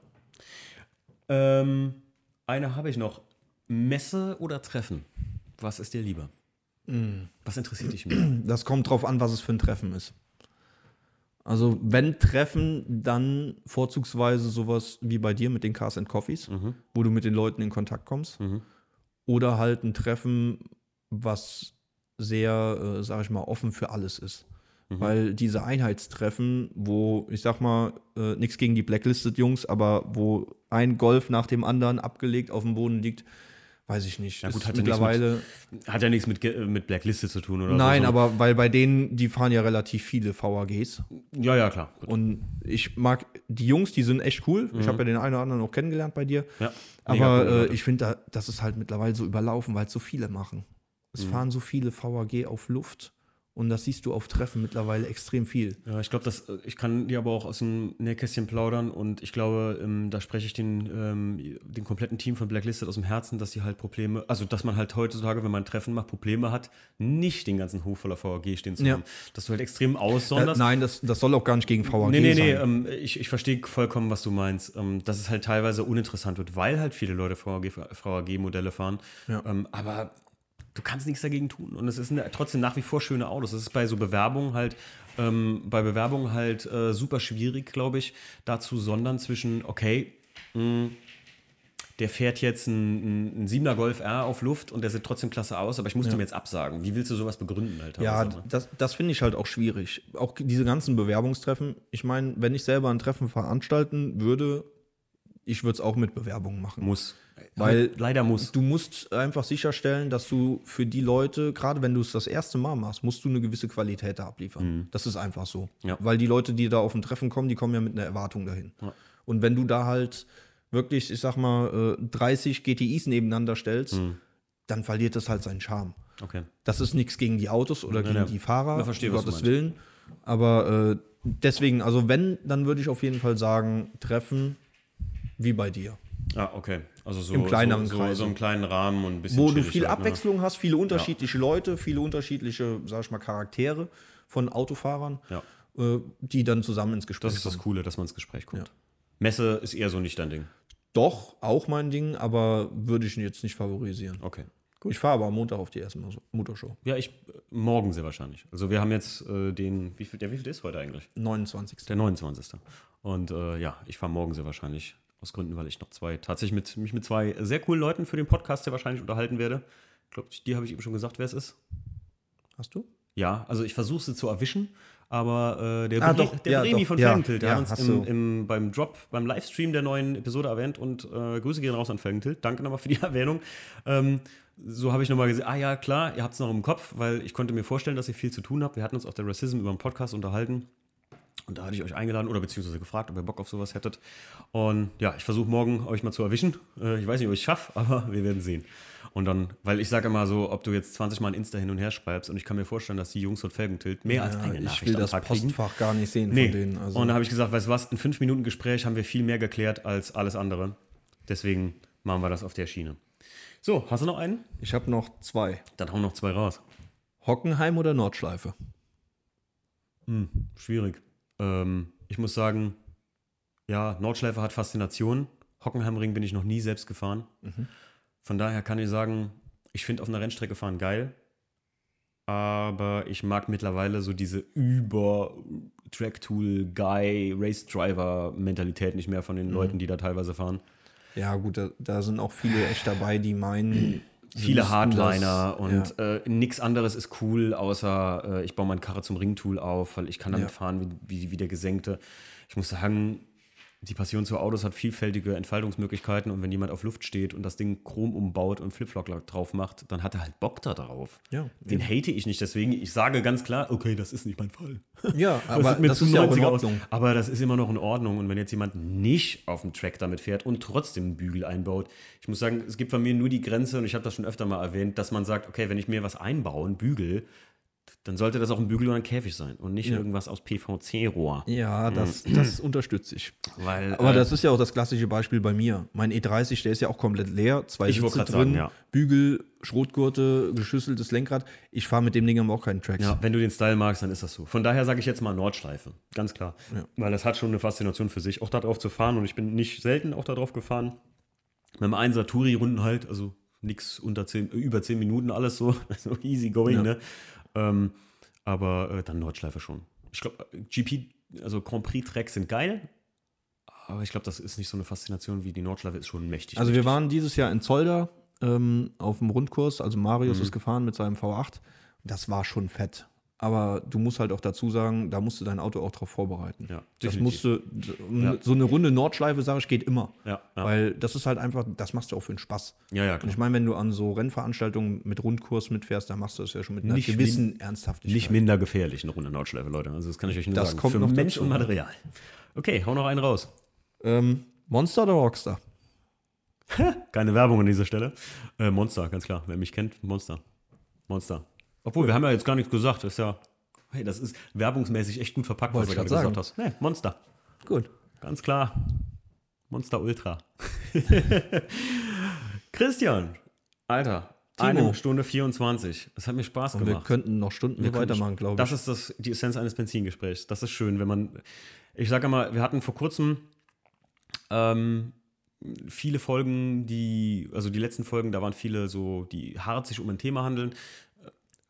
Ähm, eine habe ich noch. Messe oder Treffen? Was ist dir lieber? Mm. Was interessiert dich mehr? Das kommt drauf an, was es für ein Treffen ist. Also, wenn Treffen, dann vorzugsweise sowas wie bei dir mit den Cars and Coffees, Mhm. wo du mit den Leuten in Kontakt kommst. Oder halt ein Treffen, was sehr, äh, sag ich mal, offen für alles ist. Weil diese Einheitstreffen, wo, ich sag mal, äh, nichts gegen die Blacklisted-Jungs, aber wo ein Golf nach dem anderen abgelegt auf dem Boden liegt, weiß ich nicht. Ja, gut, hat ja nichts mittlerweile. Hat ja nichts mit, mit Blackliste zu tun oder Nein, so. aber weil bei denen, die fahren ja relativ viele VAGs. Ja, ja, klar. Gut. Und ich mag die Jungs, die sind echt cool. Ich habe ja den einen oder anderen auch kennengelernt bei dir. Ja, Aber coole äh, ich finde, da, das ist halt mittlerweile so überlaufen, weil es so viele machen. Mhm. Es fahren so viele VAG auf Luft. Und das siehst du auf Treffen mittlerweile extrem viel. Ja, ich glaube, äh, ich kann dir aber auch aus dem Nähkästchen plaudern und ich glaube, ähm, da spreche ich den, ähm, den kompletten Team von Blacklisted aus dem Herzen, dass die halt Probleme, also dass man halt heutzutage, wenn man ein Treffen macht, Probleme hat, nicht den ganzen Hof voller VAG stehen zu Ja. haben. Dass du halt extrem Äh, aussonderst. nein, das, das soll auch gar nicht gegen VAG Nee, nee, nee, sein. ähm, ich, ich verstehe vollkommen, was du meinst. Ähm, dass es halt teilweise uninteressant wird, weil halt viele Leute VAG-Modelle fahren. Ja. Ähm, aber du kannst nichts dagegen tun. Und es ist ne- trotzdem nach wie vor schöne Autos. Es ist bei so Bewerbungen halt, ähm, bei Bewerbungen halt äh, super schwierig, glaube ich, da zu sondern zwischen, okay, mh, der fährt jetzt ein, ein, ein 7er Golf R auf Luft und der sieht trotzdem klasse aus, aber ich muss dem jetzt absagen. Wie willst du sowas begründen, halt? Ja, ne? das, das finde ich halt auch schwierig. Auch diese ganzen Bewerbungstreffen. Ich meine, wenn ich selber ein Treffen veranstalten würde, ich würde es auch mit Bewerbungen machen. muss. Weil leider muss. Du musst einfach sicherstellen, dass du für die Leute, gerade wenn du es das erste Mal machst, musst du eine gewisse Qualität da abliefern. Das ist einfach so. Mhm. Ja. Weil die Leute, die da auf ein Treffen kommen, die kommen ja mit einer Erwartung dahin. Und wenn du da halt wirklich, ich sag mal, äh, 30 GTIs nebeneinander stellst, Mhm. dann verliert das halt seinen Charme. Okay. Das ist nichts gegen die Autos oder gegen ja. die Fahrer, Ich verstehe, um Gottes. Willen. Aber äh, deswegen, also wenn, dann würde ich auf jeden Fall sagen, Treffen wie bei dir. Ah, okay. Also so, Im kleineren so, so, Kreise. so im kleinen Rahmen und ein bisschen Wo du viel halt, ne? Abwechslung hast, viele unterschiedliche Leute, viele unterschiedliche, sag ich mal, Charaktere von Autofahrern, Ja. äh, die dann zusammen ins Gespräch Das ist das kommen. Coole, dass man ins Gespräch kommt. Messe ist eher so nicht dein Ding. Doch, auch mein Ding, aber würde ich jetzt nicht favorisieren. Okay. Ich fahre aber am Montag auf die erste Mo- Motorshow. Ja, ich äh, morgen sehr wahrscheinlich. Also wir haben jetzt äh, den, wie viel, der wie viel ist heute eigentlich? 29. Der 29. Und äh, ja, ich fahre morgen sehr wahrscheinlich. Aus Gründen, weil ich noch zwei, tatsächlich mit, mich mit zwei sehr coolen Leuten für den Podcast sehr wahrscheinlich unterhalten werde. Ich glaube, die habe ich eben schon gesagt, wer es ist. Hast du? Ja, also ich versuche sie zu erwischen, aber äh, der, Ah, Bre doch, der ja, Bremi doch, von ja, Felgentilt, der ja, hat uns im, im, beim Drop, beim Livestream der neuen Episode erwähnt und äh, Grüße gehen raus an Felgentilt. Danke nochmal für die Erwähnung. Ähm, so habe ich nochmal gesehen, ah ja, klar, ihr habt es noch im Kopf, weil ich konnte mir vorstellen, dass ihr viel zu tun habt. Wir hatten uns auf der Racism über einen Podcast unterhalten. Und da hatte ich euch eingeladen oder beziehungsweise gefragt, ob ihr Bock auf sowas hättet. Und ja, ich versuche morgen euch mal zu erwischen. Äh, ich weiß nicht, ob ich es schaffe, aber wir werden sehen. Und dann, weil ich sage immer so, ob du jetzt 20 Mal ein Insta hin und her schreibst und ich kann mir vorstellen, dass die Jungs von Felgentilt mehr als eine ich Nachricht will am das Tag kriegen. Postfach gar nicht sehen Nee. von denen. Also, Und da habe ich gesagt, weißt du was, in fünf Minuten Gespräch haben wir viel mehr geklärt als alles andere. Deswegen machen wir das auf der Schiene. So, hast du noch einen? ich habe noch zwei. Dann hauen noch zwei raus. Hockenheim oder Nordschleife? Schwierig. Ähm, ich muss sagen, ja, Nordschleife hat Faszination. Hockenheimring bin ich noch nie selbst gefahren. Von daher kann ich sagen, ich finde auf einer Rennstrecke fahren geil. Aber ich mag mittlerweile so diese über Track-Tool, Guy, Race Driver Mentalität nicht mehr von den Leuten, die da teilweise fahren. Ja, gut, da, da sind auch viele echt dabei, die meinen. Viele Hardliner und ja. äh, nichts anderes ist cool, außer äh, ich baue meine Karre zum Ringtool auf, weil ich kann damit Ja. fahren wie, wie, wie der Gesenkte. Ich muss sagen, die Passion zu Autos hat vielfältige Entfaltungsmöglichkeiten und wenn jemand auf Luft steht und das Ding chrom umbaut und Flipflop drauf macht, dann hat er halt Bock da drauf. Ja, Den hate ich nicht, deswegen ich sage ganz klar, okay, das ist nicht mein Fall. Ja, aber das, mir das ist ja auch in 90er aus. Ordnung. Aber das ist immer noch in Ordnung. Und wenn jetzt jemand nicht auf dem Track damit fährt und trotzdem einen Bügel einbaut, ich muss sagen, es gibt von mir nur die Grenze, und ich habe das schon öfter mal erwähnt, dass man sagt, okay, wenn ich mir was einbaue, einen Bügel, dann sollte das auch ein Bügel oder ein Käfig sein und nicht irgendwas aus PVC-Rohr. Ja, das, das unterstütze ich. Weil, Aber äh, das ist ja auch das klassische Beispiel bei mir. Mein E30, der ist ja auch komplett leer. Zwei Ich wollte Sitze drin, sagen, ja. Bügel, Schrotgurte, geschüsseltes Lenkrad. Ich fahre mit dem Ding aber auch keinen Tracks. Ja, wenn du den Style magst, dann ist das so. Von daher sage ich jetzt mal Nordschleife. Ganz klar. Weil das hat schon eine Faszination für sich, auch darauf zu fahren. Und ich bin nicht selten auch darauf gefahren. Mit einem Einser Touri-Runden halt, also nichts unter 10, äh, über 10 Minuten, alles so, so easy going, Ja. ne? Ähm, aber äh, dann Nordschleife schon. Ich glaube, GP, also Grand Prix-Tracks sind geil. Aber ich glaube, das ist nicht so eine Faszination wie die Nordschleife, ist schon mächtig. Also wir mächtig. waren dieses Jahr in ähm, auf dem Rundkurs. Also Marius Mhm. ist gefahren mit seinem V8. Das war schon fett. Aber du musst halt auch dazu sagen, da musst du dein Auto auch drauf vorbereiten. Ja, das musst du, Ja. so eine Runde Nordschleife, sage ich, geht immer. Ja, ja. Weil das ist halt einfach, das machst du auch für den Spaß. Ja, ja, Und klar. ich meine, wenn du an so Rennveranstaltungen mit Rundkurs mitfährst, dann machst du das ja schon mit einer Nicht gewissen Ernsthaftigkeit. Nicht minder gefährlich, eine Runde Nordschleife, Leute. Also das kann ich euch nur Das sagen. kommt Für noch Mensch und Material. Okay, hau noch einen raus. ähm, Monster oder Rockstar? Keine Werbung an dieser Stelle. Äh, Monster, ganz klar. Wer mich kennt, Monster. Monster. Obwohl, wir haben ja jetzt gar nichts gesagt. Das ist ja, hey, das ist werbungsmäßig echt gut verpackt, Wollte was du gerade gesagt hast. Nee, Monster. Gut. Ganz klar. Monster Ultra. Christian, Alter, Timo. eine Stunde 24. Es hat mir Spaß Und wir gemacht. könnten noch Stunden so weitermachen, glaube ich. Das ist das, die Essenz eines Benzingesprächs. Das ist schön, wenn man. Ich sage mal, wir hatten vor kurzem ähm, viele Folgen, die, also die letzten Folgen, da waren viele so, die hart sich um ein Thema handeln.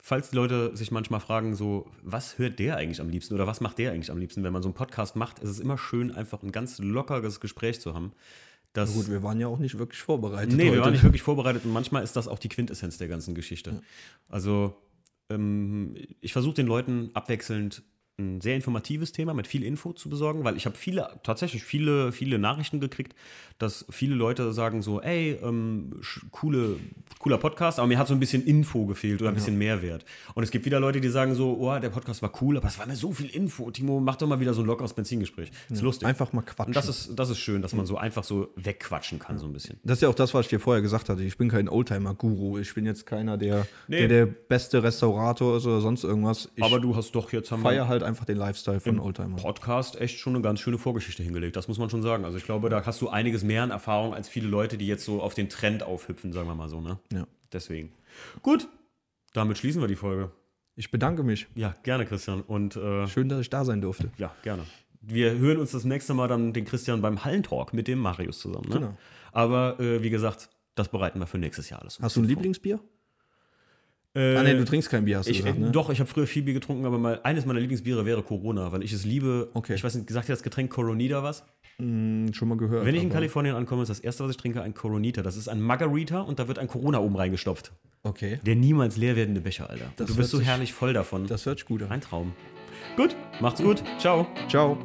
Falls die Leute sich manchmal fragen, so, was hört der eigentlich am liebsten oder was macht der eigentlich am liebsten, wenn man so einen Podcast macht, ist es immer schön, einfach ein ganz lockeres Gespräch zu haben. Das, Gut, wir waren ja auch nicht wirklich vorbereitet. Nee, wir heute. waren nicht wirklich vorbereitet und manchmal ist das auch die Quintessenz der ganzen Geschichte. Also, ähm, ich versuche den Leuten abwechselnd ein sehr informatives Thema mit viel Info zu besorgen, weil ich habe viele, tatsächlich viele, viele Nachrichten gekriegt, dass viele Leute sagen so, ey, ähm, coole, cooler Podcast, aber mir hat so ein bisschen Info gefehlt oder ein bisschen Mehrwert. Und es gibt wieder Leute, die sagen so, oh, der Podcast war cool, aber es war mir so viel Info. Timo, mach doch mal wieder so ein lockeres Benzingespräch. Ist lustig. Einfach mal quatschen. Und das ist, das ist schön, dass man so einfach so wegquatschen kann, so ein bisschen. Das ist ja auch das, was ich dir vorher gesagt hatte. Ich bin kein Oldtimer-Guru. Ich bin jetzt keiner, der, Nee. der der beste Restaurator ist oder sonst irgendwas. Ich Aber du hast doch jetzt haben feiere halt einfach den Lifestyle von Oldtimer. Podcast echt schon eine ganz schöne Vorgeschichte hingelegt. Das muss man schon sagen. Also ich glaube, da hast du einiges mehr an Erfahrung als viele Leute, die jetzt so auf den Trend aufhüpfen, sagen wir mal so. Ne? Ja. Deswegen. Gut, damit schließen wir die Folge. Ich bedanke mich. Ja, gerne, Christian. Und äh, Schön, dass ich da sein durfte. ja, gerne. Wir hören uns das nächste Mal dann den Christian beim Hallentalk mit dem Marius zusammen. Ne? Genau. Aber äh, wie gesagt, das bereiten wir für nächstes Jahr alles. Hast du ein Lieblingsbier? Äh, ah, nee, du trinkst kein Bier, hast du Ich, gesagt, äh, ne? Doch, ich habe früher viel Bier getrunken, aber mal, eines meiner Lieblingsbiere wäre Corona, weil ich es liebe. Okay. Ich weiß nicht, gesagt dir das Getränk Coronita was? Hm, schon mal gehört. Wenn ich in Kalifornien ankomme, ist das erste, was ich trinke, ein Coronita. Das ist ein Margarita und da wird ein Corona oben reingestopft. Okay, Der niemals leer werdende Becher, Alter. Das du bist so herrlich voll davon. das hört sich gut an. ein Traum. Gut, macht's gut. Ciao. Ciao.